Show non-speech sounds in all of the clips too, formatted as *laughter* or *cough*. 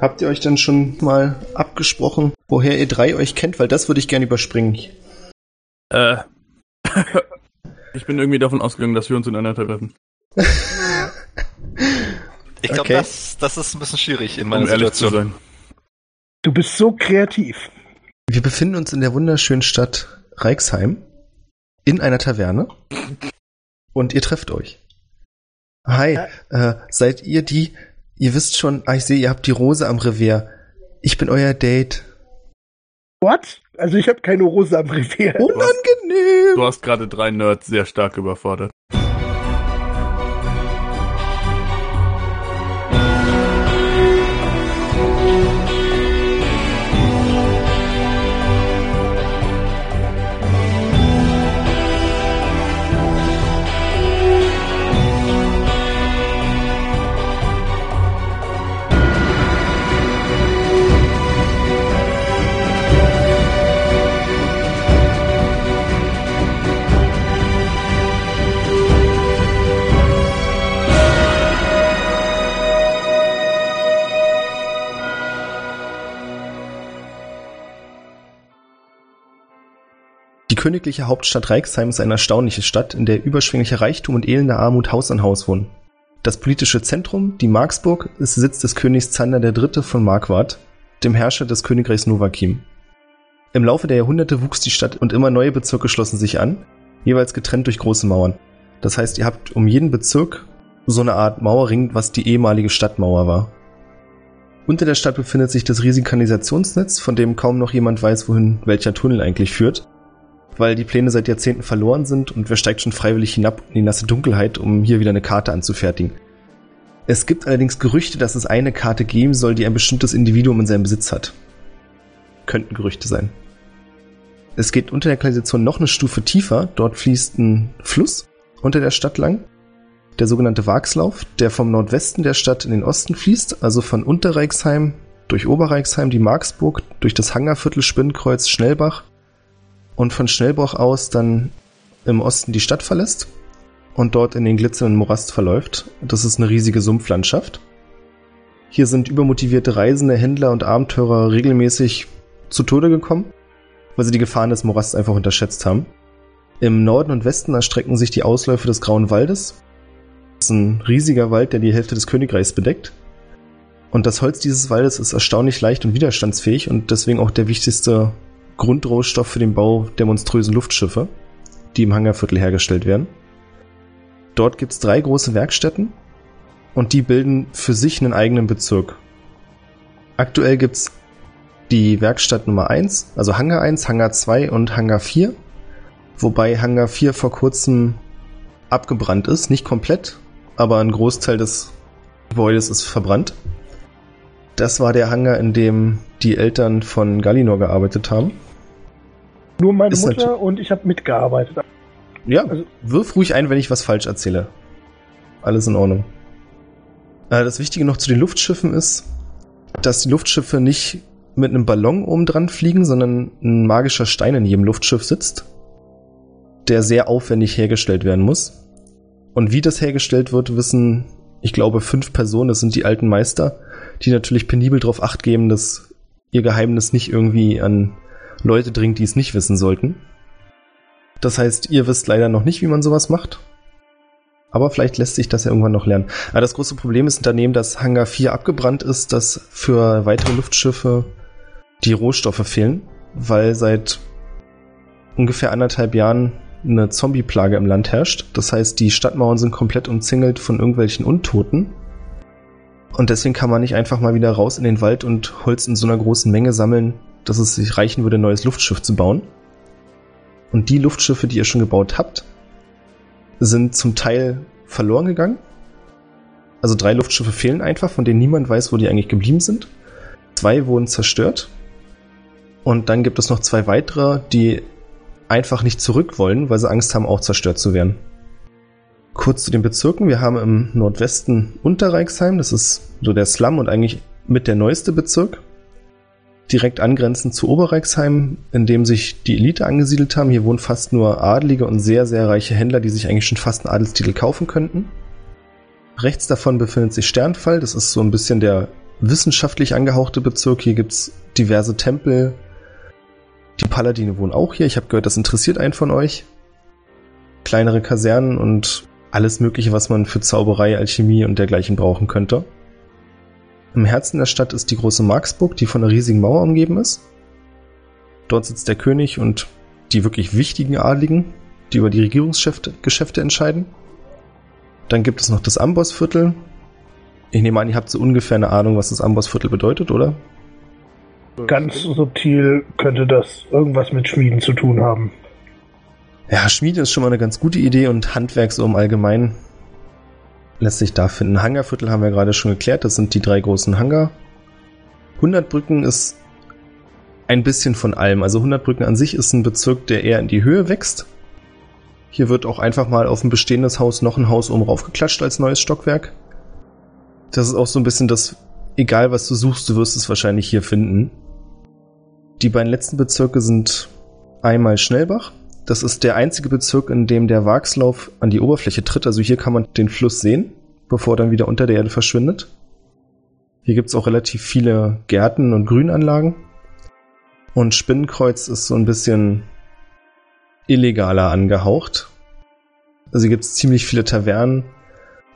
Habt ihr euch dann schon mal abgesprochen, woher ihr drei euch kennt? Weil das würde ich gerne überspringen. Äh. *laughs* ich bin irgendwie davon ausgegangen, dass wir uns in einer treffen. Ich glaube, Okay. das, das ist ein bisschen schwierig in meiner Um ehrlich zu Situation. sein. Du bist so kreativ. Wir befinden uns in der wunderschönen Stadt Reixheim in einer Taverne und ihr trefft euch. Hi, äh, seid ihr die, ihr wisst schon, ah, ich sehe, ihr habt die Rose am Revier. Ich bin euer Date. What? Also ich habe keine Rose am Revier. Unangenehm. Du hast gerade drei Nerds sehr stark überfordert. Königliche Hauptstadt Reixheim ist eine erstaunliche Stadt, in der überschwänglicher Reichtum und elende Armut Haus an Haus wohnen. Das politische Zentrum, die Marksburg, ist Sitz des Königs Zander III. von Marquardt, dem Herrscher des Königreichs Novakim. Im Laufe der Jahrhunderte wuchs die Stadt und immer neue Bezirke schlossen sich an, jeweils getrennt durch große Mauern. Das heißt, ihr habt um jeden Bezirk so eine Art Mauerring, was die ehemalige Stadtmauer war. Unter der Stadt befindet sich das riesige Kanalisationsnetz, von dem kaum noch jemand weiß, wohin welcher Tunnel eigentlich führt weil die Pläne seit Jahrzehnten verloren sind und wer steigt schon freiwillig hinab in die nasse Dunkelheit, um hier wieder eine Karte anzufertigen. Es gibt allerdings Gerüchte, dass es eine Karte geben soll, die ein bestimmtes Individuum in seinem Besitz hat. Könnten Gerüchte sein. Es geht unter der Kanalisation noch eine Stufe tiefer. Dort fließt ein Fluss unter der Stadt lang. Der sogenannte Wachslauf, der vom Nordwesten der Stadt in den Osten fließt, also von Unterreichsheim durch Oberreichsheim, die Marksburg, durch das Hangerviertel, Spinnkreuz, Schnellbach und von Schnellbach aus dann im Osten die Stadt verlässt und dort in den glitzernden Morast verläuft. Das ist eine riesige Sumpflandschaft. Hier sind übermotivierte Reisende, Händler und Abenteurer regelmäßig zu Tode gekommen, weil sie die Gefahren des Morasts einfach unterschätzt haben. Im Norden und Westen erstrecken sich die Ausläufe des Grauen Waldes. Das ist ein riesiger Wald, der die Hälfte des Königreichs bedeckt. Und das Holz dieses Waldes ist erstaunlich leicht und widerstandsfähig und deswegen auch der wichtigste Grundrohstoff für den Bau der monströsen Luftschiffe, die im Hangarviertel hergestellt werden. Dort gibt es drei große Werkstätten und die bilden für sich einen eigenen Bezirk. Aktuell gibt es die Werkstatt Nummer 1, also Hangar 1, Hangar 2 und Hangar 4, wobei Hangar 4 vor kurzem abgebrannt ist, nicht komplett, aber ein Großteil des Gebäudes ist verbrannt. Das war der Hangar, in dem die Eltern von Gallinor gearbeitet haben. Nur meine Ist Mutter und ich habe mitgearbeitet. Ja, Also- wirf ruhig ein, wenn ich was falsch erzähle. Alles in Ordnung. Äh, Das Wichtige noch zu den Luftschiffen ist, dass die Luftschiffe nicht mit einem Ballon oben dran fliegen, sondern ein magischer Stein in jedem Luftschiff sitzt, der sehr aufwendig hergestellt werden muss. Und wie das hergestellt wird, wissen, ich glaube, fünf Personen, das sind die alten Meister, die natürlich penibel darauf acht geben, dass ihr Geheimnis nicht irgendwie an Leute dringt, die es nicht wissen sollten. Das heißt, ihr wisst leider noch nicht, wie man sowas macht. Aber vielleicht lässt sich das ja irgendwann noch lernen. Aber das große Problem ist daneben, dass Hangar 4 abgebrannt ist, dass für weitere Luftschiffe die Rohstoffe fehlen, weil seit ungefähr anderthalb Jahren eine Zombie-Plage im Land herrscht. Das heißt, die Stadtmauern sind komplett umzingelt von irgendwelchen Untoten. Und deswegen kann man nicht einfach mal wieder raus in den Wald und Holz in so einer großen Menge sammeln, dass es sich reichen würde, ein neues Luftschiff zu bauen. Und die Luftschiffe, die ihr schon gebaut habt, sind zum Teil verloren gegangen. Also drei Luftschiffe fehlen einfach, von denen niemand weiß, wo die eigentlich geblieben sind. Zwei wurden zerstört. Und dann gibt es noch zwei weitere, die einfach nicht zurück wollen, weil sie Angst haben, auch zerstört zu werden. Kurz zu den Bezirken. Wir haben im Nordwesten Unterreichsheim, das ist so der Slum und eigentlich mit der neueste Bezirk. Direkt angrenzend zu Oberreichsheim, in dem sich die Elite angesiedelt haben. Hier wohnen fast nur Adlige und sehr, sehr reiche Händler, die sich eigentlich schon fast einen Adelstitel kaufen könnten. Rechts davon befindet sich Sternfall, das ist so ein bisschen der wissenschaftlich angehauchte Bezirk. Hier gibt's diverse Tempel. Die Paladine wohnen auch hier. Ich habe gehört, das interessiert einen von euch. Kleinere Kasernen und alles Mögliche, was man für Zauberei, Alchemie und dergleichen brauchen könnte. Im Herzen der Stadt ist die große Marksburg, die von einer riesigen Mauer umgeben ist. Dort sitzt der König und die wirklich wichtigen Adligen, die über die Regierungsgeschäfte entscheiden. Dann gibt es noch das Ambossviertel. Ich nehme an, ihr habt so ungefähr eine Ahnung, was das Ambossviertel bedeutet, oder? Ganz subtil könnte das irgendwas mit Schmieden zu tun haben. Ja, Schmiede ist schon mal eine ganz gute Idee und Handwerk so im Allgemeinen lässt sich da finden. Hangarviertel haben wir gerade schon geklärt, das sind die drei großen Hangar. 100 Brücken ist ein bisschen von allem. Also 100 Brücken an sich ist ein Bezirk, der eher in die Höhe wächst. Hier wird auch einfach mal auf ein bestehendes Haus noch ein Haus oben raufgeklatscht als neues Stockwerk. Das ist auch so ein bisschen das, egal was du suchst, du wirst es wahrscheinlich hier finden. Die beiden letzten Bezirke sind einmal Schnellbach. Das ist der einzige Bezirk, in dem der Wachslauf an die Oberfläche tritt. Also hier kann man den Fluss sehen, bevor er dann wieder unter der Erde verschwindet. Hier gibt's auch relativ viele Gärten und Grünanlagen. Und Spinnenkreuz ist so ein bisschen illegaler angehaucht. Also hier gibt es ziemlich viele Tavernen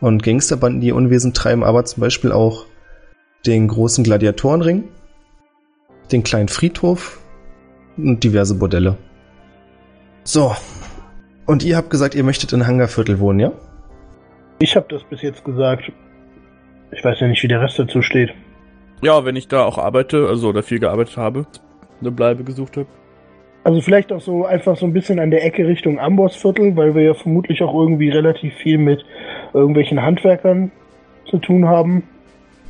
und Gangsterbanden, die Unwesen treiben, aber zum Beispiel auch den großen Gladiatorenring, den kleinen Friedhof und diverse Bordelle. So. Und ihr habt gesagt, ihr möchtet in Hangarviertel wohnen, ja? Ich habe das bis jetzt gesagt. Ich weiß ja nicht, wie der Rest dazu steht. Ja, wenn ich da auch arbeite, also oder viel gearbeitet habe, eine Bleibe gesucht habe. Also vielleicht auch so einfach so ein bisschen an der Ecke Richtung Ambossviertel, weil wir ja vermutlich auch irgendwie relativ viel mit irgendwelchen Handwerkern zu tun haben.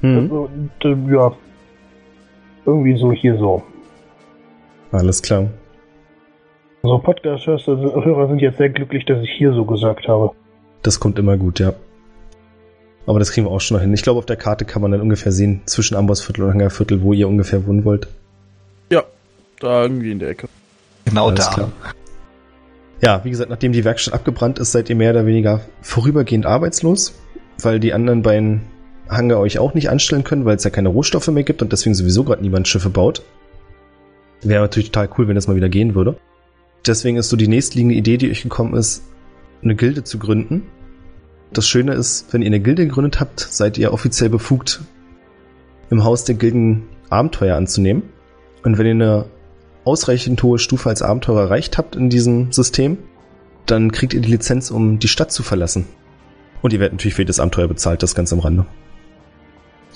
Hm. Also, und, ja. Irgendwie so hier so. Alles klar. So Podcast-Hörer sind jetzt sehr glücklich, dass ich hier so gesagt habe. Das kommt immer gut, ja. Aber das kriegen wir auch schon noch hin. Ich glaube, auf der Karte kann man dann ungefähr sehen, zwischen Ambossviertel und Hangarviertel, wo ihr ungefähr wohnen wollt. Ja, da irgendwie in der Ecke. Genau Alles da. klar. Ja, wie gesagt, nachdem die Werkstatt abgebrannt ist, seid ihr mehr oder weniger vorübergehend arbeitslos, weil die anderen beiden Hangar euch auch nicht anstellen können, weil es ja keine Rohstoffe mehr gibt und deswegen sowieso gerade niemand Schiffe baut. Wäre natürlich total cool, wenn das mal wieder gehen würde. Deswegen ist so die nächstliegende Idee, die euch gekommen ist, eine Gilde zu gründen. Das Schöne ist, wenn ihr eine Gilde gegründet habt, seid ihr offiziell befugt, im Haus der Gilden Abenteuer anzunehmen. Und wenn ihr eine ausreichend hohe Stufe als Abenteurer erreicht habt in diesem System, dann kriegt ihr die Lizenz, um die Stadt zu verlassen. Und ihr werdet natürlich für jedes Abenteuer bezahlt, das ganz am Rande.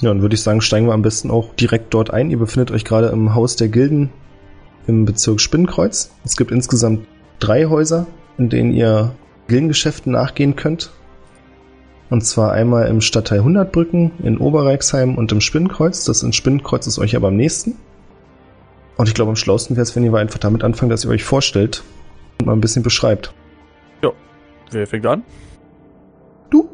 Ja, dann würde ich sagen, steigen wir am besten auch direkt dort ein. Ihr befindet euch gerade im Haus der Gilden im Bezirk Spinnenkreuz. Es gibt insgesamt drei Häuser, in denen ihr Gildengeschäften nachgehen könnt. Und zwar einmal im Stadtteil 100 Brücken, in Oberreichsheim und im Spinnenkreuz. Das in Spinnenkreuz ist euch aber am nächsten. Und ich glaube, am schlausten wäre es, wenn ihr einfach damit anfangen, dass ihr euch vorstellt und mal ein bisschen beschreibt. Wer fängt an? Du?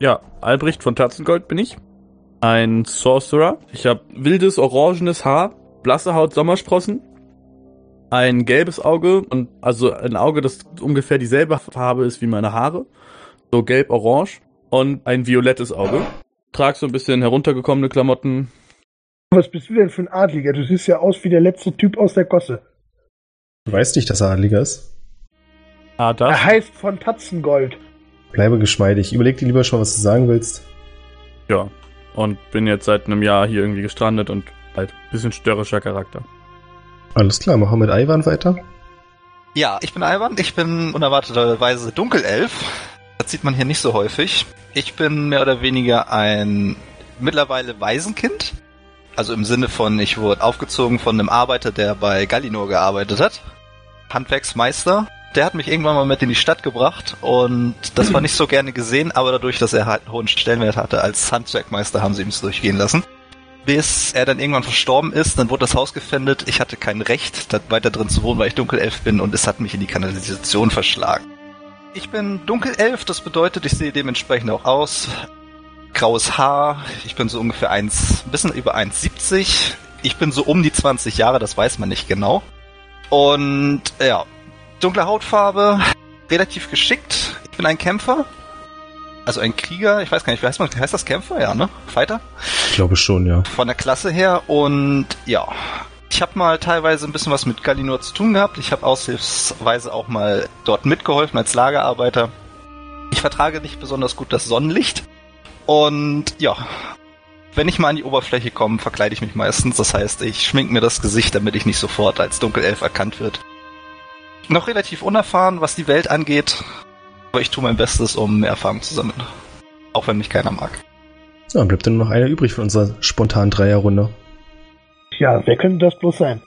Ja, Albrecht von Tatzengold bin ich. Ein Sorcerer. Ich habe wildes orangenes Haar, blasse Haut, Sommersprossen. Ein gelbes Auge und also ein Auge, das ungefähr dieselbe Farbe ist wie meine Haare. So gelb-orange. Und ein violettes Auge. Trag so ein bisschen heruntergekommene Klamotten. Was bist du denn für ein Adliger? Du siehst ja aus wie der letzte Typ aus der Gosse. Du weißt nicht, dass er Adliger ist. Ah, das. Er heißt von Tatzengold. Bleibe geschmeidig. Überleg dir lieber schon, was du sagen willst. Ja. Und bin jetzt seit einem Jahr hier irgendwie gestrandet und halt bisschen störrischer Charakter. Alles klar, machen wir mit Ivan weiter. Ja, ich bin Ivan. Ich bin unerwarteterweise Dunkelelf. Das sieht man hier nicht so häufig. Ich bin mehr oder weniger ein mittlerweile Waisenkind. Also im Sinne von, ich wurde aufgezogen von einem Arbeiter, der bei Gallinor gearbeitet hat. Handwerksmeister. Der hat mich irgendwann mal mit in die Stadt gebracht und das war nicht so gerne gesehen, aber dadurch, dass er halt einen hohen Stellenwert hatte als Handwerkmeister, haben sie ihm es durchgehen lassen. Bis er dann irgendwann verstorben ist, dann wurde das Haus gefändet. Ich hatte kein Recht, da weiter drin zu wohnen, weil ich Dunkelelf bin und es hat mich in die Kanalisation verschlagen. Ich bin Dunkelelf, das bedeutet, ich sehe dementsprechend auch aus. Graues Haar, ich bin so ungefähr eins, ein bisschen über 1,70. Ich bin so um die 20 Jahre, das weiß man nicht genau. Und ja, dunkle Hautfarbe, relativ geschickt. Ich bin ein Kämpfer. Also ein Krieger, ich weiß gar nicht, wie heißt, man, heißt das Kämpfer? Ja, ne? Fighter? Ich glaube schon, ja. Von der Klasse her und ja. Ich habe mal teilweise ein bisschen was mit Galinor zu tun gehabt. Ich habe aushilfsweise auch mal dort mitgeholfen als Lagerarbeiter. Ich vertrage nicht besonders gut das Sonnenlicht. Und ja, wenn ich mal an die Oberfläche komme, verkleide ich mich meistens. Das heißt, ich schmink mir das Gesicht, damit ich nicht sofort als Dunkelelf erkannt wird. Noch relativ unerfahren, was die Welt angeht. Aber ich tue mein Bestes, um mehr Erfahrung zu sammeln. Auch wenn mich keiner mag. So, dann bleibt dann nur noch einer übrig von unserer spontanen Dreierrunde. Ja, wer könnte das bloß sein?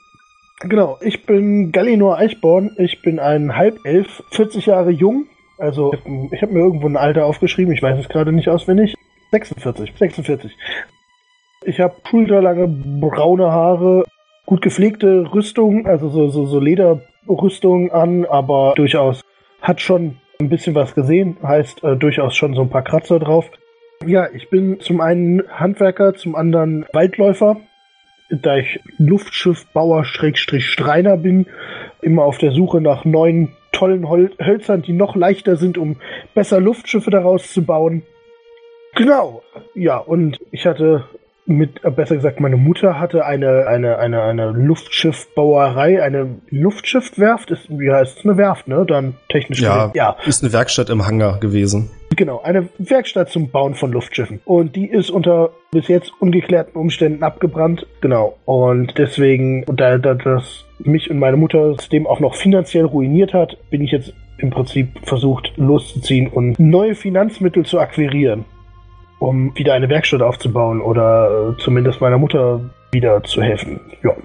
Genau, ich bin Gallinor Eichborn. Ich bin ein Halbelf, 40 Jahre jung. Also, ich habe mir irgendwo ein Alter aufgeschrieben. Ich weiß es gerade nicht auswendig. 46, 46. Ich habe schulterlange braune Haare, gut gepflegte Rüstung, also so, so, so Lederrüstung an, aber durchaus hat schon ein bisschen was gesehen, heißt äh, durchaus schon so ein paar Kratzer drauf. Ja, ich bin zum einen Handwerker, zum anderen Waldläufer. Da ich Luftschiffbauer Schrägstrich Streiner bin, immer auf der Suche nach neuen tollen Hol Hölzern, die noch leichter sind, um besser Luftschiffe daraus zu bauen. Genau. Ja, und ich hatte mit, äh, besser gesagt, meine Mutter hatte eine, eine, eine, eine Luftschiffbauerei, eine Luftschiffwerft, ist, wie heißt es, eine Werft, ne? Dann technisch. Ja, gesehen. ja, ist eine Werkstatt im Hangar gewesen. genau, eine Werkstatt zum Bauen von Luftschiffen. Und die ist unter bis jetzt ungeklärten Umständen abgebrannt, genau. Und deswegen, da, da das mich und meine Mutter dem auch noch finanziell ruiniert hat, bin ich jetzt im Prinzip versucht loszuziehen und neue Finanzmittel zu akquirieren um wieder eine Werkstatt aufzubauen oder äh, zumindest meiner Mutter wieder zu helfen. Ja.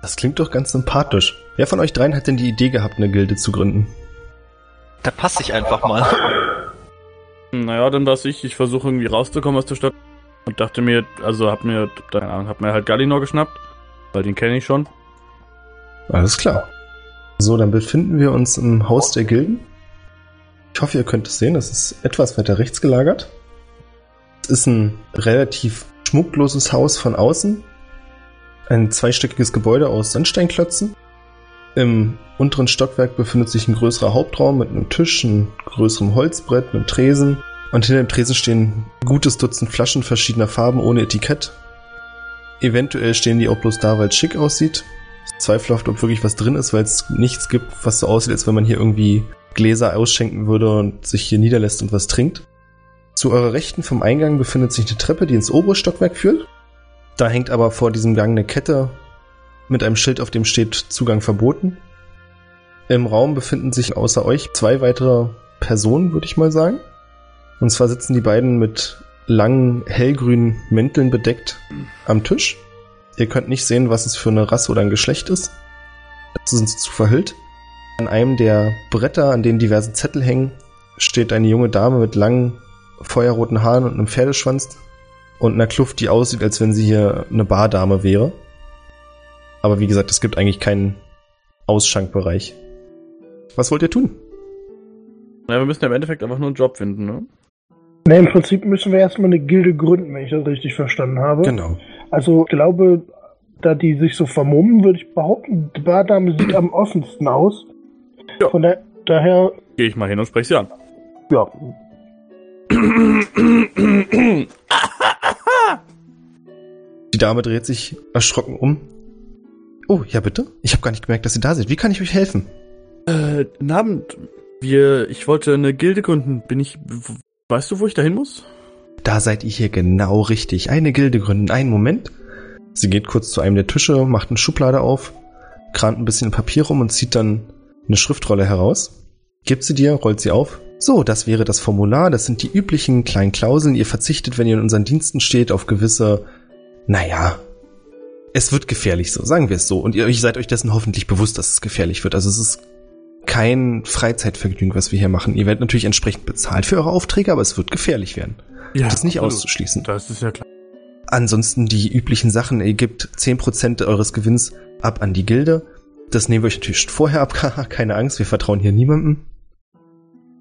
Das klingt doch ganz sympathisch. Wer von euch dreien hat denn die Idee gehabt, eine Gilde zu gründen? Da passe ich einfach mal. Naja, dann war's ich. Ich versuche irgendwie rauszukommen aus der Stadt. Und dachte mir, also hab mir, keine Ahnung, hab mir halt Galinor geschnappt. Weil den kenne ich schon. Alles klar. So, dann befinden wir uns im Haus der Gilden. Ich hoffe, ihr könnt es sehen. Das ist etwas weiter rechts gelagert. Es ist ein relativ schmuckloses Haus von außen. Ein zweistöckiges Gebäude aus Sandsteinklötzen. Im unteren Stockwerk befindet sich ein größerer Hauptraum mit einem Tisch, einem größeren Holzbrett, einem Tresen. Und hinter dem Tresen stehen ein gutes Dutzend Flaschen verschiedener Farben ohne Etikett. Eventuell stehen die auch bloß da, weil es schick aussieht. Oft, ob wirklich was drin ist, weil es nichts gibt, was so aussieht, als wenn man hier irgendwie Gläser ausschenken würde und sich hier niederlässt und was trinkt. Zu eurer Rechten vom Eingang befindet sich eine Treppe, die ins obere Stockwerk führt. Da hängt aber vor diesem Gang eine Kette mit einem Schild, auf dem steht Zugang verboten. Im Raum befinden sich außer euch zwei weitere Personen, würde ich mal sagen. Und zwar sitzen die beiden mit langen hellgrünen Mänteln bedeckt am Tisch. Ihr könnt nicht sehen, was es für eine Rasse oder ein Geschlecht ist. Dazu sind sie zu verhüllt. An einem der Bretter, an denen diverse Zettel hängen, steht eine junge Dame mit langen feuerroten Haaren und einem Pferdeschwanz und einer Kluft, die aussieht, als wenn sie hier eine Bardame wäre. Aber wie gesagt, es gibt eigentlich keinen Ausschankbereich. Was wollt ihr tun? Ja, wir müssen ja im Endeffekt einfach nur einen Job finden, ne? Ne, im Prinzip müssen wir erstmal eine Gilde gründen, wenn ich das richtig verstanden habe. Genau. Also, ich glaube, da die sich so vermummen, würde ich behaupten, die Bardame sieht am offensten aus. Ja. Von der, daher, Gehe ich mal hin und spreche sie an. ja, Die Dame dreht sich erschrocken um. Oh, ja bitte? Ich habe gar nicht gemerkt, dass ihr da seid. Wie kann ich euch helfen? Äh, guten Abend. Wir, ich wollte eine Gilde gründen. Bin ich, weißt du, wo ich da hin muss? Da seid ihr hier genau richtig. Eine Gilde gründen. Einen Moment. Sie geht kurz zu einem der Tische, macht eine Schublade auf, kramt ein bisschen Papier rum und zieht dann eine Schriftrolle heraus. Gibt sie dir, rollt sie auf. So, das wäre das Formular. Das sind die üblichen kleinen Klauseln. Ihr verzichtet, wenn ihr in unseren Diensten steht, auf gewisse, naja, es wird gefährlich so, sagen wir es so. Und ihr seid euch dessen hoffentlich bewusst, dass es gefährlich wird. Also es ist kein Freizeitvergnügen, was wir hier machen. Ihr werdet natürlich entsprechend bezahlt für eure Aufträge, aber es wird gefährlich werden. Ja, Das ist nicht absolut. auszuschließen. Das ist ja klar. Ansonsten die üblichen Sachen. Ihr gebt 10% eures Gewinns ab an die Gilde. Das nehmen wir euch natürlich vorher ab. *laughs* Keine Angst, wir vertrauen hier niemandem.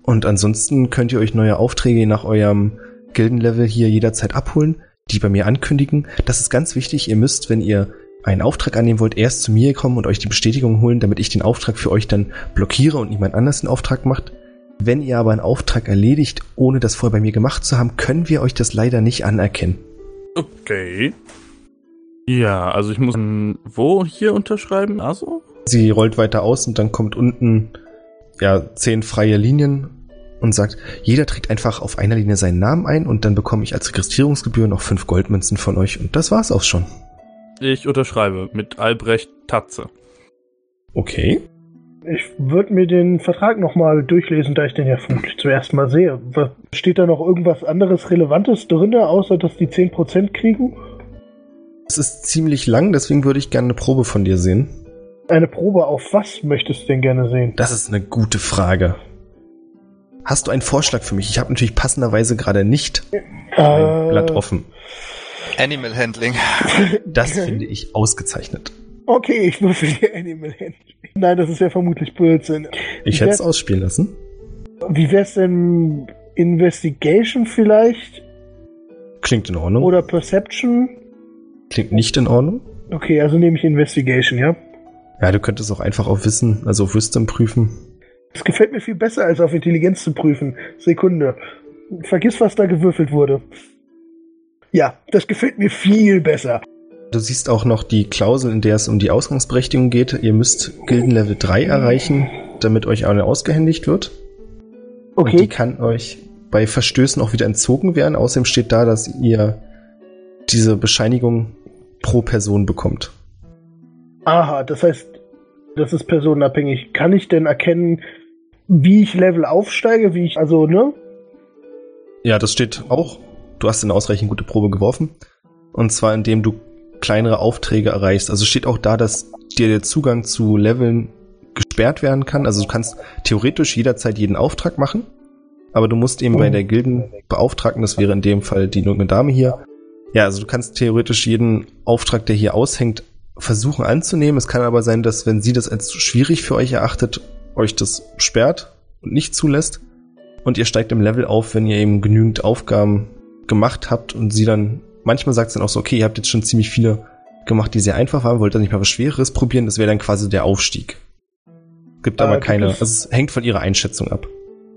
Und ansonsten könnt ihr euch neue Aufträge nach eurem Gildenlevel hier jederzeit abholen, die bei mir ankündigen. Das ist ganz wichtig. Ihr müsst, wenn ihr einen Auftrag annehmen wollt, erst zu mir kommen und euch die Bestätigung holen, damit ich den Auftrag für euch dann blockiere und niemand anders den Auftrag macht. Wenn ihr aber einen Auftrag erledigt, ohne das vorher bei mir gemacht zu haben, können wir euch das leider nicht anerkennen. Okay. Ja, also ich muss wo hier unterschreiben? Also? Sie rollt weiter aus und dann kommt unten ja zehn freie Linien und sagt, jeder trägt einfach auf einer Linie seinen Namen ein und dann bekomme ich als Registrierungsgebühr noch fünf Goldmünzen von euch und das war's auch schon. Ich unterschreibe mit Albrecht Tatze. Okay. Ich würde mir den Vertrag nochmal durchlesen, da ich den ja vermutlich zuerst mal sehe. Steht da noch irgendwas anderes Relevantes drin, außer dass die 10% kriegen? Es ist ziemlich lang, deswegen würde ich gerne eine Probe von dir sehen. Eine Probe auf was möchtest du denn gerne sehen? Das ist eine gute Frage. Hast du einen Vorschlag für mich? Ich habe natürlich passenderweise gerade nicht äh, ein Blatt offen. Animal Handling. Das finde ich ausgezeichnet. Okay, ich würfel dir Animal Handling. Nein, das ist ja vermutlich Blödsinn. Ich hätte es ausspielen lassen. Wie wär's denn Investigation vielleicht? Klingt in Ordnung. Oder Perception? Klingt nicht in Ordnung. Okay, also nehme ich Investigation, ja? Ja, du könntest auch einfach auf Wissen, also auf Wisdom prüfen. Das gefällt mir viel besser, als auf Intelligenz zu prüfen. Sekunde. Vergiss, was da gewürfelt wurde. Ja, das gefällt mir viel besser. Du siehst auch noch die Klausel, in der es um die Ausgangsberechtigung geht. Ihr müsst Gildenlevel 3 erreichen, damit euch eine ausgehändigt wird. Okay. Und die kann euch bei Verstößen auch wieder entzogen werden. Außerdem steht da, dass ihr diese Bescheinigung pro Person bekommt. Aha, das heißt, das ist personenabhängig. Kann ich denn erkennen, wie ich Level aufsteige, wie ich, also, ne? Ja, das steht auch. Du hast eine ausreichend gute Probe geworfen. Und zwar indem du kleinere Aufträge erreichst. Also steht auch da, dass dir der Zugang zu Leveln gesperrt werden kann. Also du kannst theoretisch jederzeit jeden Auftrag machen. Aber du musst eben oh. bei der Gildenbeauftragten, das wäre in dem Fall die junge Dame hier, ja, also du kannst theoretisch jeden Auftrag, der hier aushängt, versuchen anzunehmen. Es kann aber sein, dass wenn sie das als schwierig für euch erachtet, euch das sperrt und nicht zulässt. Und ihr steigt im Level auf, wenn ihr eben genügend Aufgaben gemacht habt und sie dann, manchmal sagt sie dann auch so, okay, ihr habt jetzt schon ziemlich viele gemacht, die sehr einfach waren, wollt ihr nicht mal was Schwereres probieren, das wäre dann quasi der Aufstieg. Gibt aber äh, keine, also es hängt von ihrer Einschätzung ab.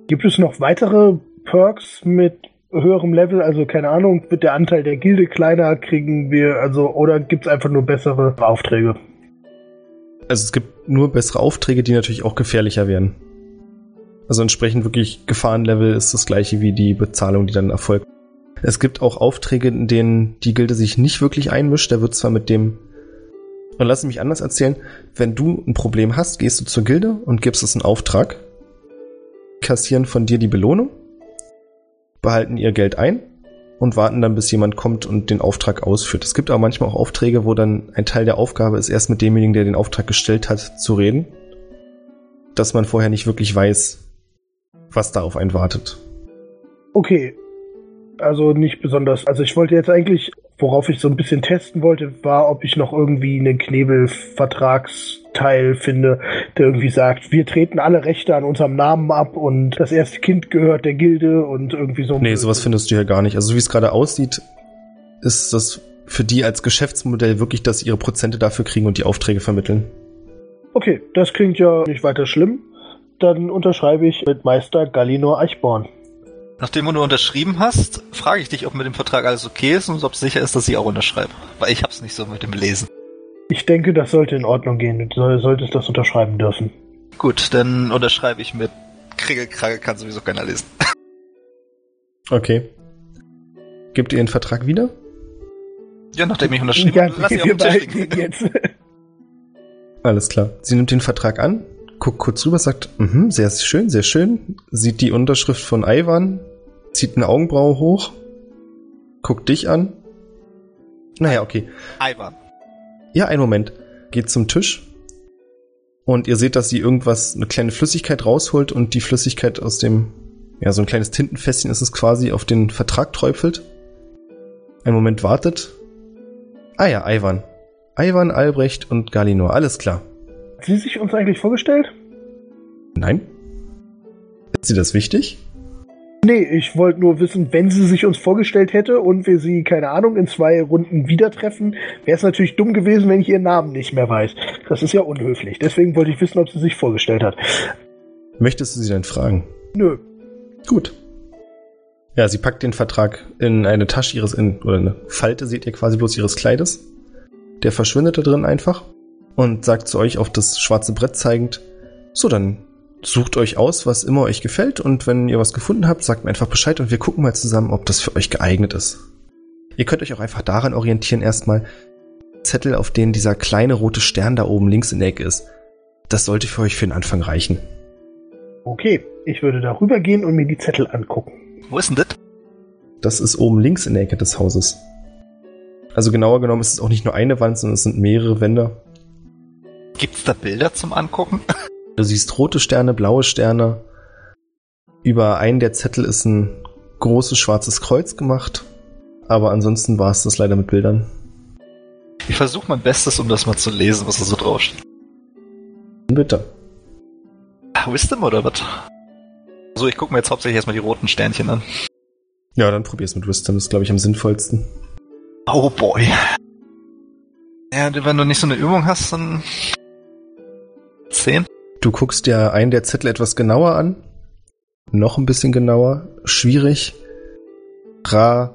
Gibt es noch weitere Perks mit höherem Level, also keine Ahnung, wird der Anteil der Gilde kleiner, kriegen wir, also, oder gibt es einfach nur bessere Aufträge? Also es gibt nur bessere Aufträge, die natürlich auch gefährlicher werden. Also entsprechend wirklich Gefahrenlevel ist das gleiche wie die Bezahlung, die dann erfolgt. Es gibt auch Aufträge, in denen die Gilde sich nicht wirklich einmischt. Da wird zwar mit dem und lass mich anders erzählen, wenn du ein Problem hast, gehst du zur Gilde und gibst es einen Auftrag, kassieren von dir die Belohnung behalten ihr Geld ein und warten dann, bis jemand kommt und den Auftrag ausführt. Es gibt aber manchmal auch Aufträge, wo dann ein Teil der Aufgabe ist, erst mit demjenigen, der den Auftrag gestellt hat, zu reden, dass man vorher nicht wirklich weiß, was da auf einen wartet. Okay. Also nicht besonders. Also ich wollte jetzt eigentlich, worauf ich so ein bisschen testen wollte, war, ob ich noch irgendwie einen Knebelvertrags Teil finde, der irgendwie sagt, wir treten alle Rechte an unserem Namen ab und das erste Kind gehört der Gilde und irgendwie so. Nee, sowas findest du ja gar nicht. Also wie es gerade aussieht, ist das für die als Geschäftsmodell wirklich, dass sie ihre Prozente dafür kriegen und die Aufträge vermitteln. Okay, das klingt ja nicht weiter schlimm. Dann unterschreibe ich mit Meister Gallinor Eichborn. Nachdem du nur unterschrieben hast, frage ich dich, ob mit dem Vertrag alles okay ist und ob es sicher ist, dass ich auch unterschreibe. Weil ich hab's nicht so mit dem Lesen. Ich denke, das sollte in Ordnung gehen. Du solltest das unterschreiben dürfen. Gut, dann unterschreibe ich mit Kriegelkrage, kann sowieso keiner lesen. *laughs* Okay. Gebt ihr den Vertrag wieder? Ja, nachdem ich unterschrieben ja, habe, lass ich auf den jetzt. *laughs* Alles klar. Sie nimmt den Vertrag an, guckt kurz rüber, sagt, mhm, sehr schön, sehr schön, sieht die Unterschrift von Ivan, zieht eine Augenbraue hoch, guckt dich an. Naja, okay. Ivan. Ja, einen Moment. Geht zum Tisch. Und ihr seht, dass sie irgendwas, eine kleine Flüssigkeit rausholt und die Flüssigkeit aus dem, ja, so ein kleines Tintenfässchen ist es quasi, auf den Vertrag träufelt. Einen Moment wartet. Ah ja, Ivan. Ivan, Albrecht und Galinor, alles klar. Hat sie sich uns eigentlich vorgestellt? Nein. Ist sie das wichtig? Nee, ich wollte nur wissen, wenn sie sich uns vorgestellt hätte und wir sie, keine Ahnung, in zwei Runden wieder treffen, wäre es natürlich dumm gewesen, wenn ich ihren Namen nicht mehr weiß. Das ist ja unhöflich. Deswegen wollte ich wissen, ob sie sich vorgestellt hat. Möchtest du sie denn fragen? Nö. Gut. Ja, sie packt den Vertrag in eine Tasche ihres, in, oder eine Falte seht ihr quasi bloß ihres Kleides. Der verschwindet da drin einfach und sagt zu euch auf das schwarze Brett zeigend, so, dann sucht euch aus, was immer euch gefällt und wenn ihr was gefunden habt, sagt mir einfach Bescheid und wir gucken mal zusammen, ob das für euch geeignet ist. Ihr könnt euch auch einfach daran orientieren erstmal, Zettel, auf denen dieser kleine rote Stern da oben links in der Ecke ist. Das sollte für euch für den Anfang reichen. Okay, ich würde darüber gehen und mir die Zettel angucken. Wo ist denn das? Das ist oben links in der Ecke des Hauses. Also genauer genommen ist es auch nicht nur eine Wand, sondern es sind mehrere Wände. Gibt's da Bilder zum Angucken? *laughs* Du siehst rote Sterne, blaue Sterne. Über einen der Zettel ist ein großes schwarzes Kreuz gemacht. Aber ansonsten war es das leider mit Bildern. Ich versuche mein Bestes, um das mal zu lesen, was da so draufsteht. Bitte. Wisdom oder was? So, ich gucke mir jetzt hauptsächlich erstmal die roten Sternchen an. Ja, dann probier's mit Wisdom. Das ist, glaube ich, am sinnvollsten. Oh boy. Ja, wenn du nicht so eine Übung hast, dann... Zehn? Du guckst dir einen der Zettel etwas genauer an. Noch ein bisschen genauer. Schwierig. Ra,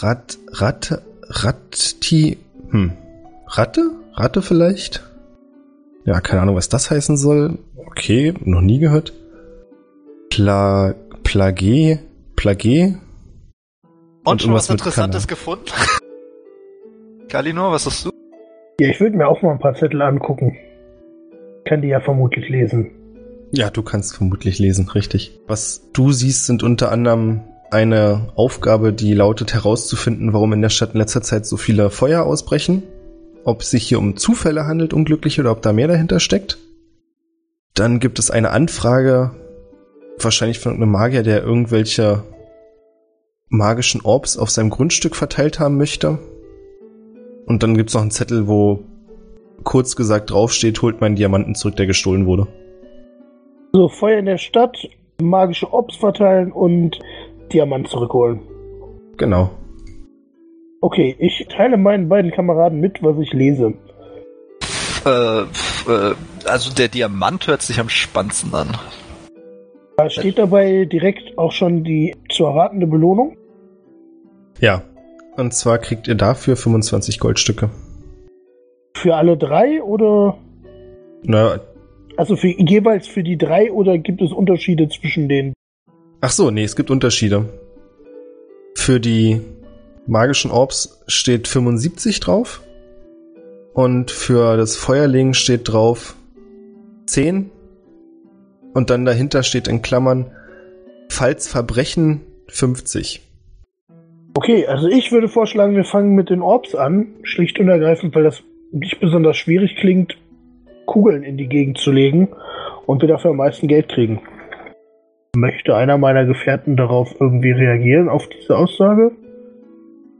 Rat, Ratte, Ratti, hm. Ratte? Ratte vielleicht? Ja, keine Ahnung, was das heißen soll. Okay, noch nie gehört. Pla, Plagé, Plagé? Und, schon irgendwas was Interessantes gefunden? *laughs* Galinor, was hast du? Ja, ich würde mir auch mal ein paar Zettel angucken. Kann die ja vermutlich lesen. Ja, du kannst vermutlich lesen, richtig. Was du siehst, sind unter anderem eine Aufgabe, die lautet herauszufinden, warum in der Stadt in letzter Zeit so viele Feuer ausbrechen. Ob es sich hier um Zufälle handelt, unglückliche, oder ob da mehr dahinter steckt. Dann gibt es eine Anfrage, wahrscheinlich von einem Magier, der irgendwelche magischen Orbs auf seinem Grundstück verteilt haben möchte. Und dann gibt es noch einen Zettel, wo kurz gesagt draufsteht, holt meinen Diamanten zurück, der gestohlen wurde. So, Feuer in der Stadt, magische Ops verteilen und Diamant zurückholen. Genau. Okay, ich teile meinen beiden Kameraden mit, was ich lese. Äh, äh, also der Diamant hört sich am spannendsten an. Da steht dabei direkt auch schon die zu erwartende Belohnung. Ja. Und zwar kriegt ihr dafür 25 Goldstücke. Für alle drei oder Na, also für jeweils für die drei oder gibt es Unterschiede zwischen den? ach so, nee, es gibt Unterschiede. Für die magischen Orbs steht 75 drauf. Und für das Feuerling steht drauf 10. Und dann dahinter steht in Klammern, falls Verbrechen 50. Okay, also ich würde vorschlagen, wir fangen mit den Orbs an, schlicht und ergreifend, weil das nicht besonders schwierig klingt, Kugeln in die Gegend zu legen und wir dafür am meisten Geld kriegen. Möchte einer meiner Gefährten darauf irgendwie reagieren, auf diese Aussage?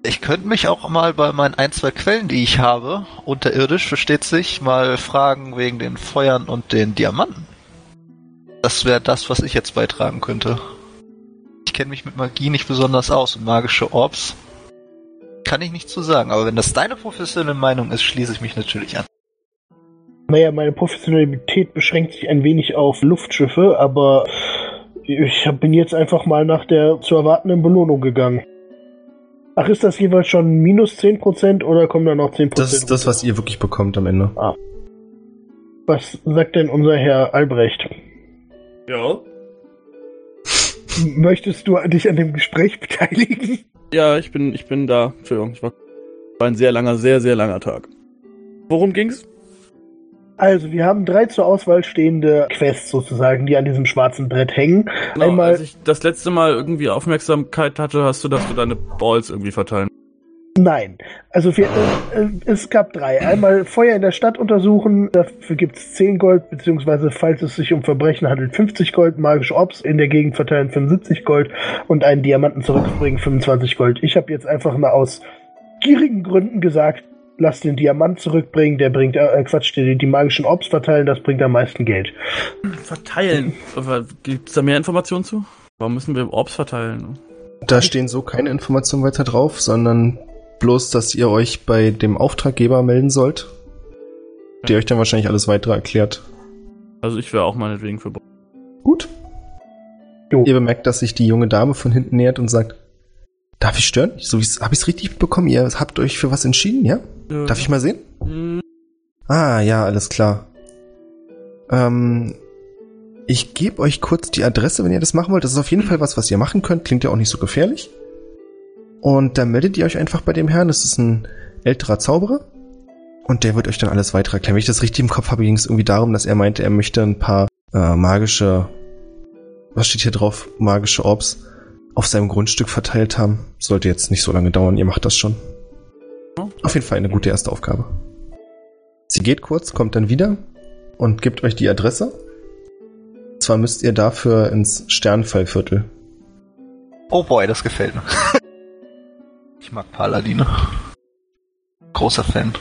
Ich könnte mich auch mal bei meinen ein, zwei Quellen, die ich habe, unterirdisch, versteht sich, mal fragen wegen den Feuern und den Diamanten. Das wäre das, was ich jetzt beitragen könnte. Ich kenne mich mit Magie nicht besonders aus und magische Orbs kann ich nicht zu sagen, aber wenn das deine professionelle Meinung ist, schließe ich mich natürlich an. Naja, meine Professionalität beschränkt sich ein wenig auf Luftschiffe, aber ich bin jetzt einfach mal nach der zu erwartenden Belohnung gegangen. Ach, ist das jeweils schon minus 10% oder kommen da noch 10%? Das ist das, was ihr wirklich bekommt am Ende. Was sagt denn unser Herr Albrecht? Ja. Möchtest du dich an dem Gespräch beteiligen? Ja, ich bin, ich bin da. Entschuldigung, ich war, war ein sehr langer, sehr, sehr langer Tag. Worum ging's? Also, wir haben drei zur Auswahl stehende Quests sozusagen, die an diesem schwarzen Brett hängen. Genau, Einmal, als ich das letzte Mal irgendwie Aufmerksamkeit hatte, hast du, dass du deine Balls irgendwie verteilen. Nein. Also, wir, äh, äh, es gab drei. Einmal Feuer in der Stadt untersuchen, dafür gibt's 10 Gold, beziehungsweise, falls es sich um Verbrechen handelt, 50 Gold, magische Ops in der Gegend verteilen 75 Gold und einen Diamanten zurückbringen 25 Gold. Ich habe jetzt einfach mal aus gierigen Gründen gesagt, lass den Diamant zurückbringen, der bringt, äh, Quatsch, die, die magischen Ops verteilen, das bringt am meisten Geld. Verteilen. Gibt's da mehr Informationen zu? Warum müssen wir Orbs verteilen? Da stehen so keine Informationen weiter drauf, sondern bloß, dass ihr euch bei dem Auftraggeber melden sollt, der euch dann wahrscheinlich alles weitere erklärt. Also ich wäre auch meinetwegen für Gut. Jo. Ihr bemerkt, dass sich die junge Dame von hinten nähert und sagt, darf ich stören? So habe ich es richtig bekommen. Ihr habt euch für was entschieden, ja? ja. Darf ich mal sehen? Mhm. Ah, ja, alles klar. Ähm, ich gebe euch kurz die Adresse, wenn ihr das machen wollt. Das ist auf jeden Fall was, was ihr machen könnt. Klingt ja auch nicht so gefährlich. Und dann meldet ihr euch einfach bei dem Herrn. Das ist ein älterer Zauberer. Und der wird euch dann alles weiter erklären. Wenn ich das richtig im Kopf habe, ging es irgendwie darum, dass er meinte, er möchte ein paar äh, magische, was steht hier drauf, magische Orbs auf seinem Grundstück verteilt haben. Sollte jetzt nicht so lange dauern, ihr macht das schon. Auf jeden Fall eine gute erste Aufgabe. Sie geht kurz, kommt dann wieder und gibt euch die Adresse. Zwar müsst ihr dafür ins Sternfallviertel. Oh boy, das gefällt mir. Ich mag Paladine. Großer Fan.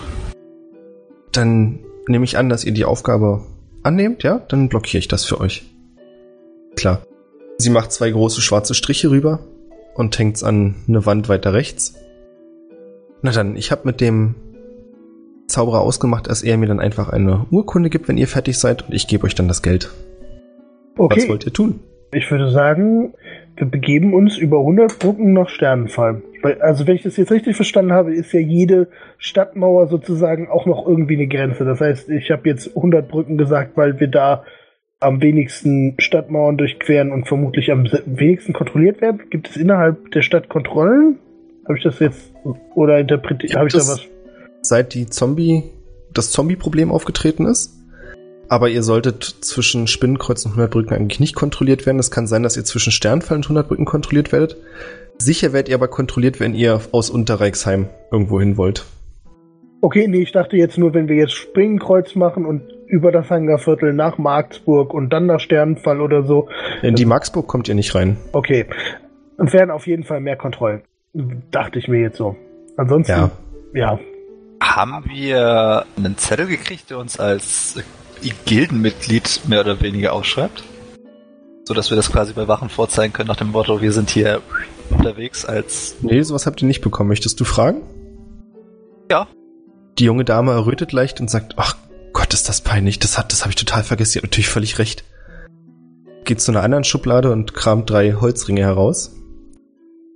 Dann nehme ich an, dass ihr die Aufgabe annehmt, ja? Dann blockiere ich das für euch. Klar. Sie macht zwei große schwarze Striche rüber und hängt's an eine Wand weiter rechts. Na dann, ich habe mit dem Zauberer ausgemacht, dass er mir dann einfach eine Urkunde gibt, wenn ihr fertig seid und ich gebe euch dann das Geld. Okay. Was wollt ihr tun? Ich würde sagen, wir begeben uns über 100 Brücken nach Sternenfall. Also wenn ich das jetzt richtig verstanden habe, ist ja jede Stadtmauer sozusagen auch noch irgendwie eine Grenze. Das heißt, ich habe jetzt 100 Brücken gesagt, weil wir da am wenigsten Stadtmauern durchqueren und vermutlich am wenigsten kontrolliert werden. Gibt es innerhalb der Stadt Kontrollen? Habe ich das jetzt oder interpretiert? Habe ich da was? Seit die Zombie das Zombie-Problem aufgetreten ist, aber ihr solltet zwischen Spinnenkreuz und 100 Brücken eigentlich nicht kontrolliert werden. Es kann sein, dass ihr zwischen Sternfall und 100 Brücken kontrolliert werdet. Sicher werdet ihr aber kontrolliert, wenn ihr aus Unterreichsheim irgendwo hin wollt. Okay, nee, ich dachte jetzt nur, wenn wir jetzt Springenkreuz machen und über das Hangarviertel nach Marksburg und dann nach Sternenfall oder so. In die Marksburg kommt ihr nicht rein. Okay. Und werden auf jeden Fall mehr Kontrollen. Dachte ich mir jetzt so. Ansonsten, ja. ja. Haben wir einen Zettel gekriegt, der uns als Gildenmitglied mehr oder weniger ausschreibt. So dass wir das quasi bei Wachen vorzeigen können nach dem Motto, wir sind hier unterwegs als. Nee, sowas habt ihr nicht bekommen. Möchtest du fragen? Ja. Die junge Dame errötet leicht und sagt, ach Gott, ist das peinlich. Das hat, das habe ich total vergessen. Sie hat natürlich völlig recht. Geht zu einer anderen Schublade und kramt drei Holzringe heraus.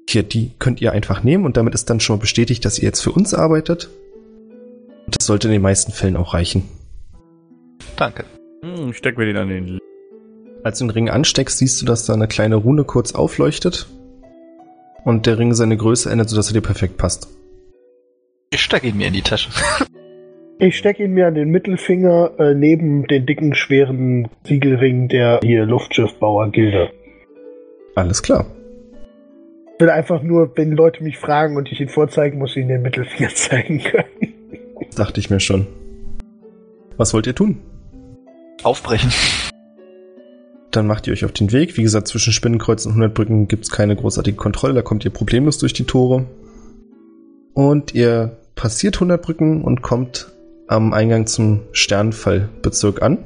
Hier, die könnt ihr einfach nehmen und damit ist dann schon mal bestätigt, dass ihr jetzt für uns arbeitet. Und das sollte in den meisten Fällen auch reichen. Danke. Hm, steck mir den an den. Als du den Ring ansteckst, siehst du, dass da eine kleine Rune kurz aufleuchtet. Und der Ring seine Größe ändert, sodass er dir perfekt passt. Ich stecke ihn mir in die Tasche. *laughs* ich stecke ihn mir an den Mittelfinger äh, neben den dicken, schweren Siegelring der hier Luftschiffbauer-Gilde. Alles klar. Ich will einfach nur, wenn Leute mich fragen und ich ihn vorzeigen muss, ihnen den Mittelfinger *laughs* zeigen können. Dachte ich mir schon. Was wollt ihr tun? Aufbrechen. Dann macht ihr euch auf den Weg. Wie gesagt, zwischen Spinnenkreuz und 100 Brücken gibt es keine großartige Kontrolle. Da kommt ihr problemlos durch die Tore. Und ihr passiert 100 Brücken und kommt am Eingang zum Sternfallbezirk an.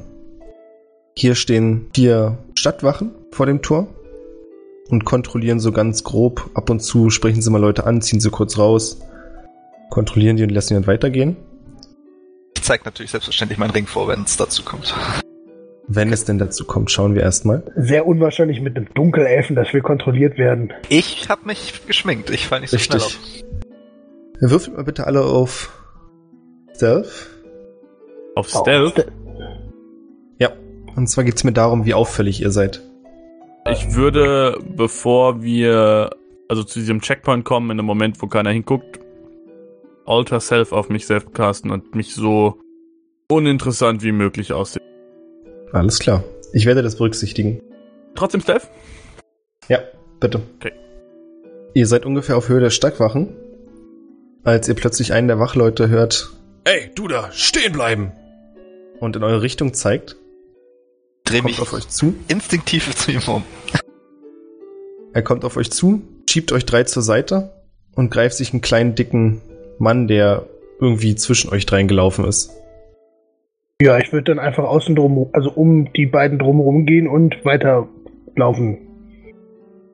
Hier stehen vier Stadtwachen vor dem Tor und kontrollieren so ganz grob. Ab und zu sprechen sie mal Leute an, ziehen sie kurz raus, kontrollieren die und lassen die dann weitergehen. Ich zeige natürlich selbstverständlich meinen Ring vor, wenn es dazu kommt. Wenn es denn dazu kommt, schauen wir erstmal. Sehr unwahrscheinlich mit einem Dunkelelfen, dass wir kontrolliert werden. Ich habe mich geschminkt. Ich fall nicht so Richtig. schnell auf. Würfelt mal bitte alle auf Stealth. Auf Stealth? Ja. Und zwar geht es mir darum, wie auffällig ihr seid. Ich würde, bevor wir also zu diesem Checkpoint kommen, in einem Moment, wo keiner hinguckt, Alter Self auf mich selbst casten und mich so uninteressant wie möglich aussehen. Alles klar. Ich werde das berücksichtigen. Trotzdem Stealth? Ja, bitte. Okay. Ihr seid ungefähr auf Höhe der Stadtwachen, als ihr plötzlich einen der Wachleute hört. Ey, du da, stehen bleiben! Und in eure Richtung zeigt. Dreh mich auf euch zu. Instinktiv *laughs* zu ihm um. Er kommt auf euch zu, schiebt euch drei zur Seite und greift sich einen kleinen, dicken Mann, der irgendwie zwischen euch dreien gelaufen ist. Ja, ich würde dann einfach außen drum, also um die beiden drumherum gehen und weiterlaufen.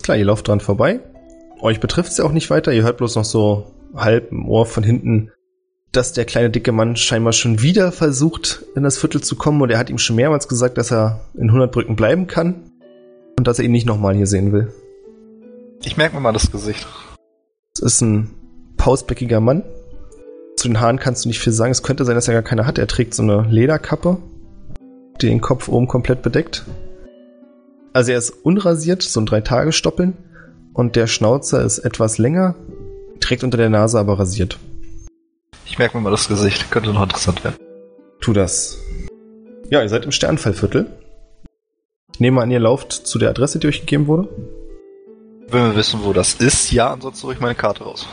Klar, ihr lauft dran vorbei. Euch betrifft es ja auch nicht weiter. Ihr hört bloß noch so halb im Ohr von hinten, dass der kleine dicke Mann scheinbar schon wieder versucht, in das Viertel zu kommen. Und er hat ihm schon mehrmals gesagt, dass er in 100 Brücken bleiben kann. Und dass er ihn nicht nochmal hier sehen will. Ich merke mir mal das Gesicht. Es ist ein pausbäckiger Mann. Zu den Haaren kannst du nicht viel sagen. Es könnte sein, dass er gar keine hat. Er trägt so eine Lederkappe, die den Kopf oben komplett bedeckt. Also er ist unrasiert, so ein Drei-Tage-Stoppeln. Und der Schnauzer ist etwas länger, trägt unter der Nase aber rasiert. Ich merke mir mal das Gesicht. Könnte noch interessant werden. Tu das. Ja, ihr seid im Sternfallviertel. Ich nehme an, ihr lauft zu der Adresse, die euch gegeben wurde. Wenn wir wissen, wo das ist, ja, ansonsten hole ich meine Karte raus.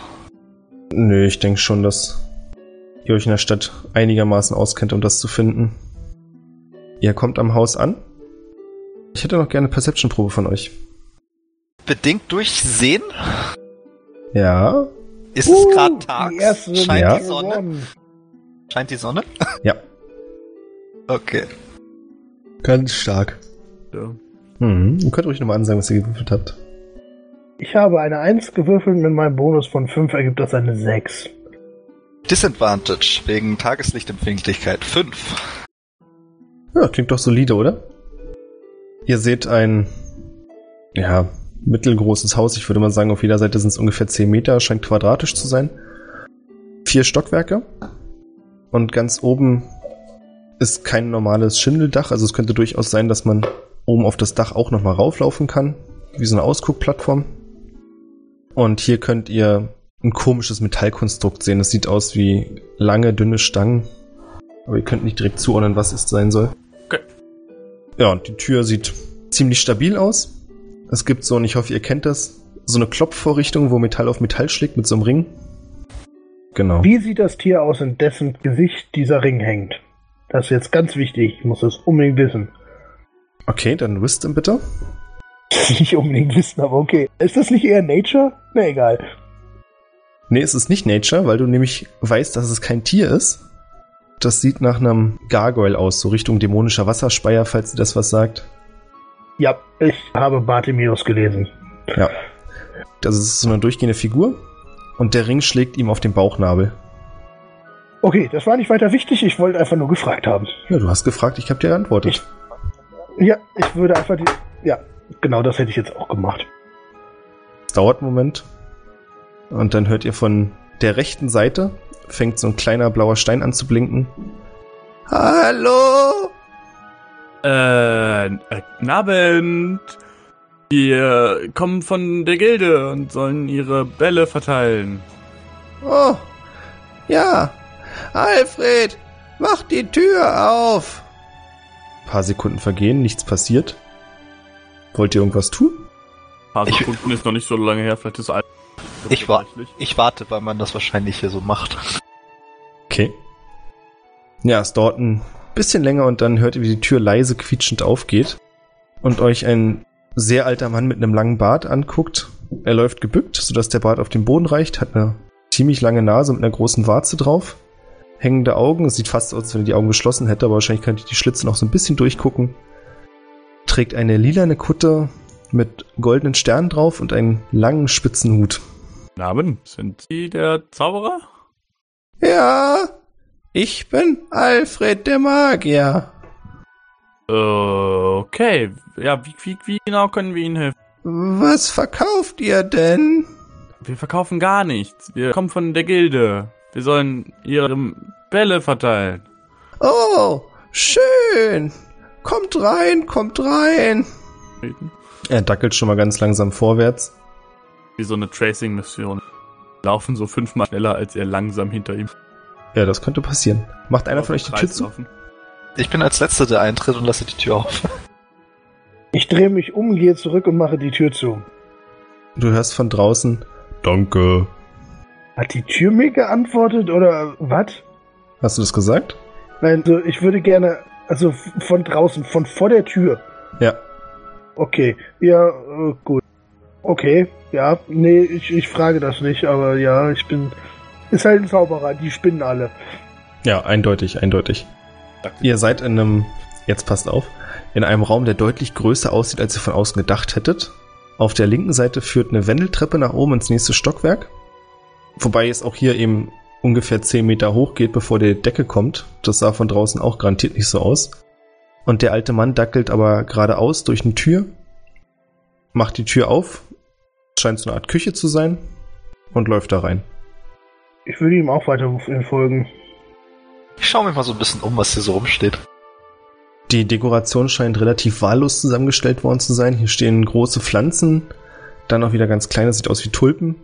Nö, ich denke schon, dass ihr euch in der Stadt einigermaßen auskennt, um das zu finden. Ihr kommt am Haus an. Ich hätte noch gerne eine Perception-Probe von euch. Bedingt durchsehen? Ja. Ist Uh, es gerade erste Scheint Ja. die Sonne? gewonnen. Scheint die Sonne? *laughs* Ja. Okay. Ganz stark. Ja. Hm. Ihr könnt ruhig nochmal ansagen, was ihr gewürfelt habt. Ich habe eine 1 gewürfelt, mit meinem Bonus von 5 ergibt das eine 6. Disadvantage wegen Tageslichtempfindlichkeit 5. Ja, klingt doch solide, oder? Ihr seht ein, ja, mittelgroßes Haus. Ich würde mal sagen, auf jeder Seite sind es ungefähr 10 Meter, scheint quadratisch zu sein. Vier Stockwerke. Und ganz oben ist kein normales Schindeldach. Also es könnte durchaus sein, dass man oben auf das Dach auch nochmal rauflaufen kann. Wie so eine Ausguckplattform. Und hier könnt ihr ein komisches Metallkonstrukt sehen. Es sieht aus wie lange, dünne Stangen. Aber ihr könnt nicht direkt zuordnen, was es sein soll. Okay. Ja, und die Tür sieht ziemlich stabil aus. Es gibt so, und ich hoffe, ihr kennt das, so eine Klopfvorrichtung, wo Metall auf Metall schlägt mit so einem Ring. Genau. Wie sieht das Tier aus, in dessen Gesicht dieser Ring hängt? Das ist jetzt ganz wichtig. Ich muss das unbedingt wissen. Okay, dann Wisdom bitte. *laughs* Nicht unbedingt wissen, aber okay. Ist das nicht eher Nature? Na egal. Nee, es ist nicht Nature, weil du nämlich weißt, dass es kein Tier ist. Das sieht nach einem Gargoyle aus, so Richtung dämonischer Wasserspeier, falls dir das was sagt. Ja, ich habe Bartimius gelesen. Ja. Das ist so eine durchgehende Figur. Und der Ring schlägt ihm auf den Bauchnabel. Okay, das war nicht weiter wichtig. Ich wollte einfach nur gefragt haben. Ja, du hast gefragt, ich habe dir geantwortet. Ja, ich würde einfach die. Ja, genau das hätte ich jetzt auch gemacht. Es dauert einen Moment. Und dann hört ihr von der rechten Seite, fängt so ein kleiner blauer Stein an zu blinken. Hallo? Äh, äh, Abend. Wir kommen von der Gilde und sollen ihre Bälle verteilen. Oh, ja. Alfred, mach die Tür auf. Ein paar Sekunden vergehen, nichts passiert. Wollt ihr irgendwas tun? Ein paar Ich- Sekunden ist noch nicht so lange her, vielleicht ist alles. Ich war, ich warte, weil man das wahrscheinlich hier so macht. Okay. Ja, es dauert ein bisschen länger und dann hört ihr, wie die Tür leise quietschend aufgeht und euch ein sehr alter Mann mit einem langen Bart anguckt. Er läuft gebückt, sodass der Bart auf den Boden reicht, hat eine ziemlich lange Nase mit einer großen Warze drauf. Hängende Augen, es sieht fast aus, als wenn er die Augen geschlossen hätte, aber wahrscheinlich könnt ihr die Schlitze noch so ein bisschen durchgucken. Trägt eine lilane Kutte mit goldenen Sternen drauf und einen langen spitzen Hut. Abend. Sind Sie der Zauberer? Ja, ich bin Alfred der Magier. Äh, okay. Ja, wie, wie, wie genau können wir Ihnen helfen? Was verkauft ihr denn? Wir verkaufen gar nichts. Wir kommen von der Gilde. Wir sollen ihre Bälle verteilen. Oh, schön. Kommt rein, kommt rein. Er dackelt schon mal ganz langsam vorwärts. Wie so eine Tracing-Mission. Laufen so fünfmal schneller als er langsam hinter ihm. Ja, das könnte passieren. Macht einer von euch die Tür zu? Ich bin als Letzter, der eintritt und lasse die Tür auf. Ich drehe mich um, gehe zurück und mache die Tür zu. Du hörst von draußen. Danke. Hat die Tür mir geantwortet oder was? Hast du das gesagt? Nein, so, ich würde gerne, also von draußen, von vor der Tür. Ja. Okay, ja, äh, gut. Okay, ja, nee, ich, ich frage das nicht, aber ja, ich bin. Ist halt ein Zauberer, die spinnen alle. Ja, eindeutig, eindeutig. Ihr seid in einem, jetzt passt auf, in einem Raum, der deutlich größer aussieht, als ihr von außen gedacht hättet. Auf der linken Seite führt eine Wendeltreppe nach oben ins nächste Stockwerk. Wobei es auch hier eben ungefähr 10 Meter hoch geht, bevor die Decke kommt. Das sah von draußen auch garantiert nicht so aus. Und der alte Mann dackelt aber geradeaus durch eine Tür macht die Tür auf, scheint so eine Art Küche zu sein, und läuft da rein. Ich würde ihm auch weiter folgen. Ich schaue mir mal so ein bisschen um, was hier so rumsteht. Die Dekoration scheint relativ wahllos zusammengestellt worden zu sein. Hier stehen große Pflanzen, dann auch wieder ganz kleine, sieht aus wie Tulpen.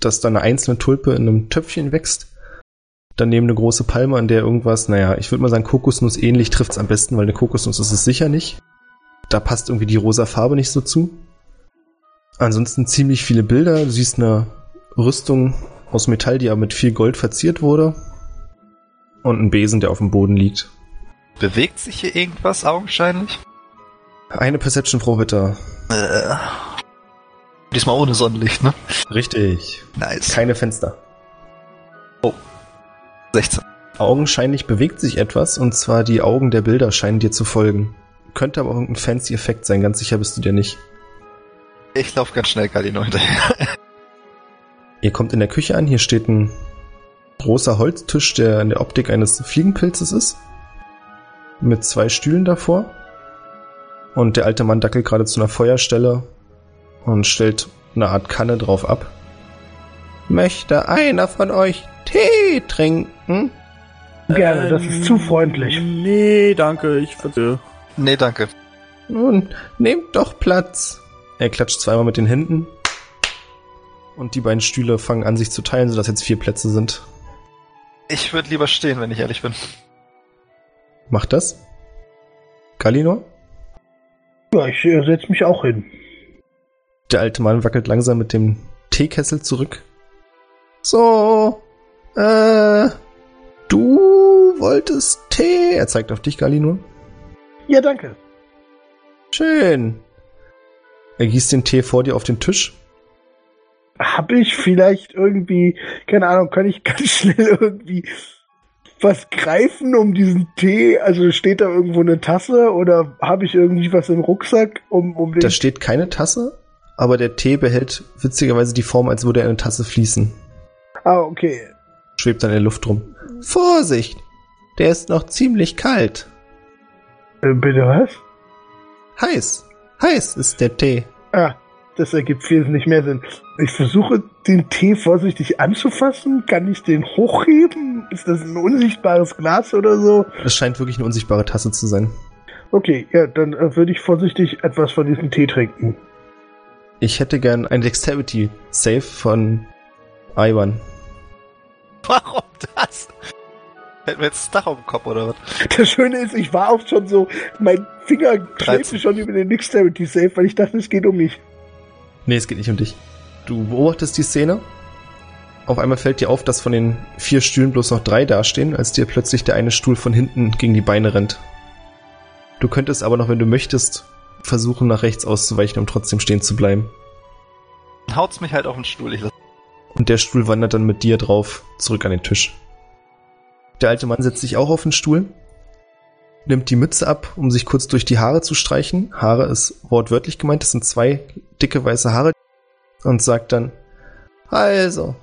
Dass da eine einzelne Tulpe in einem Töpfchen wächst. Daneben eine große Palme, an der irgendwas, naja, ich würde mal sagen, Kokosnuss ähnlich trifft es am besten, weil eine Kokosnuss ist es sicher nicht. Da passt irgendwie die rosa Farbe nicht so zu. Ansonsten ziemlich viele Bilder. Du siehst eine Rüstung aus Metall, die aber mit viel Gold verziert wurde. Und einen Besen, der auf dem Boden liegt. Bewegt sich hier irgendwas augenscheinlich? Eine Perception-Probe bitte. Äh. Diesmal ohne Sonnenlicht, ne? Richtig. Nice. Keine Fenster. 16. Augenscheinlich bewegt sich etwas, und zwar die Augen der Bilder scheinen dir zu folgen. Könnte aber irgendein fancy Effekt sein, ganz sicher bist du dir nicht. Ich laufe ganz schnell Galino hinterher. *laughs* Ihr kommt in der Küche an, hier steht ein großer Holztisch, der in der Optik eines Fliegenpilzes ist. Mit zwei Stühlen davor. Und der alte Mann dackelt gerade zu einer Feuerstelle und stellt eine Art Kanne drauf ab. Möchte einer von euch Tee trinken? Gerne, das ist zu freundlich. Nee, danke, ich verstehe. nee, danke. Nun, nehmt doch Platz. Er klatscht zweimal mit den Händen. Und die beiden Stühle fangen an, sich zu teilen, sodass jetzt vier Plätze sind. Ich würde lieber stehen, wenn ich ehrlich bin. Macht das? Galinor? Ja, ich äh, setze mich auch hin. Der alte Mann wackelt langsam mit dem Teekessel zurück. So, äh, du wolltest Tee? Er zeigt auf dich, Galinor. Ja, danke. Schön. Er gießt den Tee vor dir auf den Tisch. Hab ich vielleicht irgendwie, keine Ahnung, kann ich *laughs* ganz schnell irgendwie was greifen um diesen Tee? Also steht da irgendwo eine Tasse oder habe ich irgendwie was im Rucksack um, um den Da steht keine Tasse, aber der Tee behält witzigerweise die Form, als würde er in eine Tasse fließen. Ah, okay. Schwebt dann in der Luft rum. Vorsicht! Der ist noch ziemlich kalt. Äh, bitte was? Heiß. Heiß ist der Tee. Ah, das ergibt wesentlich mehr Sinn. Ich versuche den Tee vorsichtig anzufassen. Kann ich den hochheben? Ist das ein unsichtbares Glas oder so? Es scheint wirklich eine unsichtbare Tasse zu sein. Okay, ja, dann äh, würde ich vorsichtig etwas von diesem Tee trinken. Ich hätte gern ein Dexterity Save von Ivan. Warum das? Hätten wir jetzt das Dach auf dem Kopf oder was? Das Schöne ist, ich war auch schon so, mein Finger 13. schwebte schon über den Dexterity Save, weil ich dachte, es geht um mich. Nee, es geht nicht um dich. Du beobachtest die Szene. Auf einmal fällt dir auf, dass von den vier Stühlen bloß noch drei dastehen, als dir plötzlich der eine Stuhl von hinten gegen die Beine rennt. Du könntest aber noch, wenn du möchtest, versuchen, nach rechts auszuweichen, um trotzdem stehen zu bleiben. Dann haut's mich halt auf den Stuhl. Ich lass Und der Stuhl wandert dann mit dir drauf zurück an den Tisch. Der alte Mann setzt sich auch auf den Stuhl, nimmt die Mütze ab, um sich kurz durch die Haare zu streichen. Haare ist wortwörtlich gemeint, das sind zwei dicke weiße Haare. Und sagt dann, also,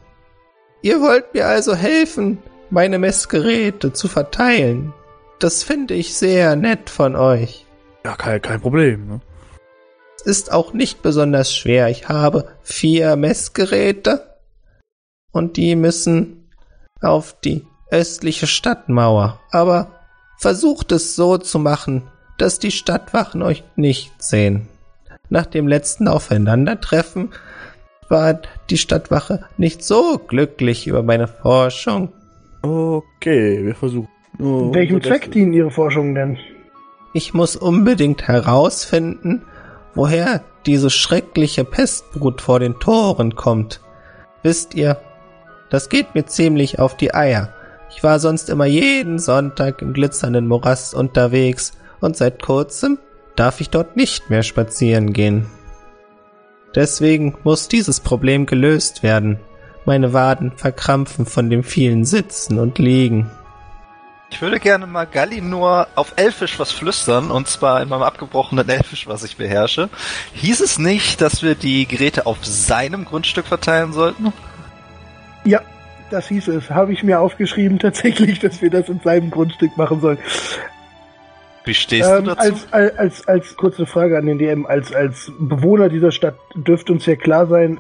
ihr wollt mir also helfen, meine Messgeräte zu verteilen. Das finde ich sehr nett von euch. Ja, kein, kein Problem. Ne? Es ist auch nicht besonders schwer. Ich habe vier Messgeräte und die müssen auf die östliche Stadtmauer. Aber versucht es so zu machen, dass die Stadtwachen euch nicht sehen. Nach dem letzten Aufeinandertreffen war die Stadtwache nicht so glücklich über meine Forschung. Okay, wir versuchen. nur Welchem Zweck dienen Ihre Forschungen denn? Ich muss unbedingt herausfinden, woher diese schreckliche Pestbrut vor den Toren kommt. Wisst ihr, das geht mir ziemlich auf die Eier. Ich war sonst immer jeden Sonntag im glitzernden Morast unterwegs und seit kurzem darf ich dort nicht mehr spazieren gehen. Deswegen muss dieses Problem gelöst werden. Meine Waden verkrampfen von dem vielen Sitzen und Liegen. Ich würde gerne mal Galli nur auf Elfisch was flüstern, und zwar in meinem abgebrochenen *laughs* Elfisch, was ich beherrsche. Hieß es nicht, dass wir die Geräte auf seinem Grundstück verteilen sollten? Ja, das hieß es. Habe ich mir aufgeschrieben *laughs* tatsächlich, dass wir das in seinem Grundstück machen sollen. Wie stehst Ähm, du dazu? als, als, als, als kurze Frage an den DM, als, als Bewohner dieser Stadt dürfte uns ja klar sein,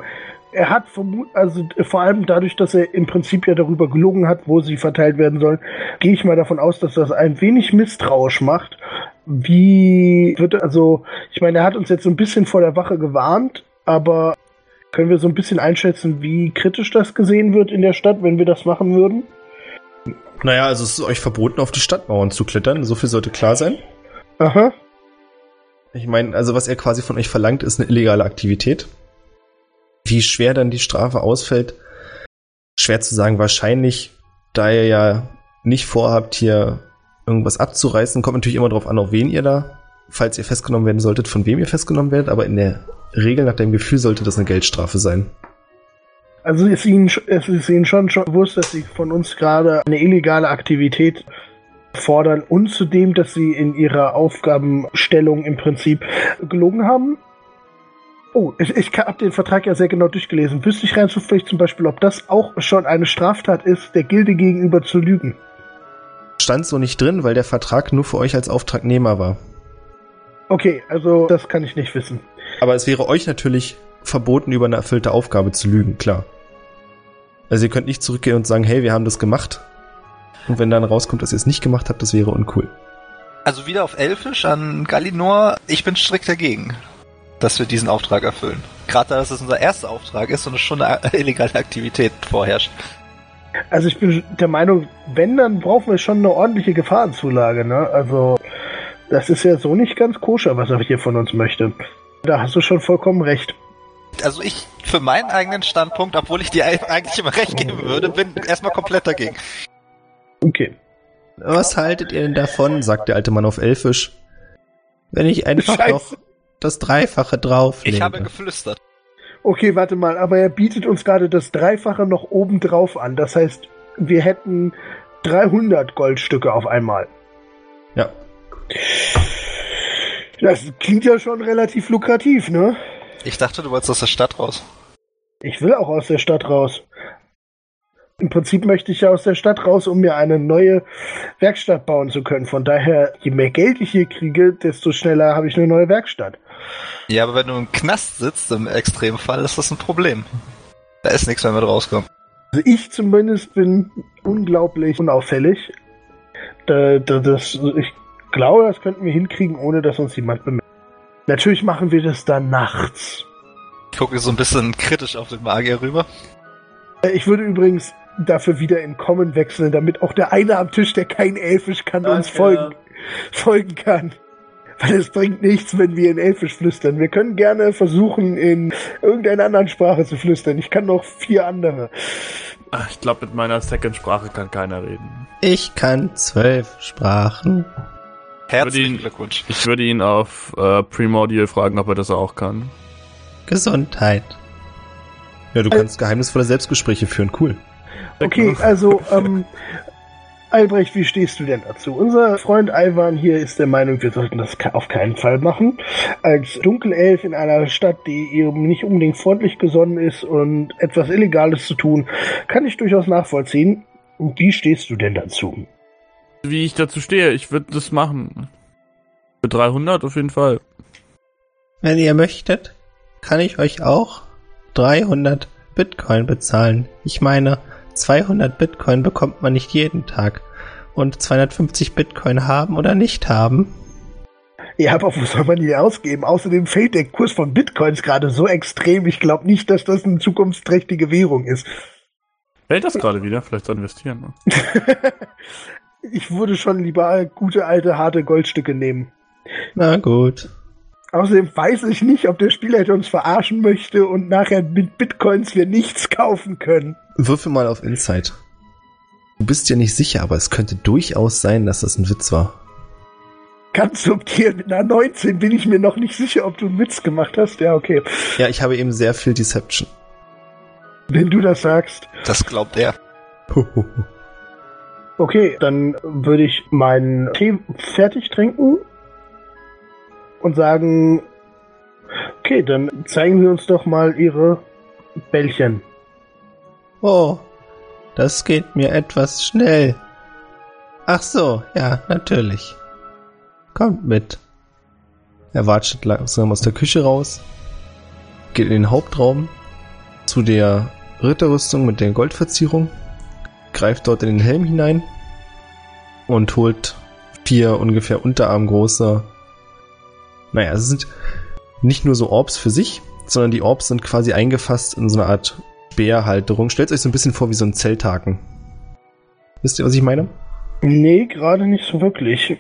er hat also vor allem dadurch, dass er im Prinzip ja darüber gelogen hat, wo sie verteilt werden sollen, gehe ich mal davon aus, dass das ein wenig misstrauisch macht. Wie wird also, ich meine, er hat uns jetzt so ein bisschen vor der Wache gewarnt, aber können wir so ein bisschen einschätzen, wie kritisch das gesehen wird in der Stadt, wenn wir das machen würden? Naja, also es ist euch verboten, auf die Stadtmauern zu klettern. So viel sollte klar sein. Aha. Ich meine, also was er quasi von euch verlangt, ist eine illegale Aktivität. Wie schwer dann die Strafe ausfällt, schwer zu sagen. Wahrscheinlich, da ihr ja nicht vorhabt, hier irgendwas abzureißen, kommt natürlich immer darauf an, auf wen ihr da, falls ihr festgenommen werden solltet, von wem ihr festgenommen werdet. Aber in der Regel, nach dem Gefühl, sollte das eine Geldstrafe sein. Also ist ihnen, es ist ihnen schon, schon bewusst, dass sie von uns gerade eine illegale Aktivität fordern und zudem, dass sie in ihrer Aufgabenstellung im Prinzip gelogen haben. Oh, ich, ich habe den Vertrag ja sehr genau durchgelesen. Wüsste ich rein zufällig zum Beispiel, ob das auch schon eine Straftat ist, der Gilde gegenüber zu lügen. Stand so nicht drin, weil der Vertrag nur für euch als Auftragnehmer war. Okay, also das kann ich nicht wissen. Aber es wäre euch natürlich verboten, über eine erfüllte Aufgabe zu lügen, klar. Also ihr könnt nicht zurückgehen und sagen, hey, wir haben das gemacht. Und wenn dann rauskommt, dass ihr es nicht gemacht habt, das wäre uncool. Also wieder auf Elfisch an Galinor. Ich bin strikt dagegen, dass wir diesen Auftrag erfüllen. Gerade da es unser erster Auftrag ist und es schon eine *laughs* illegale Aktivität vorherrscht. Also ich bin der Meinung, wenn, dann brauchen wir schon eine ordentliche Gefahrenzulage, ne? Also, das ist ja so nicht ganz koscher, was er hier von uns möchte. Da hast du schon vollkommen recht. Also ich für meinen eigenen Standpunkt, obwohl ich dir eigentlich immer recht geben würde, bin erstmal komplett dagegen. Okay. Was haltet ihr denn davon, sagt der alte Mann auf Elfisch, wenn ich einfach Scheiße. noch das Dreifache drauf Ich habe geflüstert. Okay, warte mal, aber er bietet uns gerade das Dreifache noch obendrauf an. Das heißt, wir hätten 300 Goldstücke auf einmal. Ja. Das klingt ja schon relativ lukrativ, ne? Ich dachte, du wolltest aus der Stadt raus. Ich will auch aus der Stadt raus. Im Prinzip möchte ich ja aus der Stadt raus, um mir eine neue Werkstatt bauen zu können. Von daher, je mehr Geld ich hier kriege, desto schneller habe ich eine neue Werkstatt. Ja, aber wenn du im Knast sitzt, im Extremfall, ist das ein Problem. Da ist nichts, wenn wir rauskommen. Also ich zumindest bin unglaublich unauffällig. Da, da, das, ich glaube, das könnten wir hinkriegen, ohne dass uns jemand bemerkt. Natürlich machen wir das dann nachts. Ich gucke so ein bisschen kritisch auf den Magier rüber. Äh, Ich würde übrigens dafür wieder in Common wechseln, damit auch der eine am Tisch, der kein Elfisch kann, uns folgen, folgen kann. Weil es bringt nichts, wenn wir in Elfisch flüstern. Wir können gerne versuchen, in irgendeiner anderen Sprache zu flüstern. Ich kann noch vier andere. Ach, ich glaube, mit meiner Second-Sprache kann keiner reden. Ich kann zwölf Sprachen. Herzlichen ihn- Glückwunsch. Ich würde ihn auf äh, Primordial fragen, ob er das auch kann. Gesundheit. Ja, du kannst geheimnisvolle Selbstgespräche führen, cool. Okay, also, ähm, Albrecht, wie stehst du denn dazu? Unser Freund Ivan hier ist der Meinung, wir sollten das auf keinen Fall machen. Als Dunkelelf in einer Stadt, die ihm nicht unbedingt freundlich gesonnen ist und etwas Illegales zu tun, kann ich durchaus nachvollziehen. Und Wie stehst du denn dazu? Wie ich dazu stehe, ich würde das machen. Für 300 auf jeden Fall. Wenn ihr möchtet, kann ich euch auch 300 Bitcoin bezahlen. Ich meine, 200 Bitcoin bekommt man nicht jeden Tag. Und 250 Bitcoin haben oder nicht haben. Ja, aber wo soll man die ausgeben? Außerdem fällt der Kurs von Bitcoins gerade so extrem. Ich glaube nicht, dass das eine zukunftsträchtige Währung ist. Fällt das gerade wieder? Vielleicht soll investieren. Ne? *laughs* ich würde schon lieber gute alte harte Goldstücke nehmen. Na gut. Außerdem weiß ich nicht, ob der Spielleiter uns verarschen möchte und nachher mit Bitcoins wir nichts kaufen können. Würfel mal auf Insight. Du bist ja nicht sicher, aber es könnte durchaus sein, dass das ein Witz war. Ganz subtil, mit einer 19 bin ich mir noch nicht sicher, ob du einen Witz gemacht hast. Ja, okay. Ja, ich habe eben sehr viel Deception. Wenn du das sagst. Das glaubt er. Okay, dann würde ich meinen Tee fertig trinken und sagen, okay, dann zeigen Sie uns doch mal Ihre Bällchen. Oh, das geht mir etwas schnell. Ach so, ja, natürlich. kommt mit. Er watscht langsam aus der Küche raus, geht in den Hauptraum zu der Ritterrüstung mit der Goldverzierung, greift dort in den Helm hinein und holt vier ungefähr unterarmgroße. Naja, es sind nicht nur so Orbs für sich, sondern die Orbs sind quasi eingefasst in so eine Art Speerhalterung. Stellt euch so ein bisschen vor wie so ein Zelthaken. Wisst ihr, was ich meine? Nee, gerade nicht so wirklich.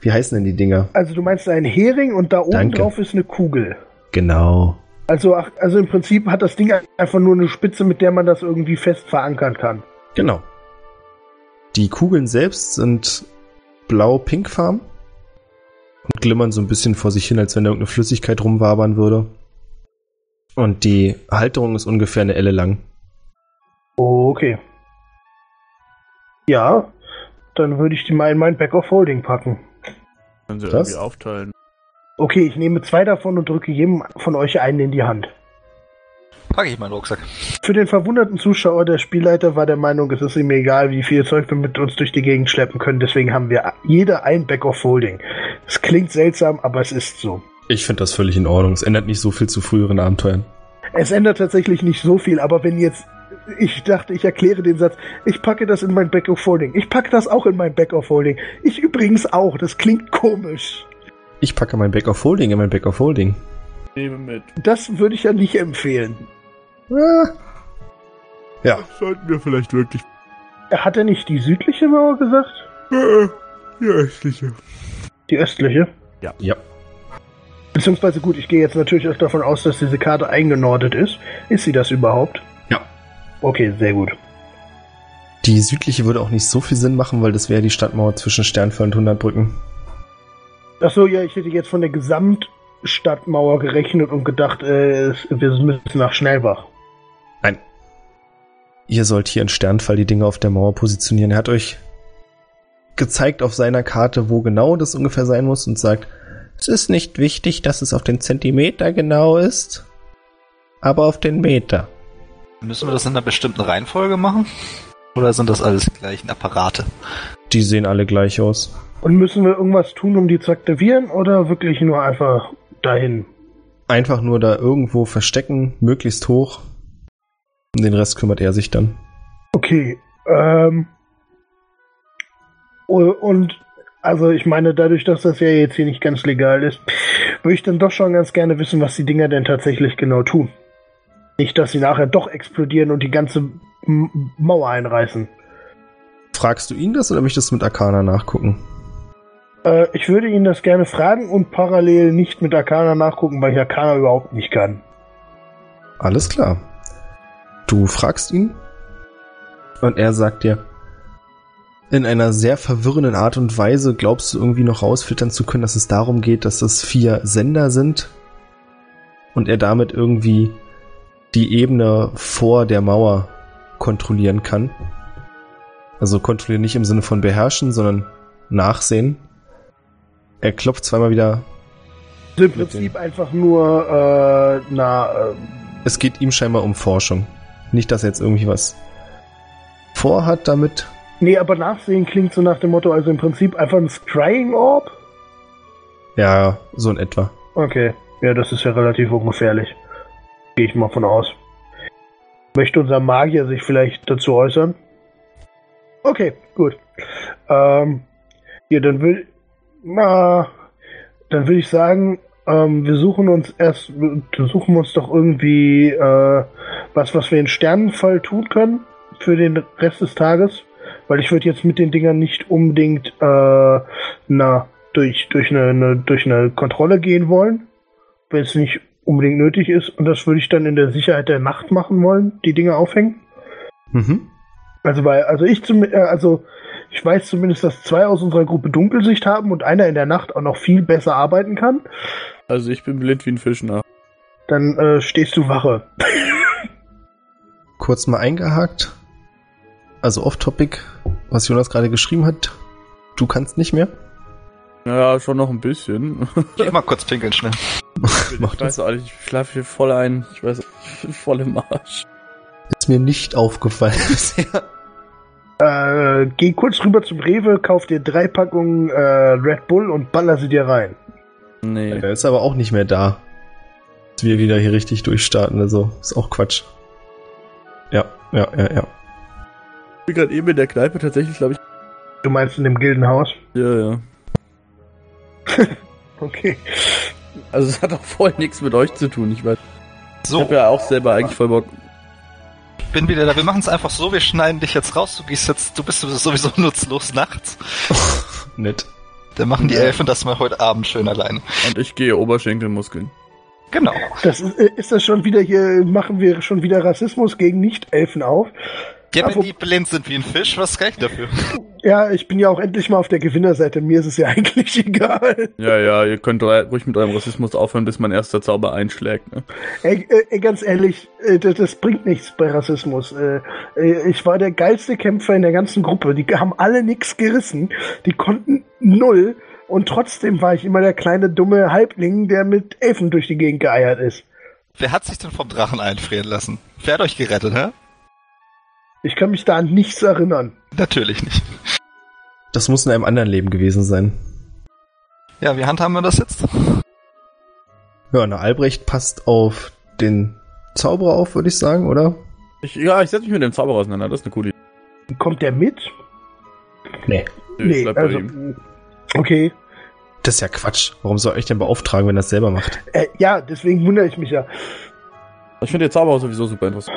Wie heißen denn die Dinger? Also du meinst einen Hering und da oben Danke. drauf ist eine Kugel. Genau. Also, ach, also im Prinzip hat das Ding einfach nur eine Spitze, mit der man das irgendwie fest verankern kann. Genau. Die Kugeln selbst sind blau-pinkfarben und glimmern so ein bisschen vor sich hin, als wenn da irgendeine Flüssigkeit rumwabern würde. Und die Halterung ist ungefähr eine Elle lang. Okay. Ja, dann würde ich die mal in mein Back of Holding packen. Können sie Das? irgendwie aufteilen. Okay, ich nehme zwei davon und drücke jedem von euch einen in die Hand. Packe ich meinen Rucksack. Für den verwunderten Zuschauer, der Spielleiter war der Meinung, es ist ihm egal, wie viel Zeug wir mit uns durch die Gegend schleppen können. Deswegen haben wir jeder ein Back of Holding. Es klingt seltsam, aber es ist so. Ich finde das völlig in Ordnung. Es ändert nicht so viel zu früheren Abenteuern. Es ändert tatsächlich nicht so viel, aber wenn jetzt ich dachte, ich erkläre den Satz, ich packe das in mein Back of Holding. Ich packe das auch in mein Back of Holding. Ich übrigens auch. Das klingt komisch. Ich packe mein Back of Holding in mein Back of Holding. Nehme mit. Das würde ich ja nicht empfehlen. Ah. Ja, Das sollten wir vielleicht wirklich. Hat er nicht die südliche Mauer gesagt? Äh, die östliche. Die östliche? ja. Beziehungsweise gut, ich gehe jetzt natürlich auch davon aus, dass diese Karte eingenordet ist. Ist sie das überhaupt? Ja. Okay, sehr gut. Die südliche würde auch nicht so viel Sinn machen, weil das wäre die Stadtmauer zwischen Sternfall und Hundertbrücken. Ach so, ja, ich hätte jetzt von der Gesamtstadtmauer gerechnet und gedacht, äh, es- wir müssen nach Schnellbach. Ihr sollt hier in Sternfall die Dinge auf der Mauer positionieren. Er hat euch gezeigt auf seiner Karte, wo genau das ungefähr sein muss und sagt, es ist nicht wichtig, dass es auf den Zentimeter genau ist, aber auf den Meter. Müssen wir das in einer bestimmten Reihenfolge machen? Oder sind das alles die gleichen Apparate? Die sehen alle gleich aus. Und müssen wir irgendwas tun, um die zu aktivieren oder wirklich nur einfach dahin? Einfach nur da irgendwo verstecken, möglichst hoch. Um den Rest kümmert er sich dann. Okay, ähm. Und, also ich meine, dadurch, dass das ja jetzt hier nicht ganz legal ist, würde ich dann doch schon ganz gerne wissen, was die Dinger denn tatsächlich genau tun. Nicht, dass sie nachher doch explodieren und die ganze M Mauer einreißen. Fragst du ihn das oder möchtest du mit Arcana nachgucken? Äh, ich würde ihn das gerne fragen und parallel nicht mit Arcana nachgucken, weil ich Arcana überhaupt nicht kann. Alles klar. Du fragst ihn und er sagt dir, in einer sehr verwirrenden Art und Weise glaubst du irgendwie noch rausfiltern zu können, dass es darum geht, dass es vier Sender sind und er damit irgendwie die Ebene vor der Mauer kontrollieren kann. Also kontrollieren nicht im Sinne von beherrschen, sondern nachsehen. Er klopft zweimal wieder. Im Prinzip einfach nur, äh, na, äh, Es geht ihm scheinbar um Forschung. Nicht, dass er jetzt irgendwie was vorhat damit. nee, aber Nachsehen klingt so nach dem Motto, also im Prinzip einfach ein Scrying Orb? Ja, so in etwa. Okay, ja, das ist ja relativ ungefährlich. Gehe ich mal von aus. Möchte unser Magier sich vielleicht dazu äußern? Okay, gut. Ähm, ja, dann will, na, dann würde ich sagen, ähm, wir suchen uns erst, suchen uns doch irgendwie äh, was, was wir in Sternenfall tun können für den Rest des Tages, weil ich würde jetzt mit den Dingern nicht unbedingt, äh, na, durch, durch eine, eine, durch eine Kontrolle gehen wollen, wenn es nicht unbedingt nötig ist. Und das würde ich dann in der Sicherheit der Nacht machen wollen, die Dinge aufhängen. Mhm. Also weil, also ich zum, äh, also ich weiß zumindest, dass zwei aus unserer Gruppe Dunkelsicht haben und einer in der Nacht auch noch viel besser arbeiten kann. Also ich bin blind wie ein Fisch nach. Dann äh, stehst du Wache. *laughs* Kurz mal eingehakt. Also off-topic, was Jonas gerade geschrieben hat. Du kannst nicht mehr. Ja, schon noch ein bisschen. Ich geh mal kurz pinkeln schnell. *laughs* Mach ich weiß auch nicht, ich schlafe hier voll ein. Ich weiß, ich *laughs* bin voll im Arsch. Ist mir nicht aufgefallen *laughs* bisher. Äh, geh kurz rüber zum Rewe, kauf dir drei Packungen äh, Red Bull und baller sie dir rein. Nee. Der ist aber auch nicht mehr da. Dass wir wieder hier richtig durchstarten, also ist auch Quatsch. Ja, ja, ja, ja. Ich bin gerade eben in der Kneipe tatsächlich, glaube ich. Du meinst in dem Gildenhaus? Ja, ja. *laughs* Okay. Also es hat auch voll nichts mit euch zu tun, ich weiß. Ich So, habe ja auch selber eigentlich voll Bock. Ich bin wieder da. Wir machen es einfach so, wir schneiden dich jetzt raus. Du gehst jetzt, du bist sowieso *laughs* nutzlos nachts. *laughs* Nett. Dann machen die. Elfen das mal heute Abend schön alleine. Und ich gehe Oberschenkelmuskeln. Genau. Das ist, ist das schon wieder hier, machen wir schon wieder Rassismus gegen Nicht-Elfen auf? Ja, wenn die blind sind wie ein Fisch, was kann ich dafür? *laughs* Ja, ich bin ja auch endlich mal auf der Gewinnerseite. Mir ist es ja *laughs* eigentlich egal. Ja, ja, ihr könnt ruhig mit eurem Rassismus aufhören, bis mein erster Zauber einschlägt. Ne? Ey, äh, ey, ganz ehrlich, äh, das, das bringt nichts bei Rassismus. Äh, ich war der geilste Kämpfer in der ganzen Gruppe. Die haben alle nix gerissen. Die konnten null. Und trotzdem war ich immer der kleine dumme Halbling, der mit Elfen durch die Gegend geeiert ist. Wer hat sich denn vom Drachen einfrieren lassen? Wer hat euch gerettet, hä? Ich kann mich da an nichts erinnern. Natürlich nicht. Das muss in einem anderen Leben gewesen sein. Ja, wie handhaben wir das jetzt? Ja, na, Albrecht passt auf den Zauberer auf, würde ich sagen, oder? Ich, ja, ich setze mich mit dem Zauberer auseinander, das ist eine coole Idee. Kommt der mit? Nee. Bleib bei also. ihm. Okay. Das ist ja Quatsch. Warum soll ich denn beauftragen, wenn er es selber macht? Äh, ja, deswegen wundere ich mich ja. Ich finde den Zauberer sowieso super interessant.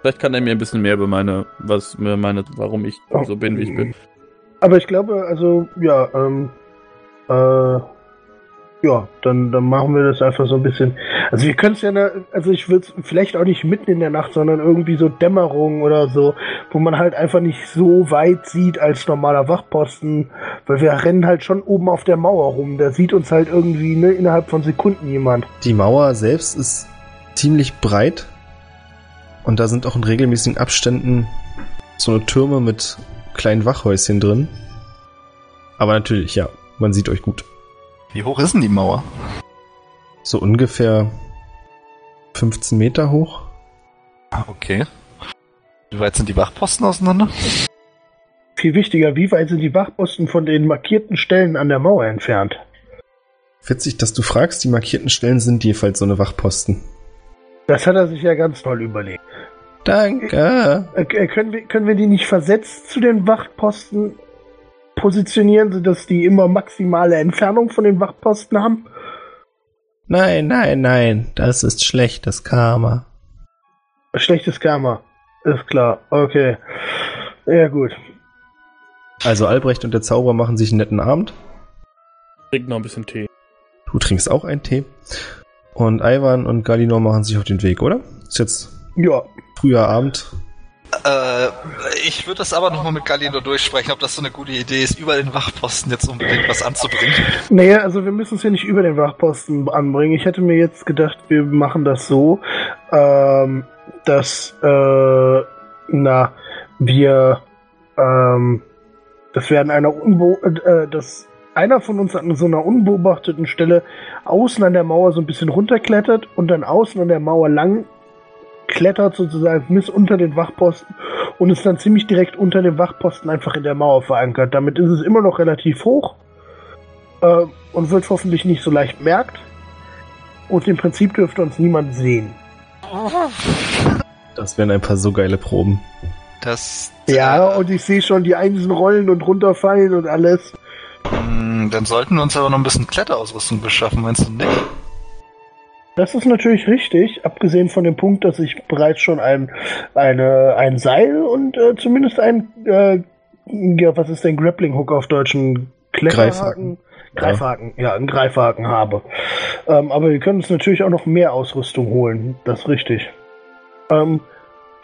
Vielleicht kann er mir ein bisschen mehr über meine, was mir meine, warum ich so bin, wie ich bin. Aber ich glaube, also, ja, ähm, äh, ja, dann, dann machen wir das einfach so ein bisschen. Also wir können es ja, ne, also ich würde vielleicht auch nicht mitten in der Nacht, sondern irgendwie so Dämmerung oder so, wo man halt einfach nicht so weit sieht als normaler Wachposten, weil wir rennen halt schon oben auf der Mauer rum. Da sieht uns halt irgendwie ne, innerhalb von Sekunden jemand. Die Mauer selbst ist ziemlich breit und da sind auch in regelmäßigen Abständen so eine Türme mit kleinen Wachhäuschen drin. Aber natürlich, ja, man sieht euch gut. Wie hoch ist denn die Mauer? So ungefähr 15 Meter hoch. Ah, okay. Wie weit sind die Wachposten auseinander? Viel wichtiger, wie weit sind die Wachposten von den markierten Stellen an der Mauer entfernt? Witzig, dass du fragst, die markierten Stellen sind jedenfalls so eine Wachposten. Das hat er sich ja ganz toll überlegt. Danke. Äh, äh, können, wir, können wir die nicht versetzt zu den Wachposten positionieren, sodass die immer maximale Entfernung von den Wachposten haben? Nein, nein, nein, das ist schlechtes Karma. Schlechtes Karma. Ist klar. Okay. Ja, gut. Also Albrecht und der Zauberer machen sich einen netten Abend. Trink noch ein bisschen Tee. Du trinkst auch einen Tee. Und Ivan und Galinor machen sich auf den Weg, oder? Ist jetzt Ja. früher Abend. Äh, ich würde das aber nochmal mit Galino durchsprechen, ob das so eine gute Idee ist, über den Wachposten jetzt unbedingt was anzubringen. Naja, also wir müssen es ja nicht über den Wachposten anbringen. Ich hätte mir jetzt gedacht, wir machen das so, ähm, dass, äh, na, wir, ähm, dass wir an einer Unbo äh, dass einer von uns an so einer unbeobachteten Stelle außen an der Mauer so ein bisschen runterklettert und dann außen an der Mauer lang klettert sozusagen bis unter den Wachposten und ist dann ziemlich direkt unter dem Wachposten einfach in der Mauer verankert. Damit ist es immer noch relativ hoch äh, und wird hoffentlich nicht so leicht merkt. Und im Prinzip dürfte uns niemand sehen. Das wären ein paar so geile Proben. Das. Ja, und ich sehe schon die Einsen rollen und runterfallen und alles. mh, Dann sollten wir uns aber noch ein bisschen Kletterausrüstung beschaffen, meinst du nicht? Das ist natürlich richtig, abgesehen von dem Punkt, dass ich bereits schon ein, eine, ein Seil und äh, zumindest ein, äh, ja, was ist denn Grappling Hook auf deutschen Kletterhaken? Greifhaken. Greifhaken, ja, einen Greifhaken habe. Ähm, aber wir können uns natürlich auch noch mehr Ausrüstung holen, das ist richtig. Ähm,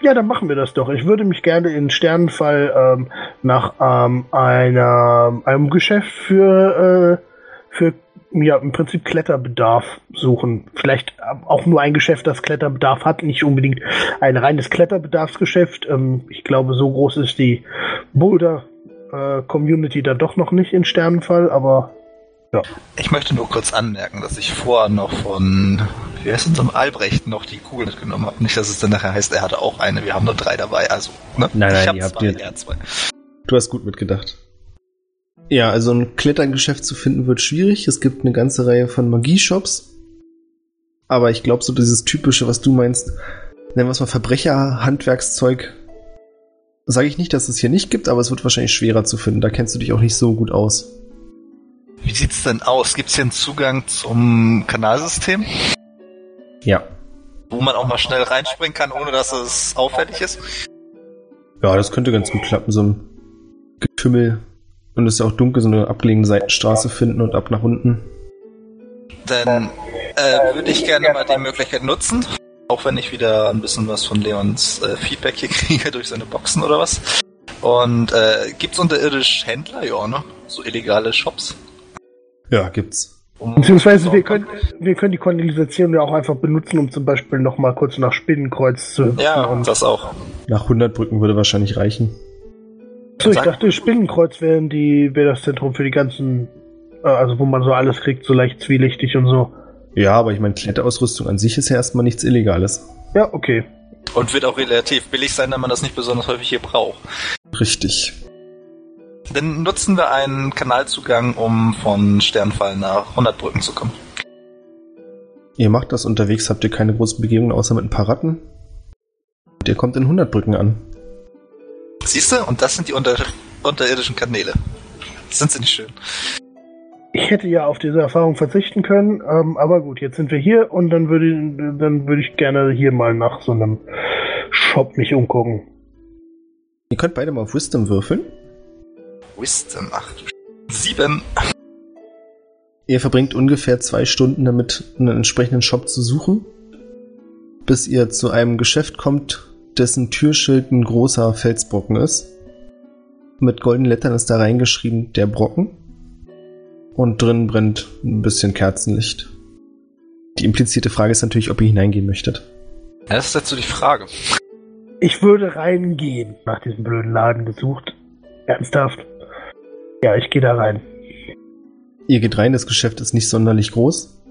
ja, dann machen wir das doch. Ich würde mich gerne in Sternenfall ähm, nach ähm, einer, einem Geschäft für, äh, für ja, im Prinzip Kletterbedarf suchen. Vielleicht auch nur ein Geschäft, das Kletterbedarf hat, nicht unbedingt ein reines Kletterbedarfsgeschäft. Ähm, ich glaube, so groß ist die Boulder-Community da doch noch nicht in Sternenfall, aber Ich möchte nur kurz anmerken, dass ich vorher noch von, wie heißt unserem Albrecht noch die Kugel mitgenommen habe. Nicht, dass es dann nachher heißt, er hatte auch eine. Wir haben nur drei dabei. Also, ne? Nein, nein, ich hab ihr habt zwei, er zwei. Du hast gut mitgedacht. Ja, also ein Klettergeschäft zu finden wird schwierig. Es gibt eine ganze Reihe von Magieshops. Aber ich glaube, so dieses typische, was du meinst, nennen wir es mal Verbrecherhandwerkszeug, sage ich nicht, dass es hier nicht gibt, aber es wird wahrscheinlich schwerer zu finden. Da kennst du dich auch nicht so gut aus. Wie sieht's denn aus? Gibt's hier einen Zugang zum Kanalsystem? Ja. Wo man auch mal schnell reinspringen kann, ohne dass es auffällig ist? Ja, das könnte ganz gut klappen, so ein Getümmel. Und es ist ja auch dunkel, so eine abgelegene Seitenstraße finden und ab nach unten. Dann äh, würde ich gerne mal die Möglichkeit nutzen, auch wenn ich wieder ein bisschen was von Leons äh, Feedback hier *laughs* kriege durch seine Boxen oder was. Und äh, gibt's unterirdisch Händler, ja, ne? So illegale Shops. Ja, gibt's. Um Beziehungsweise wir können, wir können die Kanalisation ja auch einfach benutzen, um zum Beispiel noch mal kurz nach Spinnenkreuz zu hüpfen. Ja, und das auch. Nach 100 Brücken würde wahrscheinlich reichen. So, ich dachte, Spinnenkreuz wären die, wäre das Zentrum für die ganzen, äh, also wo man so alles kriegt, so leicht zwielichtig und so. Ja, aber ich meine, Kletterausrüstung an sich ist ja erstmal nichts Illegales. Ja, okay. Und wird auch relativ billig sein, da man das nicht besonders häufig hier braucht. Richtig. Dann nutzen wir einen Kanalzugang, um von Sternfall nach 100 Brücken zu kommen. Ihr macht das unterwegs, habt ihr keine großen Begegnungen außer mit ein paar Ratten. Und ihr kommt in 100 Brücken an. Siehst du? Und das sind die unter unterirdischen Kanäle. Sind sie nicht schön? Ich hätte ja auf diese Erfahrung verzichten können, ähm, aber gut, jetzt sind wir hier und dann würde dann würde ich gerne hier mal nach so einem Shop mich umgucken. Ihr könnt beide mal auf Wisdom würfeln. Wisdom, ach du Sieben. Ihr verbringt ungefähr zwei Stunden damit, einen entsprechenden Shop zu suchen, bis ihr zu einem Geschäft kommt, dessen Türschild ein großer Felsbrocken ist. Mit goldenen Lettern ist da reingeschrieben der Brocken. Und drin brennt ein bisschen Kerzenlicht. Die implizierte Frage ist natürlich, ob ihr hineingehen möchtet. Das ist dazu die Frage. Ich würde reingehen, nach diesem blöden Laden gesucht. Ernsthaft? Ja, ich gehe da rein. Ihr geht rein, das Geschäft ist nicht sonderlich groß.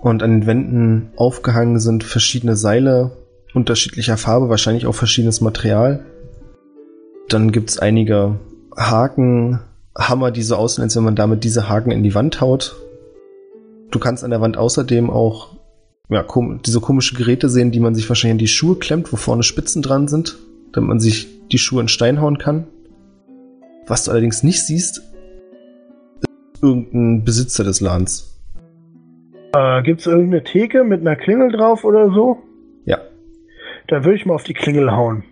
Und an den Wänden aufgehangen sind verschiedene Seile unterschiedlicher Farbe, wahrscheinlich auch verschiedenes Material. Dann gibt's einige Haken, Hammer, die so aussehen, als wenn man damit diese Haken in die Wand haut. Du kannst an der Wand außerdem auch ja, kom diese komische Geräte sehen, die man sich wahrscheinlich in die Schuhe klemmt, wo vorne Spitzen dran sind, damit man sich die Schuhe in Stein hauen kann. Was du allerdings nicht siehst, ist irgendein Besitzer des Ladens. Äh, gibt's irgendeine Theke mit einer Klingel drauf oder so? Dann würde ich mal auf die Klingel hauen.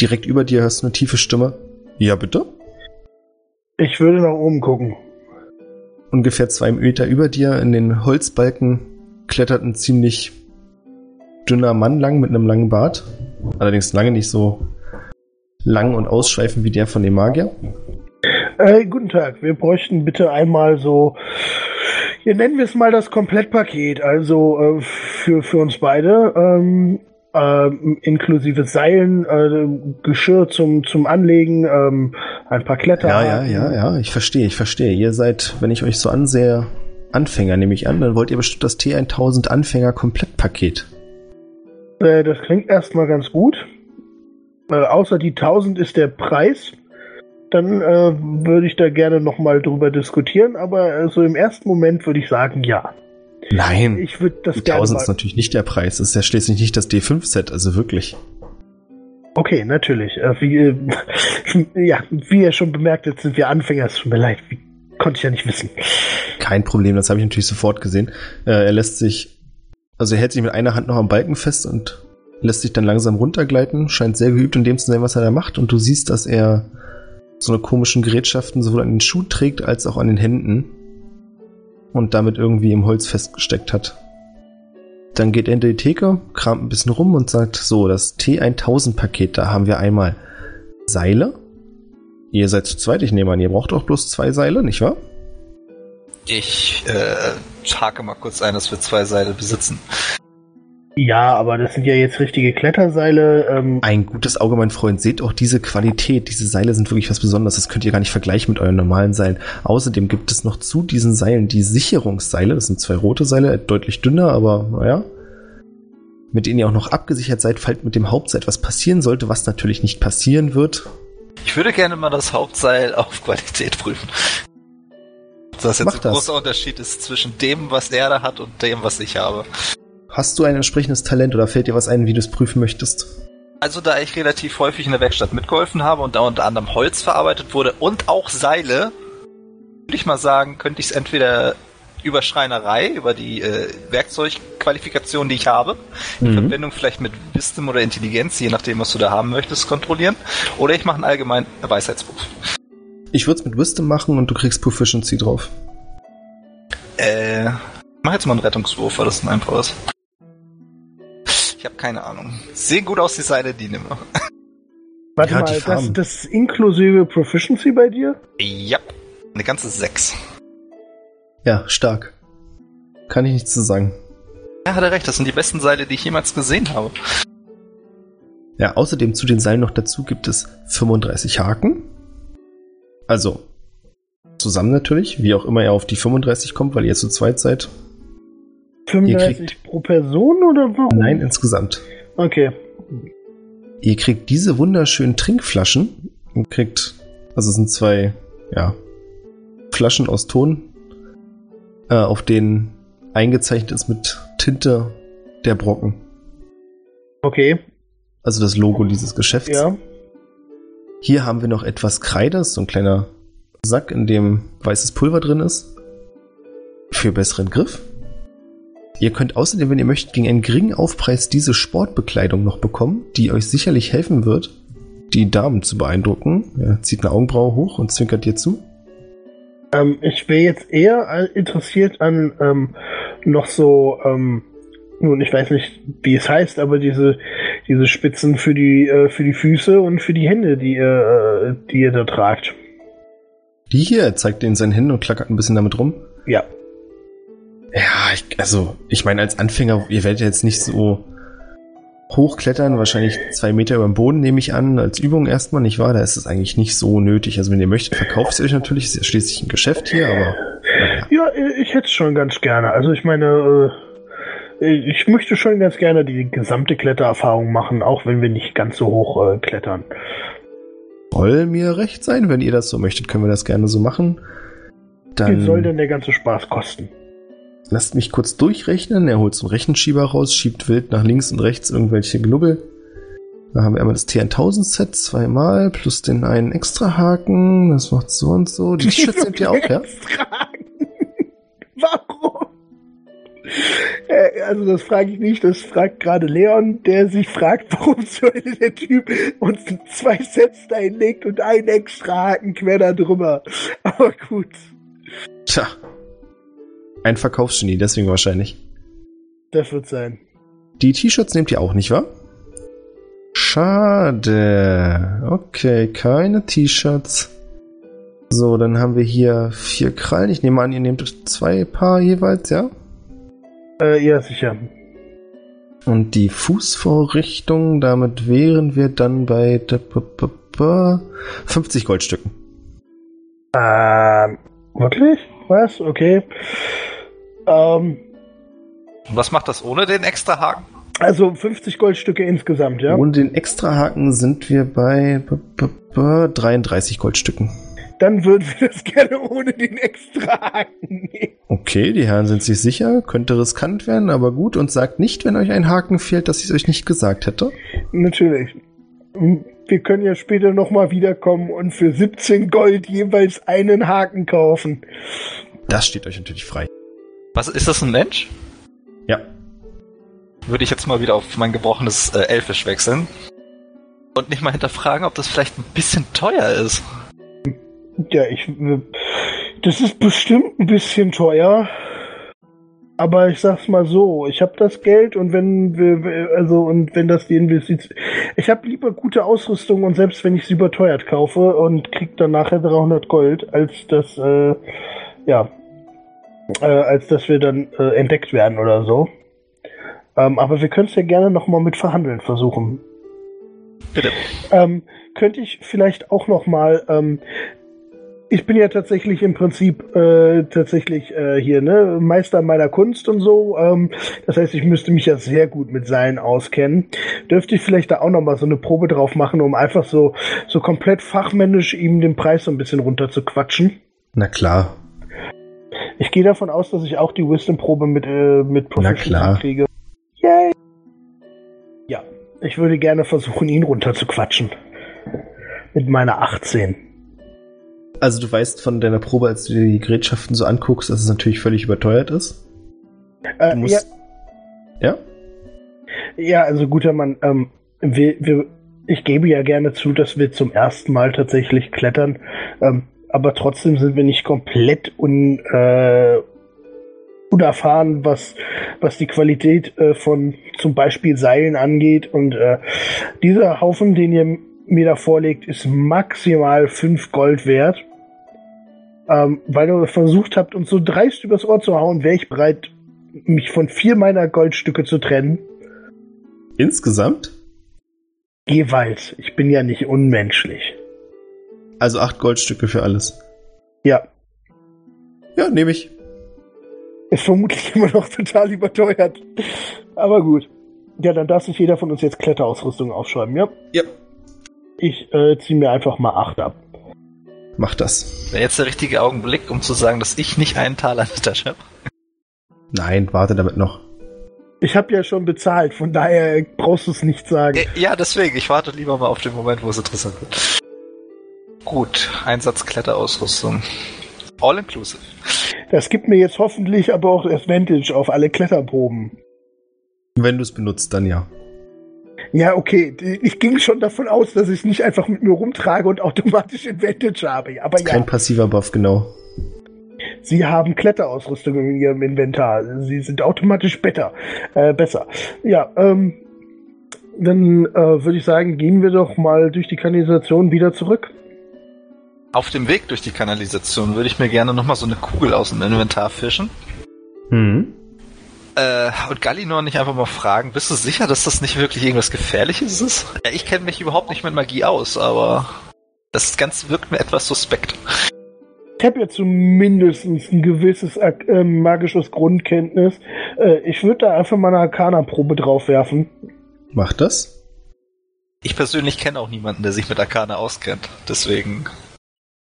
Direkt über dir hörst du eine tiefe Stimme. Ja, bitte? Ich würde nach oben gucken. Ungefähr zwei Meter über dir in den Holzbalken klettert ein ziemlich dünner Mann lang mit einem langen Bart. Allerdings lange nicht so lang und ausschweifend wie der von dem Magier. Äh, guten Tag, wir bräuchten bitte einmal so, hier nennen wir es mal das Komplettpaket, also äh, für, für uns beide, ähm, ähm, inklusive Seilen, äh, Geschirr zum, zum Anlegen, ähm, ein paar Kletter. Ja, ja, ja, ja, ich verstehe, ich verstehe. Ihr seid, wenn ich euch so ansehe, Anfänger nehme ich an, dann wollt ihr bestimmt das T1000 Anfänger Komplettpaket. Äh, das klingt erstmal ganz gut. Äh, außer die 1000 ist der Preis. Dann äh, würde ich da gerne nochmal drüber diskutieren, aber äh, so im ersten Moment würde ich sagen, ja. Nein, Ich würde das gerne 1000 mal ist natürlich nicht der Preis, ist ja schließlich nicht das D5-Set, also wirklich. Okay, natürlich. Äh, wie, äh, *laughs* ja, wie ihr schon bemerkt habt, sind wir Anfänger. Es tut mir leid, wie, konnte ich ja nicht wissen. Kein Problem, das habe ich natürlich sofort gesehen. Äh, er lässt sich, also er hält sich mit einer Hand noch am Balken fest und lässt sich dann langsam runtergleiten, scheint sehr geübt in dem zu sein, was er da macht. Und du siehst, dass er so eine komischen Gerätschaften sowohl an den Schuh trägt als auch an den Händen und damit irgendwie im Holz festgesteckt hat. Dann geht er hinter die Theke, kramt ein bisschen rum und sagt, so, das T1000-Paket, da haben wir einmal Seile. Ihr seid zu zweit, ich nehme an, ihr braucht auch bloß zwei Seile, nicht wahr? Ich äh, hake mal kurz ein, dass wir zwei Seile besitzen. Ja, aber das sind ja jetzt richtige Kletterseile. Ähm, Ein gutes Auge, mein Freund. Seht auch diese Qualität. Diese Seile sind wirklich was Besonderes. Das könnt ihr gar nicht vergleichen mit euren normalen Seilen. Außerdem gibt es noch zu diesen Seilen die Sicherungsseile. Das sind zwei rote Seile, deutlich dünner, aber naja. Mit denen ihr auch noch abgesichert seid, falls mit dem Hauptseil etwas passieren sollte, was natürlich nicht passieren wird. Ich würde gerne mal das Hauptseil auf Qualität prüfen. Das jetzt Mach ein das. großer Unterschied ist zwischen dem, was er da hat und dem, was ich habe. Hast du ein entsprechendes Talent oder fällt dir was ein, wie du es prüfen möchtest? Also da ich relativ häufig in der Werkstatt mitgeholfen habe und da unter anderem Holz verarbeitet wurde und auch Seile, würde ich mal sagen, könnte ich es entweder über Schreinerei, über die äh, Werkzeugqualifikation, die ich habe, in Mhm. Verbindung vielleicht mit Wisdom oder Intelligenz, je nachdem, was du da haben möchtest, kontrollieren. Oder ich mache einen allgemeinen Weisheitswurf. Ich würde es mit Wisdom machen und du kriegst Proficiency drauf. Äh, mach jetzt mal einen Rettungswurf, weil das ein einfaches. Ich habe keine Ahnung. Sehen gut aus, die Seile, die nehme. *laughs* Warte Ja, mal, das, das inklusive Proficiency bei dir? Ja, eine ganze sechs. Ja, stark. Kann ich nichts zu sagen. Ja, hat er recht, das sind die besten Seile, die ich jemals gesehen habe. Ja, außerdem zu den Seilen noch dazu gibt es 35 Haken. Also, zusammen natürlich, wie auch immer er auf die 35 kommt, weil ihr zu zweit seid. 35 pro Person oder warum? Nein, insgesamt. Okay. Ihr kriegt diese wunderschönen Trinkflaschen und kriegt, also es sind zwei, ja, Flaschen aus Ton, äh, auf denen eingezeichnet ist mit Tinte der Brocken. Okay. Also das Logo dieses Geschäfts. Ja. Hier haben wir noch etwas Kreide, so ein kleiner Sack, in dem weißes Pulver drin ist. Für besseren Griff. Ihr könnt außerdem, wenn ihr möchtet, gegen einen geringen Aufpreis diese Sportbekleidung noch bekommen, die euch sicherlich helfen wird, die Damen zu beeindrucken. Er zieht eine Augenbraue hoch und zwinkert dir zu. Ähm, ich wäre jetzt eher interessiert an ähm, noch so, ähm, nun, ich weiß nicht, wie es heißt, aber diese, diese Spitzen für die, äh, für die Füße und für die Hände, die ihr, äh, die ihr da tragt. Die hier, er zeigt in seinen Händen und klackert ein bisschen damit rum. Ja. Ja, ich, also, ich meine, als Anfänger, ihr werdet jetzt nicht so hochklettern, wahrscheinlich zwei Meter über dem Boden, nehme ich an, als Übung erstmal, nicht wahr? Da ist es eigentlich nicht so nötig. Also, wenn ihr möchtet, verkauft es euch natürlich. Ist ja schließlich ein Geschäft hier, aber naja. Ja, ich hätte es schon ganz gerne. Also ich meine, äh, ich möchte schon ganz gerne die gesamte Klettererfahrung machen, auch wenn wir nicht ganz so hoch äh, klettern. soll mir recht sein. Wenn ihr das so möchtet, können wir das gerne so machen. Wie Dann soll denn der ganze Spaß kosten? Lasst mich kurz durchrechnen. Er holt so einen Rechenschieber raus, schiebt wild nach links und rechts irgendwelche Knubbel. Da haben wir einmal das T1000-Set zweimal plus den einen Extra-Haken. Das macht so und so. Die T-Shirts sind ja auch, ja? *laughs* Warum? Äh, Also das frage ich nicht, das fragt gerade Leon, der sich fragt, *laughs* warum soll der Typ uns zwei Sets da hinlegt und einen extra Haken quer da drüber. Aber gut. Tja. Ein Verkaufsgenie, deswegen wahrscheinlich. Das wird sein. Die T-Shirts nehmt ihr auch, nicht wahr? Schade. Okay, keine T-Shirts. So, dann haben wir hier vier Krallen. Ich nehme an, ihr nehmt zwei Paar jeweils, ja? Äh, ja, sicher. Und die Fußvorrichtung, damit wären wir dann bei d- b- b- b- 50 Goldstücken. Ähm, wirklich? Was? Okay. Ähm, Und was macht das ohne den extra Haken? also 50 Goldstücke insgesamt, ja? Ohne den Extrahaken sind wir bei b- b- b- 33 Goldstücken. Dann würden wir das gerne ohne den extra Haken nehmen. Okay, die Herren sind sich sicher, könnte riskant werden, aber gut und sagt nicht, wenn euch ein Haken fehlt, dass ich es euch nicht gesagt hätte. Natürlich. Wir können ja später nochmal wiederkommen und für 17 Gold jeweils einen Haken kaufen. Das steht euch natürlich frei. Was ist das ein Mensch? Ja. Würde ich jetzt mal wieder auf mein gebrochenes äh, Elfisch wechseln. Und nicht mal hinterfragen, ob das vielleicht ein bisschen teuer ist. Ja, ich. Das ist bestimmt ein bisschen teuer. Aber ich sag's mal so, ich habe das Geld und wenn wir, also und wenn das die Investition, ich habe lieber gute Ausrüstung und selbst wenn ich sie überteuert kaufe und krieg dann nachher 300 Gold, als das, äh, ja, äh, als dass wir dann äh, entdeckt werden oder so. Ähm, aber wir können es ja gerne noch mal mit Verhandeln versuchen. Bitte. Ähm, könnte ich vielleicht auch noch mal, ähm, ich bin ja tatsächlich im Prinzip äh, tatsächlich äh, hier ne Meister meiner Kunst und so. Ähm, das heißt, ich müsste mich ja sehr gut mit Seilen auskennen. Dürfte ich vielleicht da auch noch mal so eine Probe drauf machen, um einfach so so komplett fachmännisch ihm den Preis so ein bisschen runter zu quatschen? Na klar. Ich gehe davon aus, dass ich auch die Wisdom-Probe mit äh, mit Na klar. kriege. Yay! Ja, ich würde gerne versuchen, ihn runter zu quatschen. Mit meiner 18. Also du weißt von deiner Probe, als du dir die Gerätschaften so anguckst, dass es natürlich völlig überteuert ist. Äh, Du musst. Ja? Ja, also guter Mann, ähm, wir, wir, ich gebe ja gerne zu, dass wir zum ersten Mal tatsächlich klettern, ähm, aber trotzdem sind wir nicht komplett un, äh, unerfahren, was, was die Qualität äh, von zum Beispiel Seilen angeht. Und äh, dieser Haufen, den ihr mir da vorlegt, ist maximal 5 Gold wert. Ähm, weil ihr versucht habt, uns so dreist übers Ohr zu hauen, wäre ich bereit, mich von vier meiner Goldstücke zu trennen. Insgesamt? Jeweils. Ich bin ja nicht unmenschlich. Also acht Goldstücke für alles. Ja. Ja, nehme ich. Ist vermutlich *laughs* immer noch total überteuert. Aber gut. Ja, dann darf sich jeder von uns jetzt Kletterausrüstung aufschreiben, ja? Ja. Ich äh, ziehe mir einfach mal acht ab. Mach das. Wäre jetzt der richtige Augenblick, um zu sagen, dass ich nicht einen Taler in der Tasche habe. Nein, warte damit noch. Ich habe ja schon bezahlt, von daher brauchst du es nicht sagen. Äh, Ja, deswegen. Ich warte lieber mal auf den Moment, wo es interessant wird. Gut, Einsatz Kletterausrüstung. All inclusive. Das gibt mir jetzt hoffentlich aber auch Advantage auf alle Kletterproben. Wenn du es benutzt, dann ja. Ja, okay. Ich ging schon davon aus, dass ich nicht einfach mit mir rumtrage und automatisch *laughs* Advantage habe. Aber Ist ja, kein passiver Buff, genau. Sie haben Kletterausrüstung in Ihrem Inventar. Sie sind automatisch better, äh, besser. Ja, ähm, dann äh, würde ich sagen, gehen wir doch mal durch die Kanalisation wieder zurück. Auf dem Weg durch die Kanalisation würde ich mir gerne nochmal so eine Kugel aus dem Inventar fischen. Hm. Äh, und Gallinor nicht einfach mal fragen, bist du sicher, dass das nicht wirklich irgendwas Gefährliches ist? Ja, ich kenne mich überhaupt nicht mit Magie aus, aber das Ganze wirkt mir etwas suspekt. Ich habe ja zumindest ein gewisses äh, magisches Grundkenntnis. Äh, ich würde da einfach mal eine Arcana-Probe drauf werfen. Mach das. Ich persönlich kenne auch niemanden, der sich mit Arcana auskennt. Deswegen.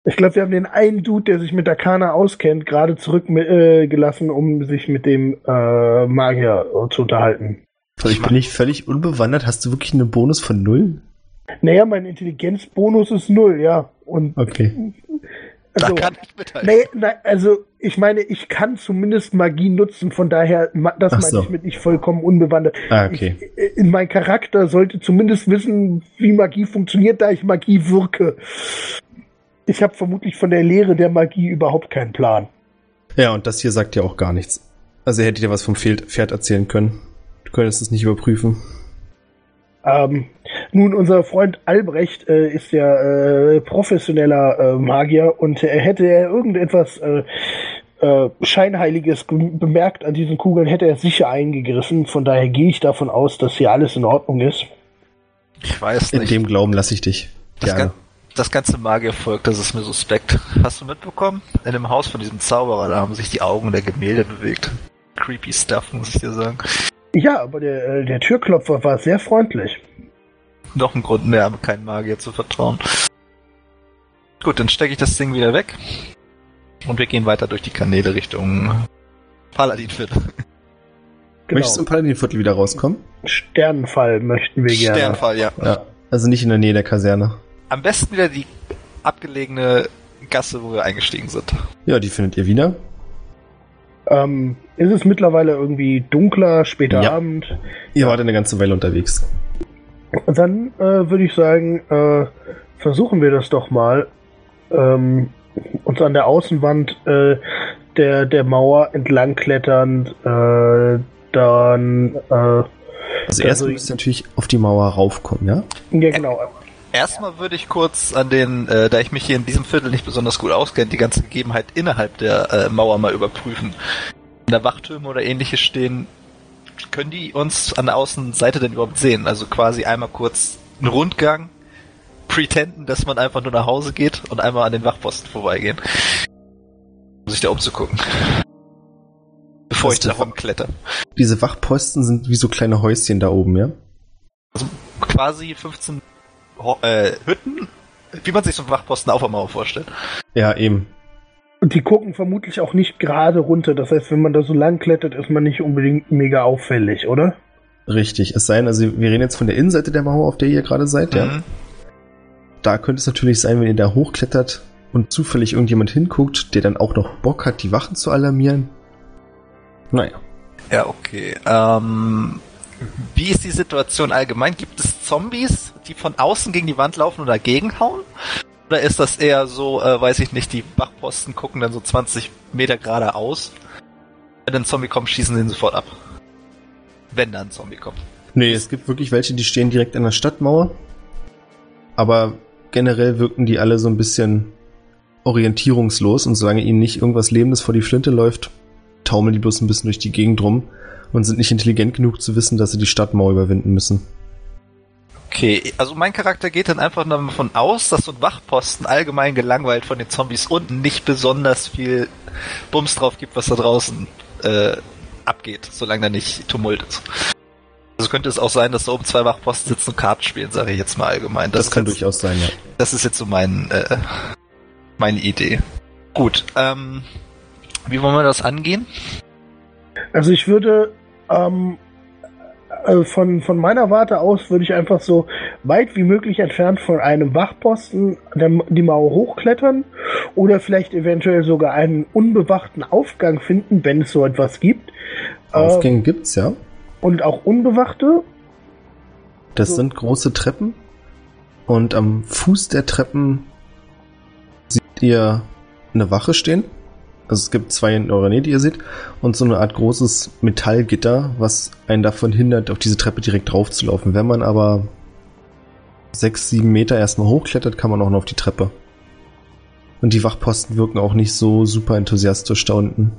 Ich glaube, wir haben den einen Dude, der sich mit Arcana auskennt, gerade zurückgelassen, äh, um sich mit dem äh, Magier äh, zu unterhalten. Ich bin nicht völlig unbewandert. Hast du wirklich einen Bonus von null? Naja, mein Intelligenzbonus ist null, ja. Und Okay. also, da kann ich mithalten. nee, nee, also ich meine, ich kann zumindest Magie nutzen, von daher, das Ach meine so. ich mit nicht vollkommen unbewandert. Ah, okay. Ich, in mein Charakter sollte zumindest wissen, wie Magie funktioniert, da ich Magie wirke. Ich habe vermutlich von der Lehre der Magie überhaupt keinen Plan. Ja, und das hier sagt ja auch gar nichts. Also er hätte dir was vom Pferd Pferd erzählen können. Du könntest es nicht überprüfen. Ähm, nun, unser Freund Albrecht äh, ist ja äh, professioneller äh, Magier und äh, hätte er irgendetwas äh, äh, Scheinheiliges ge- bemerkt an diesen Kugeln, hätte er sicher eingegriffen. Von daher gehe ich davon aus, dass hier alles in Ordnung ist. Ich weiß In nicht. dem Glauben lasse ich dich. das, Gerne. gan das ganze Magiervolk, das ist mir suspekt. Hast du mitbekommen? In dem Haus von diesem Zauberer, da haben sich die Augen der Gemälde bewegt. Creepy Stuff, muss ich dir sagen. Ja, aber der, äh, der Türklopfer war sehr freundlich. Noch ein Grund mehr, keinem Magier zu vertrauen. Gut, dann stecke ich das Ding wieder weg. Und wir gehen weiter durch die Kanäle Richtung Paladinviertel. Genau. Möchtest du im Paladinviertel wieder rauskommen? Sternenfall möchten wir gerne. Sternfall, ja. Ja. Also nicht in der Nähe der Kaserne. Am besten wieder die abgelegene Gasse, wo wir eingestiegen sind. Ja, die findet ihr wieder. Ähm, ist es mittlerweile irgendwie dunkler, später Ja. Abend? Ihr wart eine ganze Weile unterwegs. Dann äh, würde ich sagen, äh, versuchen wir das doch mal, ähm, uns an der Außenwand äh, der, der Mauer entlang kletternd, äh, dann, äh, Also Also- erstmal müsst ihr natürlich auf die Mauer raufkommen, ja? ja genau, Erstmal würde ich kurz an den, äh, da ich mich hier in diesem Viertel nicht besonders gut auskenne, die ganze Gegebenheit innerhalb der äh, Mauer mal überprüfen. Wenn da Wachtürme oder ähnliches stehen, können die uns an der Außenseite denn überhaupt sehen? Also quasi einmal kurz einen Rundgang, pretenden, dass man einfach nur nach Hause geht und einmal an den Wachposten vorbeigehen. Um sich da umzugucken. Bevor ich da rumkletter. Diese Wachposten sind wie so kleine Häuschen da oben, ja? Also quasi 15 Ho äh, Hütten, wie man sich so einen Wachposten auf der Mauer vorstellt. Ja, eben. Und die gucken vermutlich auch nicht gerade runter. Das heißt, wenn man da so lang klettert, ist man nicht unbedingt mega auffällig, oder? Richtig. Es sei denn, also wir reden jetzt von der Innenseite der Mauer, auf der ihr gerade seid, ja. Mhm. Da könnte es natürlich sein, wenn ihr da hochklettert und zufällig irgendjemand hinguckt, der dann auch noch Bock hat, die Wachen zu alarmieren. Naja. Ja, okay. Ähm, wie ist die Situation allgemein? Gibt es Zombies, die von außen gegen die Wand laufen und dagegen hauen? Oder ist das eher so, äh, weiß ich nicht, die Wachposten gucken dann so 20 Meter geradeaus? Wenn ein Zombie kommt, schießen sie ihn sofort ab. Wenn da ein Zombie kommt. Nee, es gibt wirklich welche, die stehen direkt an der Stadtmauer. Aber generell wirken die alle so ein bisschen orientierungslos und solange ihnen nicht irgendwas Lebendes vor die Flinte läuft, taumeln die bloß ein bisschen durch die Gegend rum und sind nicht intelligent genug zu wissen, dass sie die Stadtmauer überwinden müssen. Okay, also mein Charakter geht dann einfach davon aus, dass so ein Wachposten allgemein gelangweilt von den Zombies unten nicht besonders viel Bums drauf gibt, was da draußen äh, abgeht, solange da nicht Tumult ist. Also könnte es auch sein, dass da oben zwei Wachposten sitzen und Karten spielen, sage ich jetzt mal allgemein. Das, ist kann jetzt, durchaus sein, ja. Das ist jetzt so mein, äh, meine Idee. Gut, ähm, wie wollen wir das angehen? Also ich würde ähm, äh, von, von meiner Warte aus würde ich einfach so weit wie möglich entfernt von einem Wachposten der, die Mauer hochklettern oder vielleicht eventuell sogar einen unbewachten Aufgang finden, wenn es so etwas gibt. Aufgänge gibt's ja. Und auch unbewachte. Das So. sind große Treppen. Und am Fuß der Treppen seht ihr eine Wache stehen. Also es gibt zwei in eurer Nähe, die ihr seht. Und so eine Art großes Metallgitter, was einen davon hindert, auf diese Treppe direkt drauf zu laufen. Wenn man aber sechs, sieben Meter erstmal hochklettert, kann man auch noch auf die Treppe. Und die Wachposten wirken auch nicht so super enthusiastisch da unten.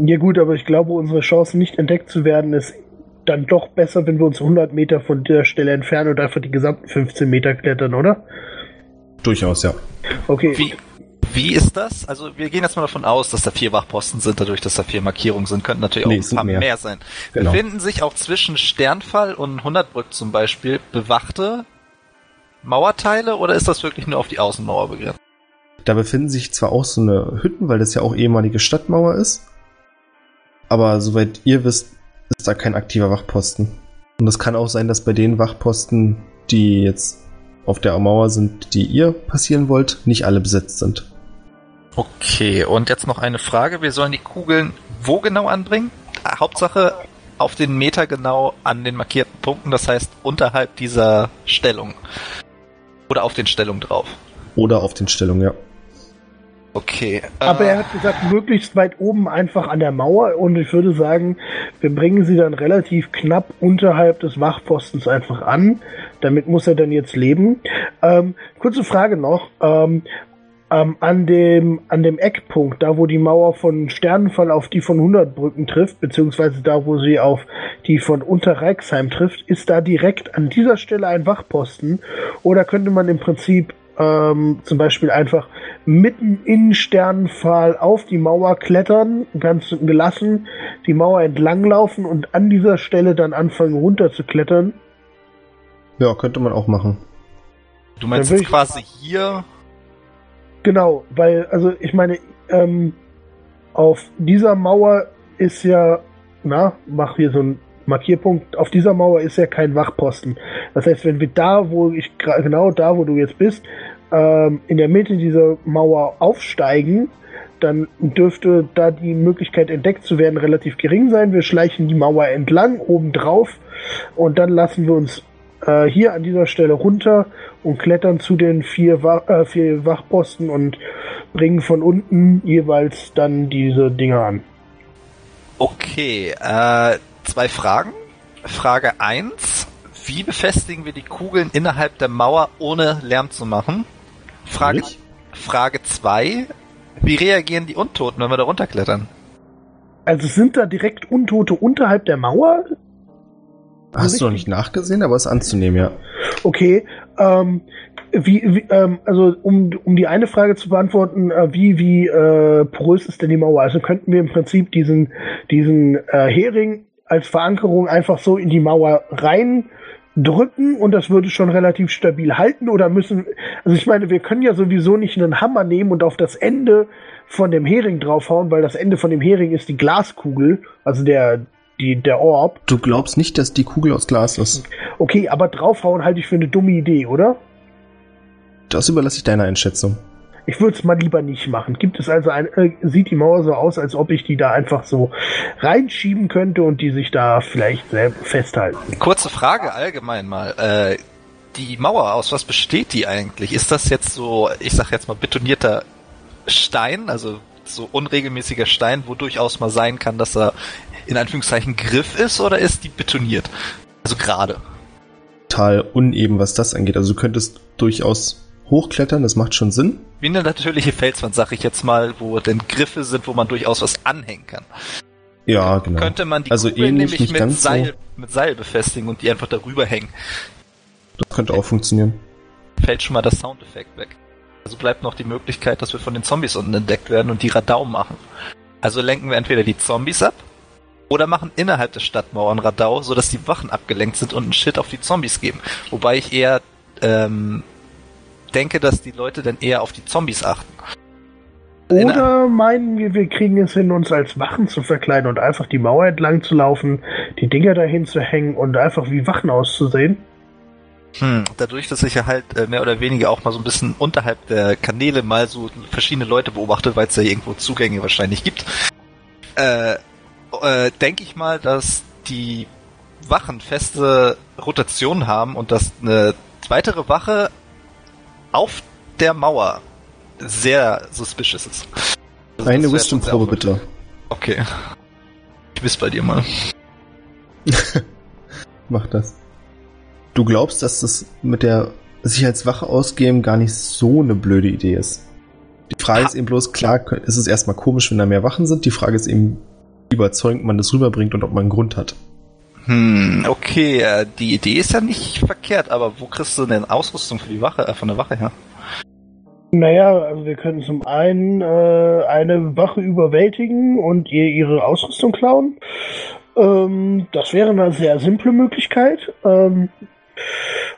Ja gut, aber ich glaube, unsere Chance nicht entdeckt zu werden ist dann doch besser, wenn wir uns 100 Meter von der Stelle entfernen und einfach die gesamten 15 Meter klettern, oder? Durchaus, ja. Okay. Wie, wie ist das? Also wir gehen jetzt mal davon aus, dass da vier Wachposten sind, dadurch, dass da vier Markierungen sind, könnten natürlich auch ein paar mehr. mehr. sein. Genau. Befinden sich auch zwischen Sternfall und Hundertbrück zum Beispiel bewachte Mauerteile oder ist das wirklich nur auf die Außenmauer begrenzt? Da befinden sich zwar auch so eine Hütten, weil das ja auch ehemalige Stadtmauer ist, aber soweit ihr wisst, ist da kein aktiver Wachposten. Und es kann auch sein, dass bei den Wachposten, die jetzt auf der Mauer sind, die ihr passieren wollt, nicht alle besetzt sind. Okay, und jetzt noch eine Frage. Wir sollen die Kugeln wo genau anbringen? Ah, Hauptsache auf den Meter genau an den markierten Punkten, das heißt unterhalb dieser Stellung. Oder auf den Stellungen drauf. Oder auf den Stellungen, ja. Okay. Aber äh, er hat gesagt, möglichst weit oben einfach an der Mauer und ich würde sagen, wir bringen sie dann relativ knapp unterhalb des Wachpostens einfach an. Damit muss er dann jetzt leben. Ähm, kurze Frage noch. Ähm, ähm, an, dem, an dem Eckpunkt, da wo die Mauer von Sternenfall auf die von Hundertbrücken trifft, beziehungsweise da wo sie auf die von Unterreichsheim trifft, ist da direkt an dieser Stelle ein Wachposten? Oder könnte man im Prinzip ähm, zum Beispiel einfach mitten in Sternenpfahl auf die Mauer klettern, ganz gelassen, die Mauer entlanglaufen und an dieser Stelle dann anfangen runter zu klettern. Ja, könnte man auch machen. du meinst jetzt ich- quasi hier. Genau, weil, also ich meine, ähm, auf dieser Mauer ist ja, na, mach hier so einen Markierpunkt, auf dieser Mauer ist ja kein Wachposten. Das heißt, wenn wir da, wo ich genau da, wo du jetzt bist, ähm, in der Mitte dieser Mauer aufsteigen, dann dürfte da die Möglichkeit entdeckt zu werden relativ gering sein. Wir schleichen die Mauer entlang, oben drauf und dann lassen wir uns äh, hier an dieser Stelle runter und klettern zu den vier, Wa äh, vier Wachposten und bringen von unten jeweils dann diese Dinger an. Okay, äh, zwei Fragen. Frage eins: Wie befestigen wir die Kugeln innerhalb der Mauer, ohne Lärm zu machen? Frage, Nicht? Frage zwei: Wie reagieren die Untoten, wenn wir da runterklettern? Also sind da direkt Untote unterhalb der Mauer? Hast du noch nicht nachgesehen, aber ist anzunehmen, ja. Okay, ähm, wie, wie ähm, also um, um die eine Frage zu beantworten, äh, wie, wie äh, porös ist denn die Mauer? Also könnten wir im Prinzip diesen, diesen äh, Hering als Verankerung einfach so in die Mauer reindrücken und das würde schon relativ stabil halten oder müssen, also ich meine, wir können ja sowieso nicht einen Hammer nehmen und auf das Ende von dem Hering draufhauen, weil das Ende von dem Hering ist die Glaskugel, also der, die, der Orb. Du glaubst nicht, dass die Kugel aus Glas ist. Okay, aber draufhauen halte ich für eine dumme Idee, oder? Das überlasse ich deiner Einschätzung. Ich würde es mal lieber nicht machen. Gibt es also ein, äh, sieht die Mauer so aus, als ob ich die da einfach so reinschieben könnte und die sich da vielleicht selber festhalten? Kurze Frage allgemein mal. Äh, die Mauer, aus was besteht die eigentlich? Ist das jetzt so, ich sag jetzt mal, betonierter Stein, also so unregelmäßiger Stein, wo durchaus mal sein kann, dass er in Anführungszeichen Griff ist, oder ist die betoniert? Also gerade. Total uneben, was das angeht. Also du könntest durchaus hochklettern, das macht schon Sinn. Wie eine natürliche Felswand, sag ich jetzt mal, wo denn Griffe sind, wo man durchaus was anhängen kann. Ja, genau. Könnte man die Also Kugel ähnlich, nämlich mit ganz Seil, so. mit Seil befestigen und die einfach darüber hängen. Das könnte auch funktionieren. Fällt schon mal das Soundeffekt weg. Also bleibt noch die Möglichkeit, dass wir von den Zombies unten entdeckt werden und die Radau machen. Also lenken wir entweder die Zombies ab oder machen innerhalb der Stadtmauern Radau, sodass die Wachen abgelenkt sind und einen Shit auf die Zombies geben. Wobei ich eher ähm, denke, dass die Leute dann eher auf die Zombies achten. Oder meinen wir, wir kriegen es hin, uns als Wachen zu verkleiden und einfach die Mauer entlang zu laufen, die Dinger dahin zu hängen und einfach wie Wachen auszusehen? Hm, dadurch, dass ich ja halt äh, mehr oder weniger auch mal so ein bisschen unterhalb der Kanäle mal so verschiedene Leute beobachte, weil es ja irgendwo Zugänge wahrscheinlich gibt, äh, äh, denke ich mal, dass die Wachen feste Rotation haben und dass eine weitere Wache auf der Mauer sehr suspicious ist. Also Eine Wisdom-Probe bitte. Okay. Ich wiss bei dir mal. *laughs* Mach das. Du glaubst, dass das mit der sich als Wache ausgeben gar nicht so eine blöde Idee ist. Die Frage Ha- ist eben bloß, klar, ist es erstmal komisch, wenn da mehr Wachen sind. Die Frage ist eben, überzeugend man das rüberbringt und ob man einen Grund hat. Hm, okay, äh, die Idee ist ja nicht verkehrt, aber wo kriegst du denn Ausrüstung für die Wache, äh, von der Wache her? Naja, also wir können zum einen äh, eine Wache überwältigen und ihr ihre Ausrüstung klauen. Ähm, das wäre eine sehr simple Möglichkeit. Ähm,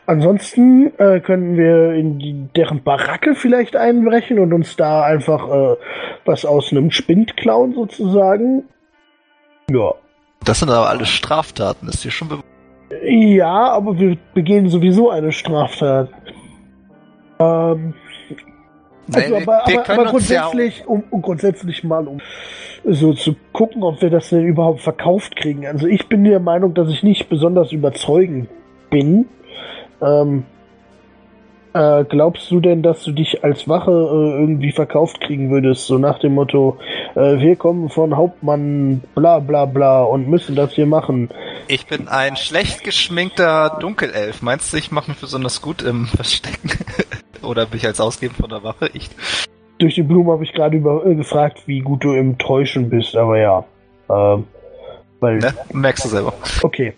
ansonsten äh, können wir in die, deren Baracke vielleicht einbrechen und uns da einfach äh, was aus einem Spind klauen sozusagen. Ja. Das sind aber alles Straftaten, ist dir schon bewusst? Ja, aber wir begehen sowieso eine Straftat. Ähm, also, aber, aber, aber grundsätzlich, um, um grundsätzlich mal um so zu gucken, ob wir das denn überhaupt verkauft kriegen. Also ich bin der Meinung, dass ich nicht besonders überzeugend bin. Ähm, äh, glaubst du denn, dass du dich als Wache äh, irgendwie verkauft kriegen würdest? So nach dem Motto, äh, wir kommen von Hauptmann bla bla bla und müssen das hier machen. Ich bin ein schlecht geschminkter Dunkelelf. Meinst du, ich mache mich besonders gut im *laughs* Verstecken? *laughs* Oder bin ich als Ausgeben von der Wache? Ich. Durch die Blume habe ich gerade über äh, gefragt, wie gut du im Täuschen bist, aber ja. Ähm, weil, Ne? Merkst du selber. okay.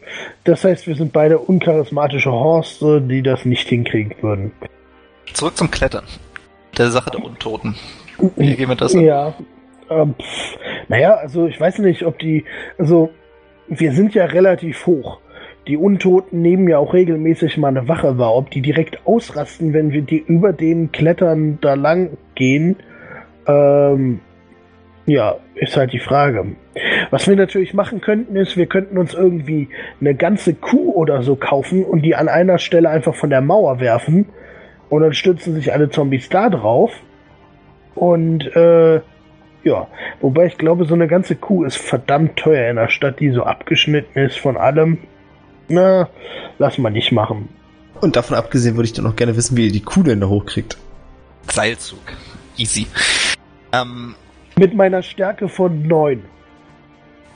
Das heißt, wir sind beide uncharismatische Horste, die das nicht hinkriegen würden. Zurück zum Klettern. Der Sache der Untoten. Wie gehen wir das an? Ja. Ähm, naja, also ich weiß nicht, ob die. Also, wir sind ja relativ hoch. Die Untoten nehmen ja auch regelmäßig mal eine Wache wahr. Ob die direkt ausrasten, wenn wir die über den Klettern da lang gehen, ähm, ja, ist halt die Frage. Was wir natürlich machen könnten, ist, wir könnten uns irgendwie eine ganze Kuh oder so kaufen und die an einer Stelle einfach von der Mauer werfen. Und dann stürzen sich alle Zombies da drauf. Und äh, ja, wobei ich glaube, so eine ganze Kuh ist verdammt teuer in einer Stadt, die so abgeschnitten ist von allem. Na, lass mal nicht machen. Und davon abgesehen würde ich dann noch gerne wissen, wie ihr die Kuh denn da hochkriegt. Seilzug. Easy. Ähm, Mit meiner Stärke von 9.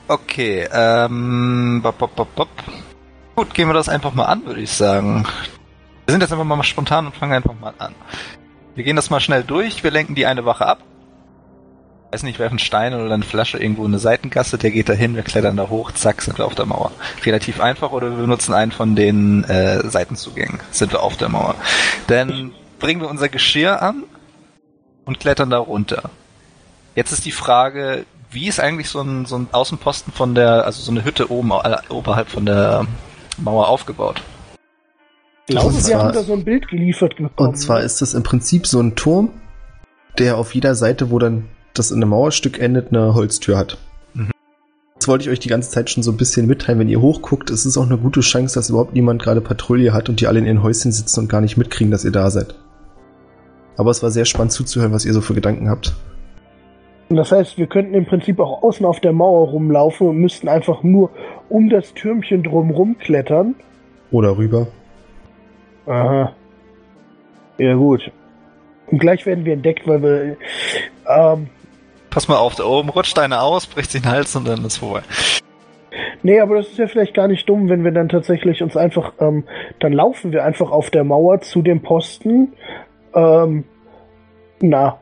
okay, ähm, bop, bop, bop, bop. Gut, gehen wir das einfach mal an, würde ich sagen. Wir sind jetzt einfach mal spontan und fangen einfach mal an. Wir gehen das mal schnell durch, wir lenken die eine Wache ab. weiß nicht, werfen Steine oder eine Flasche irgendwo in eine Seitengasse, der geht da hin, wir klettern da hoch, zack, sind wir auf der Mauer. Relativ einfach oder wir benutzen einen von den äh, Seitenzugängen, sind wir auf der Mauer. Dann bringen wir unser Geschirr an und klettern da runter. Jetzt ist die Frage, wie ist eigentlich so ein, so ein Außenposten von der, also so eine Hütte oben äh, oberhalb von der Mauer aufgebaut? Ich glaube, zwar- haben da so ein Bild geliefert bekommen. Und zwar ist das im Prinzip so ein Turm, der auf jeder Seite, wo dann das in einem Mauerstück endet, eine Holztür hat. Mhm. Das wollte ich euch die ganze Zeit schon so ein bisschen mitteilen. Wenn ihr hochguckt, ist es auch eine gute Chance, dass überhaupt niemand gerade Patrouille hat und die alle in ihren Häuschen sitzen und gar nicht mitkriegen, dass ihr da seid. Aber es war sehr spannend zuzuhören, was ihr so für Gedanken habt. Und das heißt, wir könnten im Prinzip auch außen auf der Mauer rumlaufen und müssten einfach nur um das Türmchen drumrum klettern. Oder rüber. Aha. Ja, gut. Und gleich werden wir entdeckt, weil wir. Ähm, Pass mal auf, da oben rutscht einer aus, bricht sich den Hals und dann ist vorbei. nee, aber das ist ja vielleicht gar nicht dumm, wenn wir dann tatsächlich uns einfach. Ähm, dann laufen wir einfach auf der Mauer zu dem Posten. Ähm, na.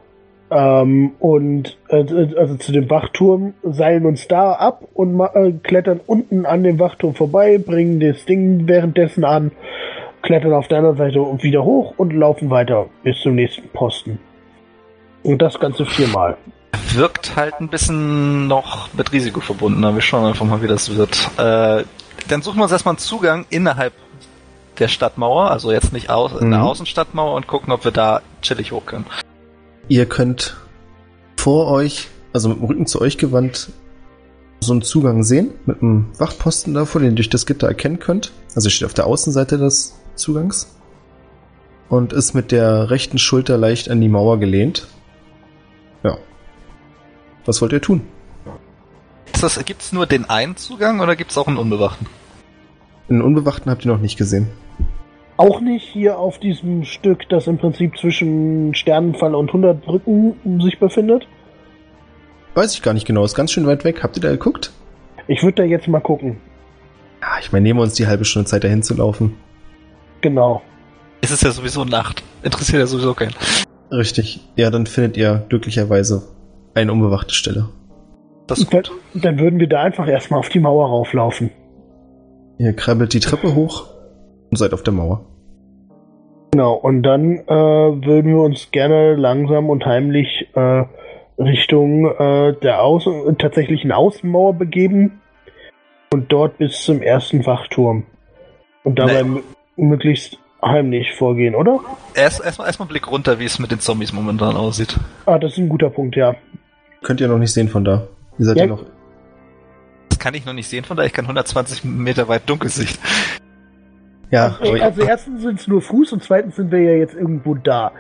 Ähm, und äh, also zu dem Wachturm, seilen uns da ab und ma- äh, klettern unten an dem Wachturm vorbei, bringen das Ding währenddessen an, klettern auf der anderen Seite wieder hoch und laufen weiter bis zum nächsten Posten. Und das Ganze viermal. Wirkt halt ein bisschen noch mit Risiko verbunden, aber wir schauen einfach mal, wie das wird. Äh, dann suchen wir uns erstmal einen Zugang innerhalb der Stadtmauer, also jetzt nicht aus, in der Mhm. Außenstadtmauer und gucken, ob wir da chillig hoch können. Ihr könnt vor euch, also mit dem Rücken zu euch gewandt, so einen Zugang sehen, mit einem Wachposten davor, den ihr durch das Gitter erkennen könnt. Also ihr steht auf der Außenseite des Zugangs und ist mit der rechten Schulter leicht an die Mauer gelehnt. Ja. Was wollt ihr tun? Das, gibt's nur den einen Zugang oder gibt's auch einen unbewachten? Den Unbewachten habt ihr noch nicht gesehen. Auch nicht hier auf diesem Stück, das im Prinzip zwischen Sternenfall und 100 Brücken sich befindet. Weiß ich gar nicht genau, ist ganz schön weit weg. Habt ihr da geguckt? Ich würde da jetzt mal gucken. Ja, ich meine, nehmen wir uns die halbe Stunde Zeit dahin zu laufen. Genau. Es ist ja sowieso Nacht. Interessiert ja sowieso keinen. Richtig. Ja, dann findet ihr glücklicherweise eine unbewachte Stelle. Das ist Dann, gut. dann würden wir da einfach erstmal auf die Mauer rauflaufen. Ihr krabbelt die Treppe hoch und seid auf der Mauer. Genau, und dann äh, würden wir uns gerne langsam und heimlich äh, Richtung äh, der Außen tatsächlichen Außenmauer begeben und dort bis zum ersten Wachturm. Und dabei Nee. möglichst heimlich vorgehen, oder? Erst, erstmal, erstmal einen Blick runter, wie es mit den Zombies momentan aussieht. Ah, das ist ein guter Punkt, ja. Könnt ihr noch nicht sehen von da. Ihr seid Ja. ja noch. Das kann ich noch nicht sehen, von daher ich kann 120 Meter weit Dunkelsicht. Ja, Also, aber also erstens sind es nur Fuß und zweitens sind wir ja jetzt irgendwo da.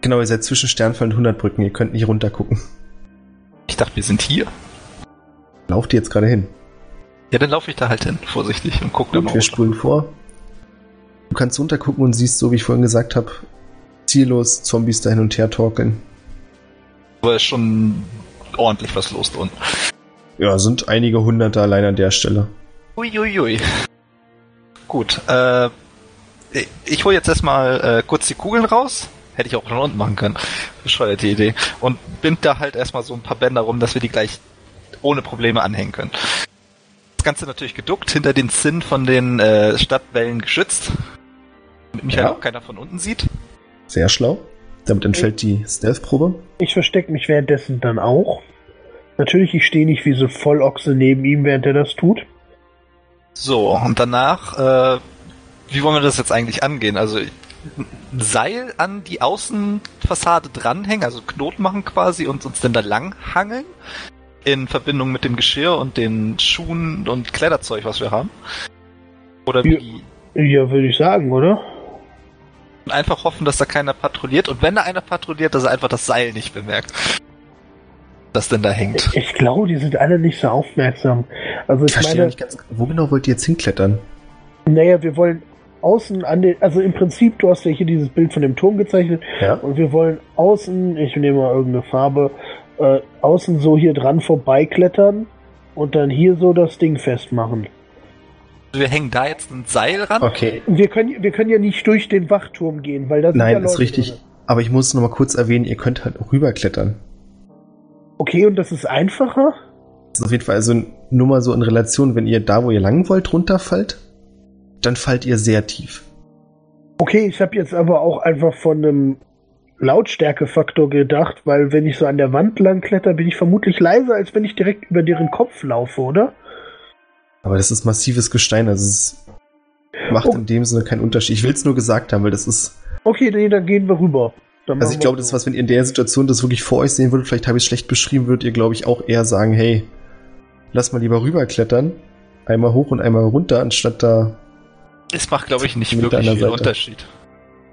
genau, ihr seid zwischen Sternfall und 100 Brücken. Ihr könnt nicht runter gucken. Ich dachte, wir sind hier. Lauft ihr jetzt gerade hin? Ja, dann laufe ich da halt hin, vorsichtig, und guck da mal wir spulen vor. Du kannst runtergucken und siehst, so wie ich vorhin gesagt habe, ziellos Zombies da hin und her torkeln. Aber ist schon ordentlich was los unten. Ja, sind einige Hunderte allein an der Stelle. Uiuiui. Gut, äh, ich hole jetzt erstmal äh, kurz die Kugeln raus. Hätte ich auch von unten machen können. Bescheuerte Idee. Und bind da halt erstmal so ein paar Bänder rum, dass wir die gleich ohne Probleme anhängen können. Das Ganze natürlich geduckt, hinter den Zinn von den äh, Stadtwällen geschützt. Damit mich Ja. halt auch keiner von unten sieht. Sehr schlau. Damit entfällt die Stealth-Probe. Ich verstecke mich währenddessen dann auch. Natürlich, ich stehe nicht wie so Vollochse neben ihm, während er das tut. So, und danach, äh, wie wollen wir das jetzt eigentlich angehen? Also ein Seil an die Außenfassade dranhängen, also Knoten machen quasi und uns dann da lang hangeln in Verbindung mit dem Geschirr und den Schuhen und Kletterzeug, was wir haben. Oder wie? Ja, würde ich sagen, oder? Und einfach hoffen, dass da keiner patrouilliert und wenn da einer patrouilliert, dass er einfach das Seil nicht bemerkt. Das denn da hängt. Ich glaube, die sind alle nicht so aufmerksam. Also ich Verstehe meine, nicht ganz. Wo genau wollt ihr jetzt hinklettern? naja, wir wollen außen an den, also im Prinzip, du hast ja hier dieses Bild von dem Turm gezeichnet Ja. und wir wollen außen, ich nehme mal irgendeine Farbe, äh, außen so hier dran vorbeiklettern und dann hier so das Ding festmachen. Wir hängen da jetzt ein Seil ran. Okay. Wir können, wir können ja nicht durch den Wachturm gehen, weil da sind ja Nein, Leute ist richtig. drin. Aber ich muss noch mal kurz erwähnen, ihr könnt halt auch rüberklettern. Okay, und das ist einfacher? Das ist auf jeden Fall also nur mal so in Relation, wenn ihr da, wo ihr lang wollt, runterfallt, dann fallt ihr sehr tief. Okay, ich habe jetzt aber auch einfach von einem Lautstärkefaktor gedacht, weil wenn ich so an der Wand lang kletter, bin ich vermutlich leiser, als wenn ich direkt über deren Kopf laufe, oder? Aber das ist massives Gestein, also es macht Oh. in dem Sinne keinen Unterschied. Ich will es nur gesagt haben, weil das ist. Okay, nee, dann gehen wir rüber. Dann Also ich glaube, das ist was, wenn ihr in der Situation das wirklich vor euch sehen würdet, vielleicht habe ich es schlecht beschrieben, würdet ihr, glaube ich, auch eher sagen, hey, lass mal lieber rüberklettern. Einmal hoch und einmal runter, anstatt da. Es macht, glaube ich, nicht wirklich viel Seite. Unterschied.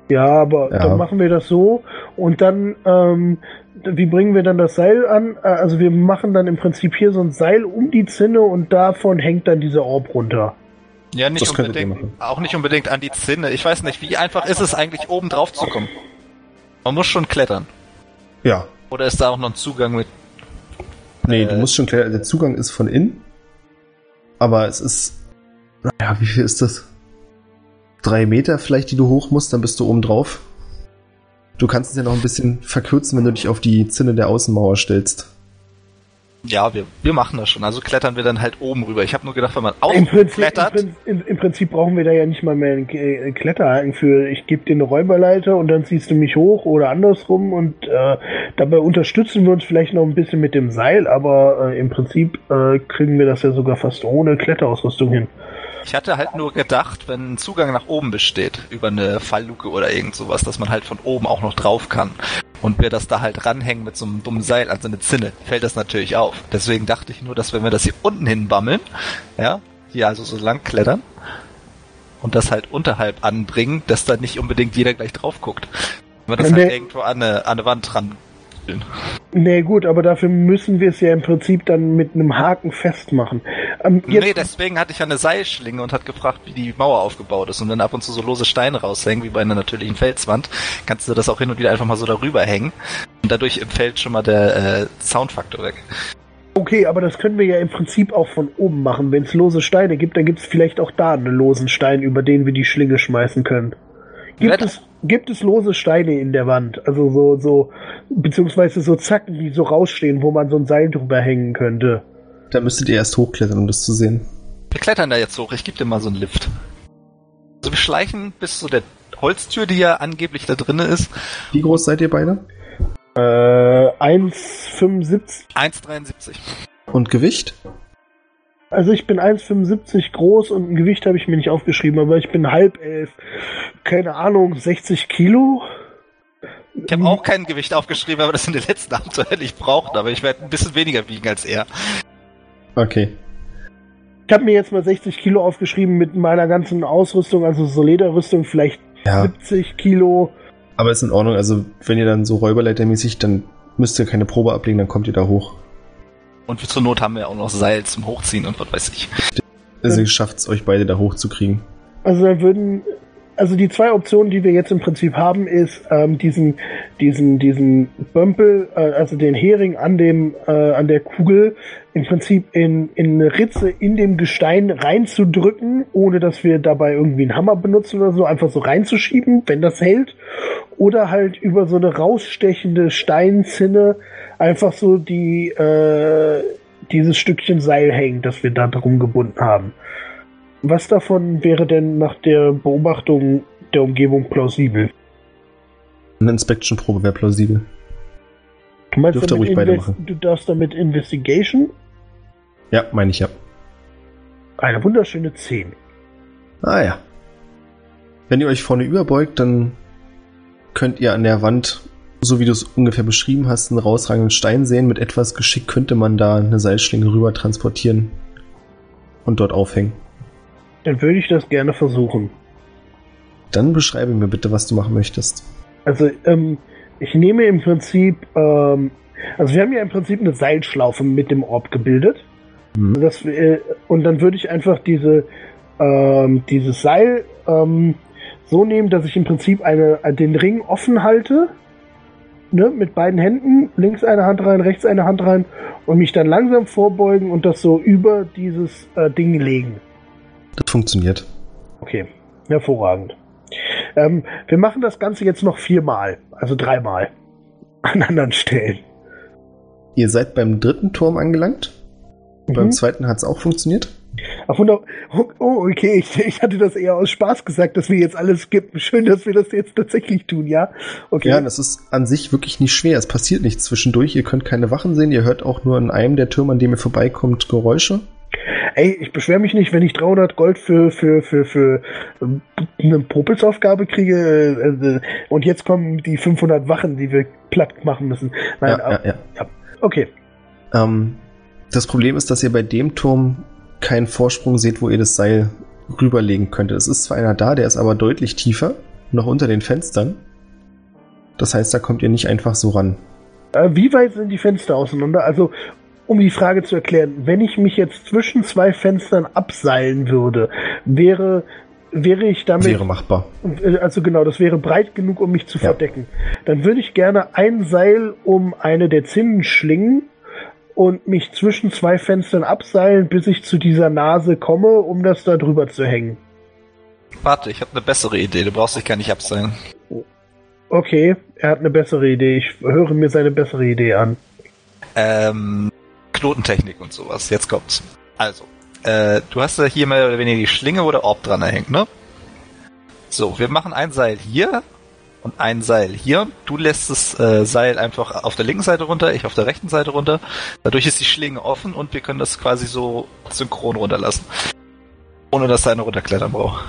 Ja, aber Ja. dann machen wir das so und dann, ähm, wie bringen wir dann das Seil an? Äh, Also wir machen dann im Prinzip hier so ein Seil um die Zinne und davon hängt dann dieser Orb runter. Ja, nicht Das unbedingt, auch nicht unbedingt an die Zinne. Ich weiß nicht, wie einfach ist es eigentlich, oben drauf zu kommen? Man muss schon klettern. Ja. Oder ist da auch noch ein Zugang mit? Nee, Äh. du musst schon klar, der Zugang ist von innen. Aber es ist. Ja, wie viel ist das? Drei Meter vielleicht, die du hoch musst, dann bist du oben drauf. Du kannst es ja noch ein bisschen verkürzen, wenn du dich auf die Zinne der Außenmauer stellst. Ja, wir, wir machen das schon. Also klettern wir dann halt oben rüber. Ich habe nur gedacht, wenn man Im Prinzip, im, klettert, Prinzip, im, Im Prinzip brauchen wir da ja nicht mal mehr einen K- Kletterhaken für. Ich gebe dir eine Räuberleiter und dann ziehst du mich hoch oder andersrum und äh, dabei unterstützen wir uns vielleicht noch ein bisschen mit dem Seil, aber äh, im Prinzip äh, kriegen wir das ja sogar fast ohne Kletterausrüstung hin. Ich hatte halt nur gedacht, wenn ein Zugang nach oben besteht, über eine Fallluke oder irgend sowas, dass man halt von oben auch noch drauf kann. Und wir das da halt ranhängen mit so einem dummen Seil an so eine Zinne, fällt das natürlich auf. Deswegen dachte ich nur, dass wenn wir das hier unten hinbammeln, ja, hier also so lang klettern und das halt unterhalb anbringen, dass da nicht unbedingt jeder gleich drauf guckt. Wenn wir das Nee. halt irgendwo an eine, an eine Wand ran. Nee, gut, aber dafür müssen wir es ja im Prinzip dann mit einem Haken festmachen. Ähm, Nee, deswegen hatte ich ja eine Seilschlinge und hat gefragt, wie die Mauer aufgebaut ist. Und wenn ab und zu so lose Steine raushängen, wie bei einer natürlichen Felswand, kannst du das auch hin und wieder einfach mal so darüber hängen. Und dadurch fällt schon mal der äh, Soundfaktor weg. okay, aber das können wir ja im Prinzip auch von oben machen. Wenn es lose Steine gibt, dann gibt es vielleicht auch da einen losen Stein, über den wir die Schlinge schmeißen können. Gibt es, gibt es lose Steine in der Wand? Also so, so, beziehungsweise so Zacken, die so rausstehen, wo man so ein Seil drüber hängen könnte. Da müsstet ihr erst hochklettern, um das zu sehen. Wir klettern da jetzt hoch, ich gebe dir mal so einen Lift. Also wir schleichen bis zu der Holztür, die ja angeblich da drinne ist. Wie groß seid ihr beide? Äh, 1,75. 1,73. Und Gewicht? Also ich bin 1,75 groß und ein Gewicht habe ich mir nicht aufgeschrieben, aber ich bin halb elf. Keine Ahnung, 60 Kilo? Ich habe auch kein Gewicht aufgeschrieben, aber das sind die letzten Abenteuer, die ich brauchte. Aber ich werde ein bisschen weniger wiegen als er. Okay. Ich habe mir jetzt mal 60 Kilo aufgeschrieben mit meiner ganzen Ausrüstung, also so Lederrüstung, vielleicht Ja, 70 Kilo. aber ist in Ordnung. Also, wenn ihr dann so räuberleitermäßig, dann müsst ihr keine Probe ablegen, dann kommt ihr da hoch. Und zur Not haben wir auch noch Seil zum Hochziehen und was weiß ich. Also, ihr schafft es euch beide da hochzukriegen. Also da würden, also die zwei Optionen, die wir jetzt im Prinzip haben, ist ähm, diesen, diesen, diesen Bömpel, äh, also den Hering an dem, äh, an der Kugel, im Prinzip in, in eine Ritze in dem Gestein reinzudrücken, ohne dass wir dabei irgendwie einen Hammer benutzen oder so, einfach so reinzuschieben, wenn das hält. Oder halt über so eine rausstechende Steinzinne einfach so die, äh, dieses Stückchen Seil hängen, das wir da drum gebunden haben. Was davon wäre denn nach der Beobachtung der Umgebung plausibel? Eine Inspection-Probe wäre plausibel. Du meinst Dürft ihr damit ruhig beide machen. Du darfst damit Investigation Ja, meine ich ja. eine wunderschöne 10. Ah ja. Wenn ihr euch vorne überbeugt, dann könnt ihr an der Wand, so wie du es ungefähr beschrieben hast, einen rausragenden Stein sehen. Mit etwas Geschick könnte man da eine Seilschlinge rüber transportieren und dort aufhängen. Dann würde ich das gerne versuchen. Dann beschreibe mir bitte, was du machen möchtest. Also, ähm, ich nehme im Prinzip, ähm, also wir haben ja im Prinzip eine Seilschlaufe mit dem Orb gebildet. Hm. Das, äh, und dann würde ich einfach diese, ähm, dieses Seil ähm, so nehmen, dass ich im Prinzip eine, den Ring offen halte, ne, mit beiden Händen, links eine Hand rein, rechts eine Hand rein und mich dann langsam vorbeugen und das so über dieses äh, Ding legen. Das funktioniert. Okay, hervorragend. Ähm, wir machen das Ganze jetzt noch viermal, also dreimal *laughs* an anderen Stellen. Ihr seid beim dritten Turm angelangt. Mhm. Beim zweiten hat es auch funktioniert. Ach, wunder oh, okay, ich, ich hatte das eher aus Spaß gesagt, dass wir jetzt alles skippen. Schön, dass wir das jetzt tatsächlich tun, ja? Okay. Ja, das ist an sich wirklich nicht schwer. Es passiert nichts zwischendurch. Ihr könnt keine Wachen sehen. Ihr hört auch nur in einem der Türme, an dem ihr vorbeikommt, Geräusche. Ey, ich beschwere mich nicht, wenn ich 300 Gold für, für, für, für ähm, eine Popelsaufgabe kriege äh, äh, und jetzt kommen die 500 Wachen, die wir platt machen müssen. Nein, ja, ja, ja. ja. Okay. Ähm, das Problem ist, dass ihr bei dem Turm keinen Vorsprung seht, wo ihr das Seil rüberlegen könntet. Es ist zwar einer da, der ist aber deutlich tiefer, noch unter den Fenstern. Das heißt, da kommt ihr nicht einfach so ran. Äh, wie weit sind die Fenster auseinander? Also, um die Frage zu erklären, wenn ich mich jetzt zwischen zwei Fenstern abseilen würde, wäre wäre ich damit Wäre machbar. also genau, das wäre breit genug, um mich zu Ja. verdecken. Dann würde ich gerne ein Seil um eine der Zinnen schlingen und mich zwischen zwei Fenstern abseilen, bis ich zu dieser Nase komme, um das da drüber zu hängen. Warte, ich habe eine bessere Idee. Du brauchst dich gar nicht abseilen. Okay, er hat eine bessere Idee. Ich höre mir seine bessere Idee an. Ähm, Knotentechnik und sowas. Jetzt kommt's. Also, äh, du hast ja hier mehr oder weniger die Schlinge, wo der Orb dran hängt, ne? So, wir machen ein Seil hier und ein Seil hier. Du lässt das äh, Seil einfach auf der linken Seite runter, ich auf der rechten Seite runter. Dadurch ist die Schlinge offen und wir können das quasi so synchron runterlassen. Ohne dass da einer runterklettern braucht.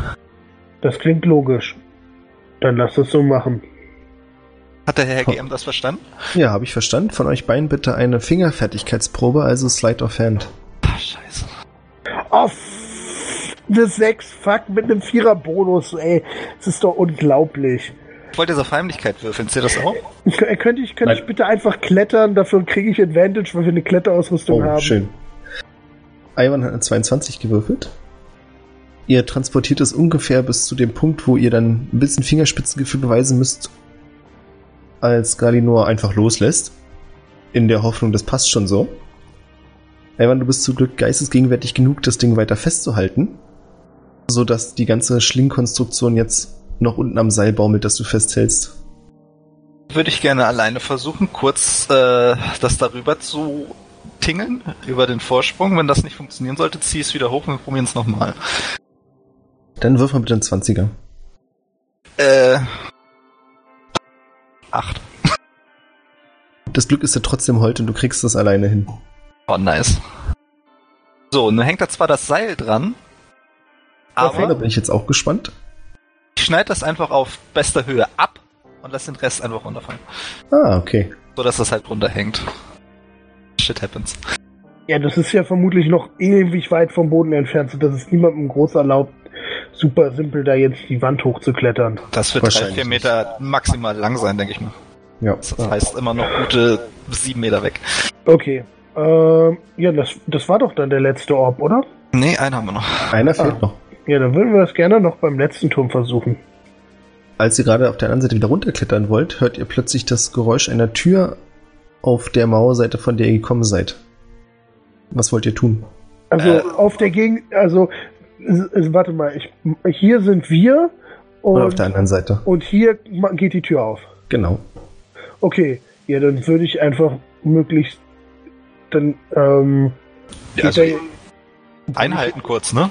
Das klingt logisch. Dann lass es so machen. Hat der Herr GM das verstanden? Ja, habe ich verstanden. Von euch beiden bitte eine Fingerfertigkeitsprobe, also Slide of Hand. Ah, scheiße. Oh, f- eine 6, fuck, mit einem Vierer-Bonus, ey. Das ist doch unglaublich. Ich wollte jetzt auf Heimlichkeit würfeln. Seht ihr das auch? Kö- Könnte ich, könnte ich bitte einfach klettern? Dafür kriege ich Advantage, weil wir eine Kletterausrüstung Oh, haben. schön. Ivan hat eine 22 gewürfelt. Ihr transportiert es ungefähr bis zu dem Punkt, wo ihr dann ein bisschen Fingerspitzengefühl beweisen müsst, als Galinor einfach loslässt. In der Hoffnung, das passt schon so. Ivan, du bist zum Glück geistesgegenwärtig genug, das Ding weiter festzuhalten, sodass die ganze Schlingkonstruktion jetzt noch unten am Seil baumelt, das du festhältst. Würde ich gerne alleine versuchen, kurz äh, das darüber zu tingeln, über den Vorsprung. Wenn das nicht funktionieren sollte, zieh es wieder hoch und wir probieren es nochmal. Dann wirf mal bitte einen 20er. Äh. Acht. Das Glück ist ja trotzdem heute und du kriegst das alleine hin. Oh, nice. So, und dann hängt da zwar das Seil dran, Okay, da aber bin ich jetzt auch gespannt. Ich schneide das einfach auf bester Höhe ab und lass den Rest einfach runterfallen. Ah, okay. So dass das halt runterhängt. Shit happens. Ja, das ist ja vermutlich noch ewig weit vom Boden entfernt, sodass es niemandem groß erlaubt, super simpel da jetzt die Wand hochzuklettern. Das wird drei, Wahrscheinlich vier Meter maximal lang sein, denke ich mal. Ja. Das heißt immer noch gute sieben Meter weg. Okay. Ähm, ja, das, das war doch dann der letzte Orb, oder? Nee, einen haben wir noch. Einer fehlt Ah. noch. Ja, dann würden wir das gerne noch beim letzten Turm versuchen. Als ihr gerade auf der anderen Seite wieder runterklettern wollt, hört ihr plötzlich das Geräusch einer Tür auf der Mauerseite, von der ihr gekommen seid. Was wollt ihr tun? Also Äh. auf der Gegend, also warte mal, ich, hier sind wir Oder auf der und, anderen Seite. und hier geht die Tür auf. Genau. Okay, ja, dann würde ich einfach möglichst dann ähm, Ja, also einhalten kurz, ne?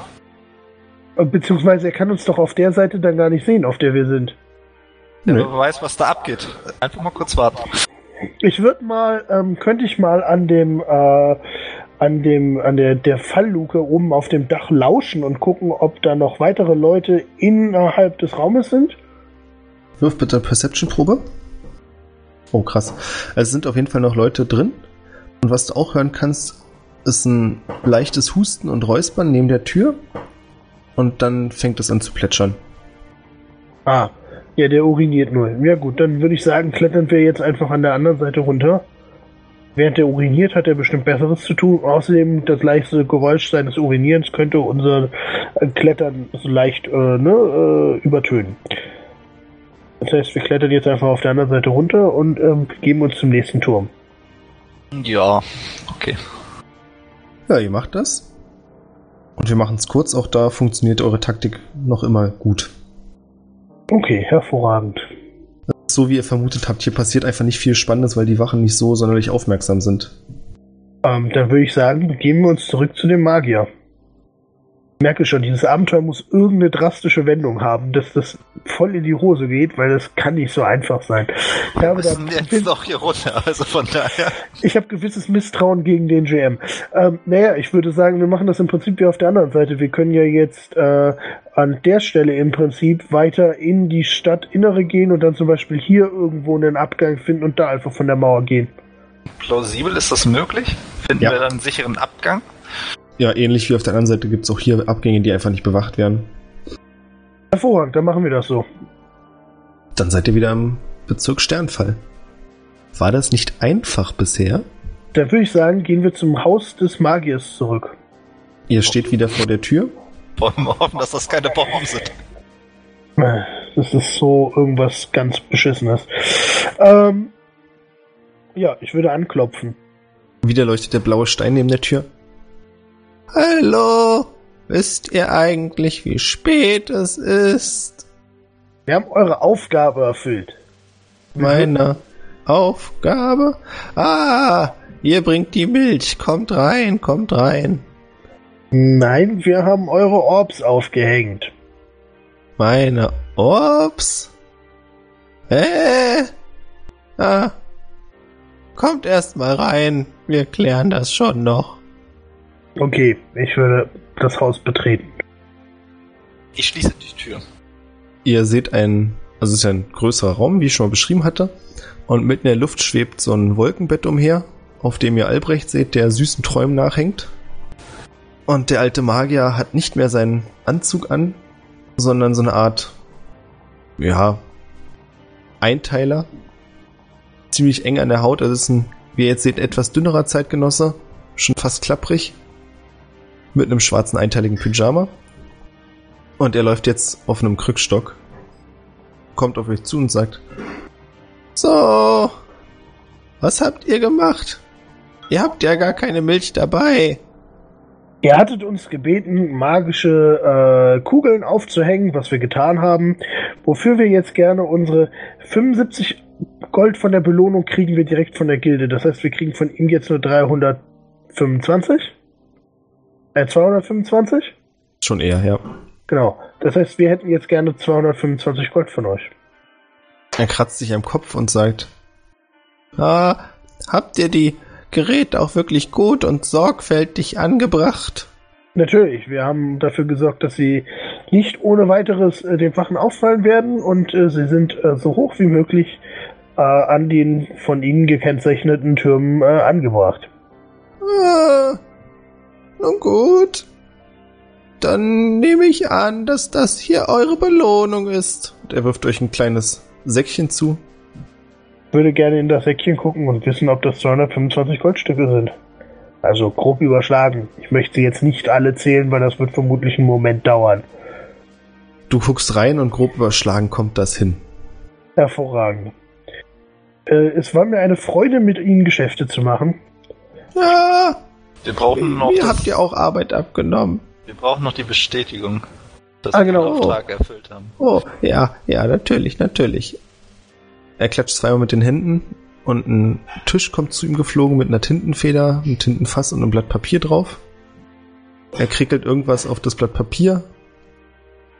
Beziehungsweise er kann uns doch auf der Seite dann gar nicht sehen, auf der wir sind. Der Nö. weiß, was da abgeht. Einfach mal kurz warten. Ich würde mal, ähm, könnte ich mal an dem, äh, an dem, an der, der Fallluke oben auf dem Dach lauschen und gucken, ob da noch weitere Leute innerhalb des Raumes sind? Wirf bitte Perception-Probe. Oh, krass. Also es sind auf jeden Fall noch Leute drin. Und was du auch hören kannst, ist ein leichtes Husten und Räuspern neben der Tür. Und dann fängt es an zu plätschern. Ah, ja, der uriniert nur. Ja gut, dann würde ich sagen, klettern wir jetzt einfach an der anderen Seite runter. Während er uriniert, hat er bestimmt Besseres zu tun. Außerdem, das leichte Geräusch seines Urinierens könnte unser Klettern so leicht äh, ne, äh, übertönen. Das heißt, wir klettern jetzt einfach auf der anderen Seite runter und ähm, begeben uns zum nächsten Turm. Ja, okay. Ja, ihr macht das. Und wir machen es kurz. Auch da funktioniert eure Taktik noch immer gut. Okay, hervorragend. So wie ihr vermutet habt, hier passiert einfach nicht viel Spannendes, weil die Wachen nicht so sonderlich aufmerksam sind. Ähm, dann würde ich sagen, begeben wir uns zurück zu dem Magier. Ich merke schon, dieses Abenteuer muss irgendeine drastische Wendung haben, dass das voll in die Hose geht, weil das kann nicht so einfach sein. Ich habe, Wir da, müssen jetzt noch hier runter, also von daher. ich habe gewisses Misstrauen gegen den GM. Ähm, naja, ich würde sagen, wir machen das im Prinzip wie auf der anderen Seite. Wir können ja jetzt äh, an der Stelle im Prinzip weiter in die Stadtinnere gehen und dann zum Beispiel hier irgendwo einen Abgang finden und da einfach von der Mauer gehen. Plausibel ist das möglich? Finden Ja. wir dann einen sicheren Abgang? Ja, ähnlich wie auf der anderen Seite gibt es auch hier Abgänge, die einfach nicht bewacht werden. Hervorragend, dann machen wir das so. Dann seid ihr wieder im Bezirk Sternfall. War das nicht einfach bisher? Dann würde ich sagen, gehen wir zum Haus des Magiers zurück. Ihr steht wieder vor der Tür. Wollen wir hoffen, dass das keine Bomben sind. Das ist so irgendwas ganz Beschissenes. Ähm, ja, ich würde anklopfen. Wieder leuchtet der blaue Stein neben der Tür. Hallo, wisst ihr eigentlich, wie spät es ist? Wir haben eure Aufgabe erfüllt. Meine Aufgabe? Ah, ihr bringt die Milch. Kommt rein, kommt rein. Nein, wir haben eure Orbs aufgehängt. Meine Orbs? Äh? Ah. Kommt erst mal rein. Wir klären das schon noch. Okay, ich würde das Haus betreten. Ich schließe die Tür. Ihr seht ein, also es ist ja ein größerer Raum, wie ich schon mal beschrieben hatte. Und mitten in der Luft schwebt so ein Wolkenbett umher, auf dem ihr Albrecht seht, der süßen Träumen nachhängt. Und der alte Magier hat nicht mehr seinen Anzug an, sondern so eine Art, ja, Einteiler. Ziemlich eng an der Haut. Also es ist ein, wie ihr jetzt seht, etwas dünnerer Zeitgenosse. Schon fast klapprig. Mit einem schwarzen einteiligen Pyjama. Und er läuft jetzt auf einem Krückstock. Kommt auf euch zu und sagt: So, was habt ihr gemacht? Ihr habt ja gar keine Milch dabei. Ihr hattet uns gebeten, magische äh, Kugeln aufzuhängen, was wir getan haben. Wofür wir jetzt gerne unsere 75 Gold von der Belohnung kriegen wir direkt von der Gilde. Das heißt, wir kriegen von ihm jetzt nur 325? Äh, 225? Schon eher, ja. Genau. Das heißt, wir hätten jetzt gerne 225 Gold von euch. Er kratzt sich am Kopf und sagt: Ah, habt ihr die Geräte auch wirklich gut und sorgfältig angebracht? Natürlich, wir haben dafür gesorgt, dass sie nicht ohne weiteres äh, den Wachen auffallen werden und äh, sie sind äh, so hoch wie möglich äh, an den von ihnen gekennzeichneten Türmen äh, angebracht. Ah, nun gut. Dann nehme ich an, dass das hier eure Belohnung ist. Und er wirft euch ein kleines Säckchen zu. Ich würde gerne in das Säckchen gucken und wissen, ob das 225 Goldstücke sind. Also grob überschlagen. Ich möchte sie jetzt nicht alle zählen, weil das wird vermutlich einen Moment dauern. Du guckst rein und grob überschlagen kommt das hin. Hervorragend. Äh, es war mir eine Freude, mit Ihnen Geschäfte zu machen. Ja, Wir brauchen noch, mir habt ihr auch Arbeit abgenommen. wir brauchen noch die Bestätigung, dass Ah, wir genau. den Auftrag erfüllt haben. Oh, ja, ja, natürlich, natürlich. Er klatscht zweimal mit den Händen und ein Tisch kommt zu ihm geflogen mit einer Tintenfeder, einem Tintenfass und einem Blatt Papier drauf. Er krickelt irgendwas auf das Blatt Papier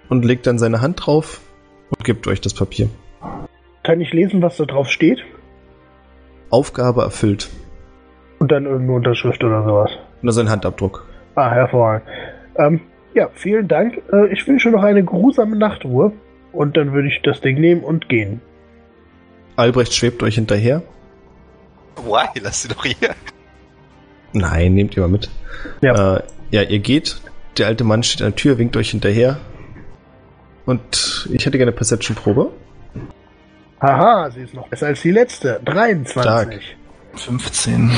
und legt dann seine Hand drauf und gibt euch das Papier. Kann ich lesen, was da drauf steht? Aufgabe erfüllt. Und dann irgendeine Unterschrift oder sowas. Also ein Handabdruck. Ah, hervorragend. Ähm, ja, vielen Dank. Äh, ich wünsche noch eine geruhsame Nachtruhe. Und dann würde ich das Ding nehmen und gehen. Albrecht schwebt euch hinterher. Why? Lass sie doch hier. Nein, nehmt ihr mal mit. Ja. Äh, ja, ihr geht. Der alte Mann steht an der Tür, winkt euch hinterher. Und ich hätte gerne Perception-Probe. Haha, sie ist noch besser als die letzte. 23. Stark. 15.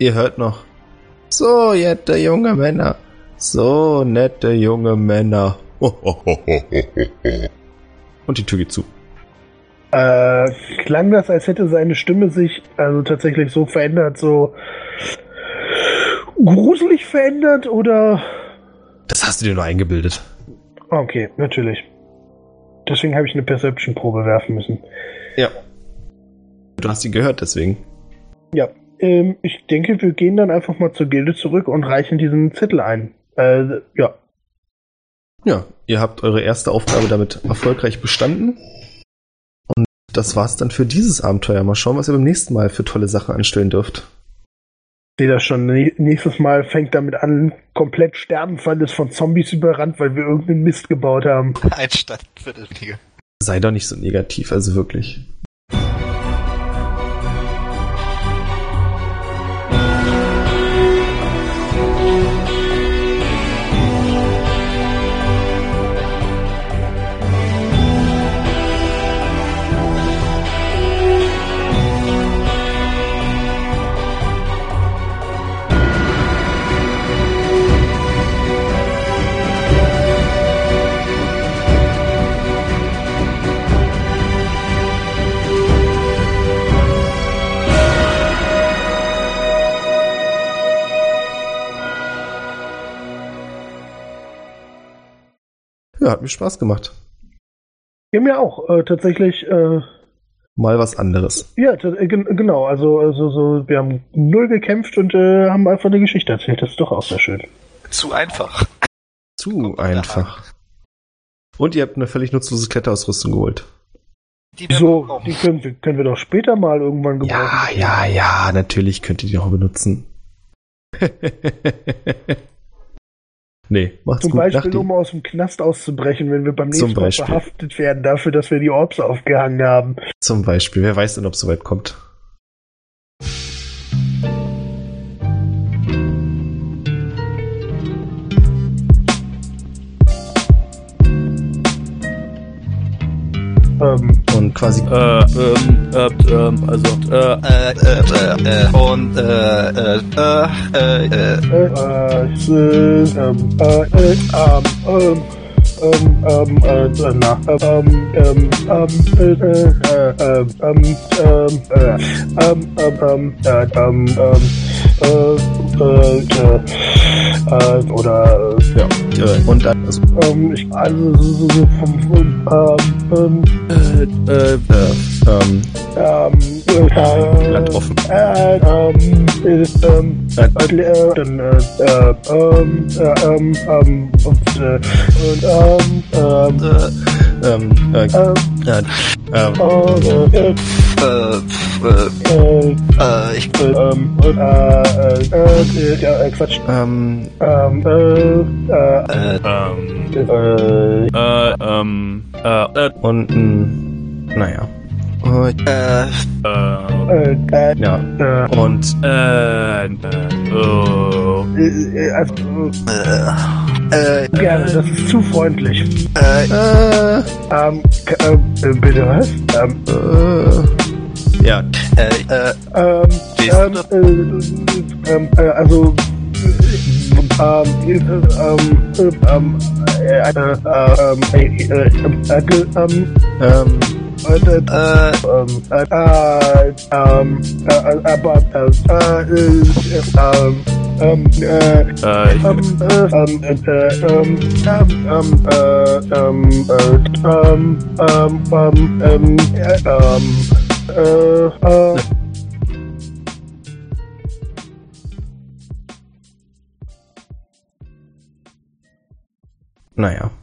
Ihr hört noch. So nette junge Männer. So nette junge Männer. Und die Tür geht zu. Äh, klang das, als hätte seine Stimme sich also tatsächlich so verändert, so gruselig verändert oder? Das hast du dir nur eingebildet. Okay, natürlich. deswegen habe ich eine Perception-Probe werfen müssen. Ja. Du hast sie gehört, deswegen. Ja, ähm, ich denke, wir gehen dann einfach mal zur Gilde zurück und reichen diesen Zettel ein. Äh, ja. Ja, ihr habt eure erste Aufgabe damit erfolgreich bestanden. Und das war's dann für dieses Abenteuer. Mal schauen, was ihr beim nächsten Mal für tolle Sachen anstellen dürft. Ich sehe das schon. Nächstes Mal fängt damit an, komplett Sterbenfall ist von Zombies überrannt, weil wir irgendeinen Mist gebaut haben. *laughs* Ein Stadtviertel. Sei doch nicht so negativ, also wirklich. Ja, hat mir Spaß gemacht. Ja, mir auch. Äh, tatsächlich. Äh, Mal was anderes. Ja, äh, genau. Also, also so, wir haben null gekämpft und äh, haben einfach eine Geschichte erzählt. Das ist doch auch sehr schön. Zu einfach. Zu einfach. Und ihr habt eine völlig nutzlose Kletterausrüstung geholt. Die so, die können wir, können wir doch später mal irgendwann gebrauchen. Ja, ja, ja, natürlich könnt ihr die auch benutzen. *laughs* Nee, macht's Zum gut. Beispiel, um aus dem Knast auszubrechen, wenn wir beim nächsten Mal verhaftet werden dafür, dass wir die Orbs aufgehangen haben. Zum Beispiel. Wer weiß denn, ob es soweit kommt. Ähm, und quasi. Äh, ähm, äh, ähm, also, äh, äh, äh, äh, und, äh, äh, äh, äh, äh, äh, ähm, äh, äh, ähm, ähm, ähm, äh, na, ähm, ähm, ähm, äh, äh, äh, ähm, ähm, äh, ähm, ähm, äh, ähm, ähm, äh, äh, äh, oder, ja, äh, und dann, also, ähm, ich, also, so, so, vom, ähm, äh, äh, äh, ähm, ähm, äh, Land offen. Äh, ähm, ist, ähm, äh, dann, äh, äh, ähm, äh, ähm, ähm, äh, ähm, ähm, äh, ähm, äh, ähm, äh, ähm, äh, äh, äh, äh, ich, ähm, äh, äh, äh, ja, äh, Quatsch, ähm, ähm, äh, äh, äh, ähm, äh, äh, ähm, äh, äh, und, mh, naja. Äh, äh, äh, äh, äh, ja, äh, und, äh, äh, oh. äh, also, äh, äh, gerne, das ist zu freundlich. äh, äh, Ähm, äh, bitte was? Ähm, äh, ja, äh, äh, Ähm, ähm, äh, ähm, äh, also, äh, ähm, äh, ähm, ähm, äh, äh, ähm, äh, äh, äh, ähm, ähm, äh, äh, äh, ähm, äh, äh, ähm, äh, äh, äh, ähm, ähm, äh, äh, ähm, äh, ähm, äh, ähm, ähm, äh, ähm, äh, ähm, ähm, ähm, ähm, äh, ähm, äh, äh, naja.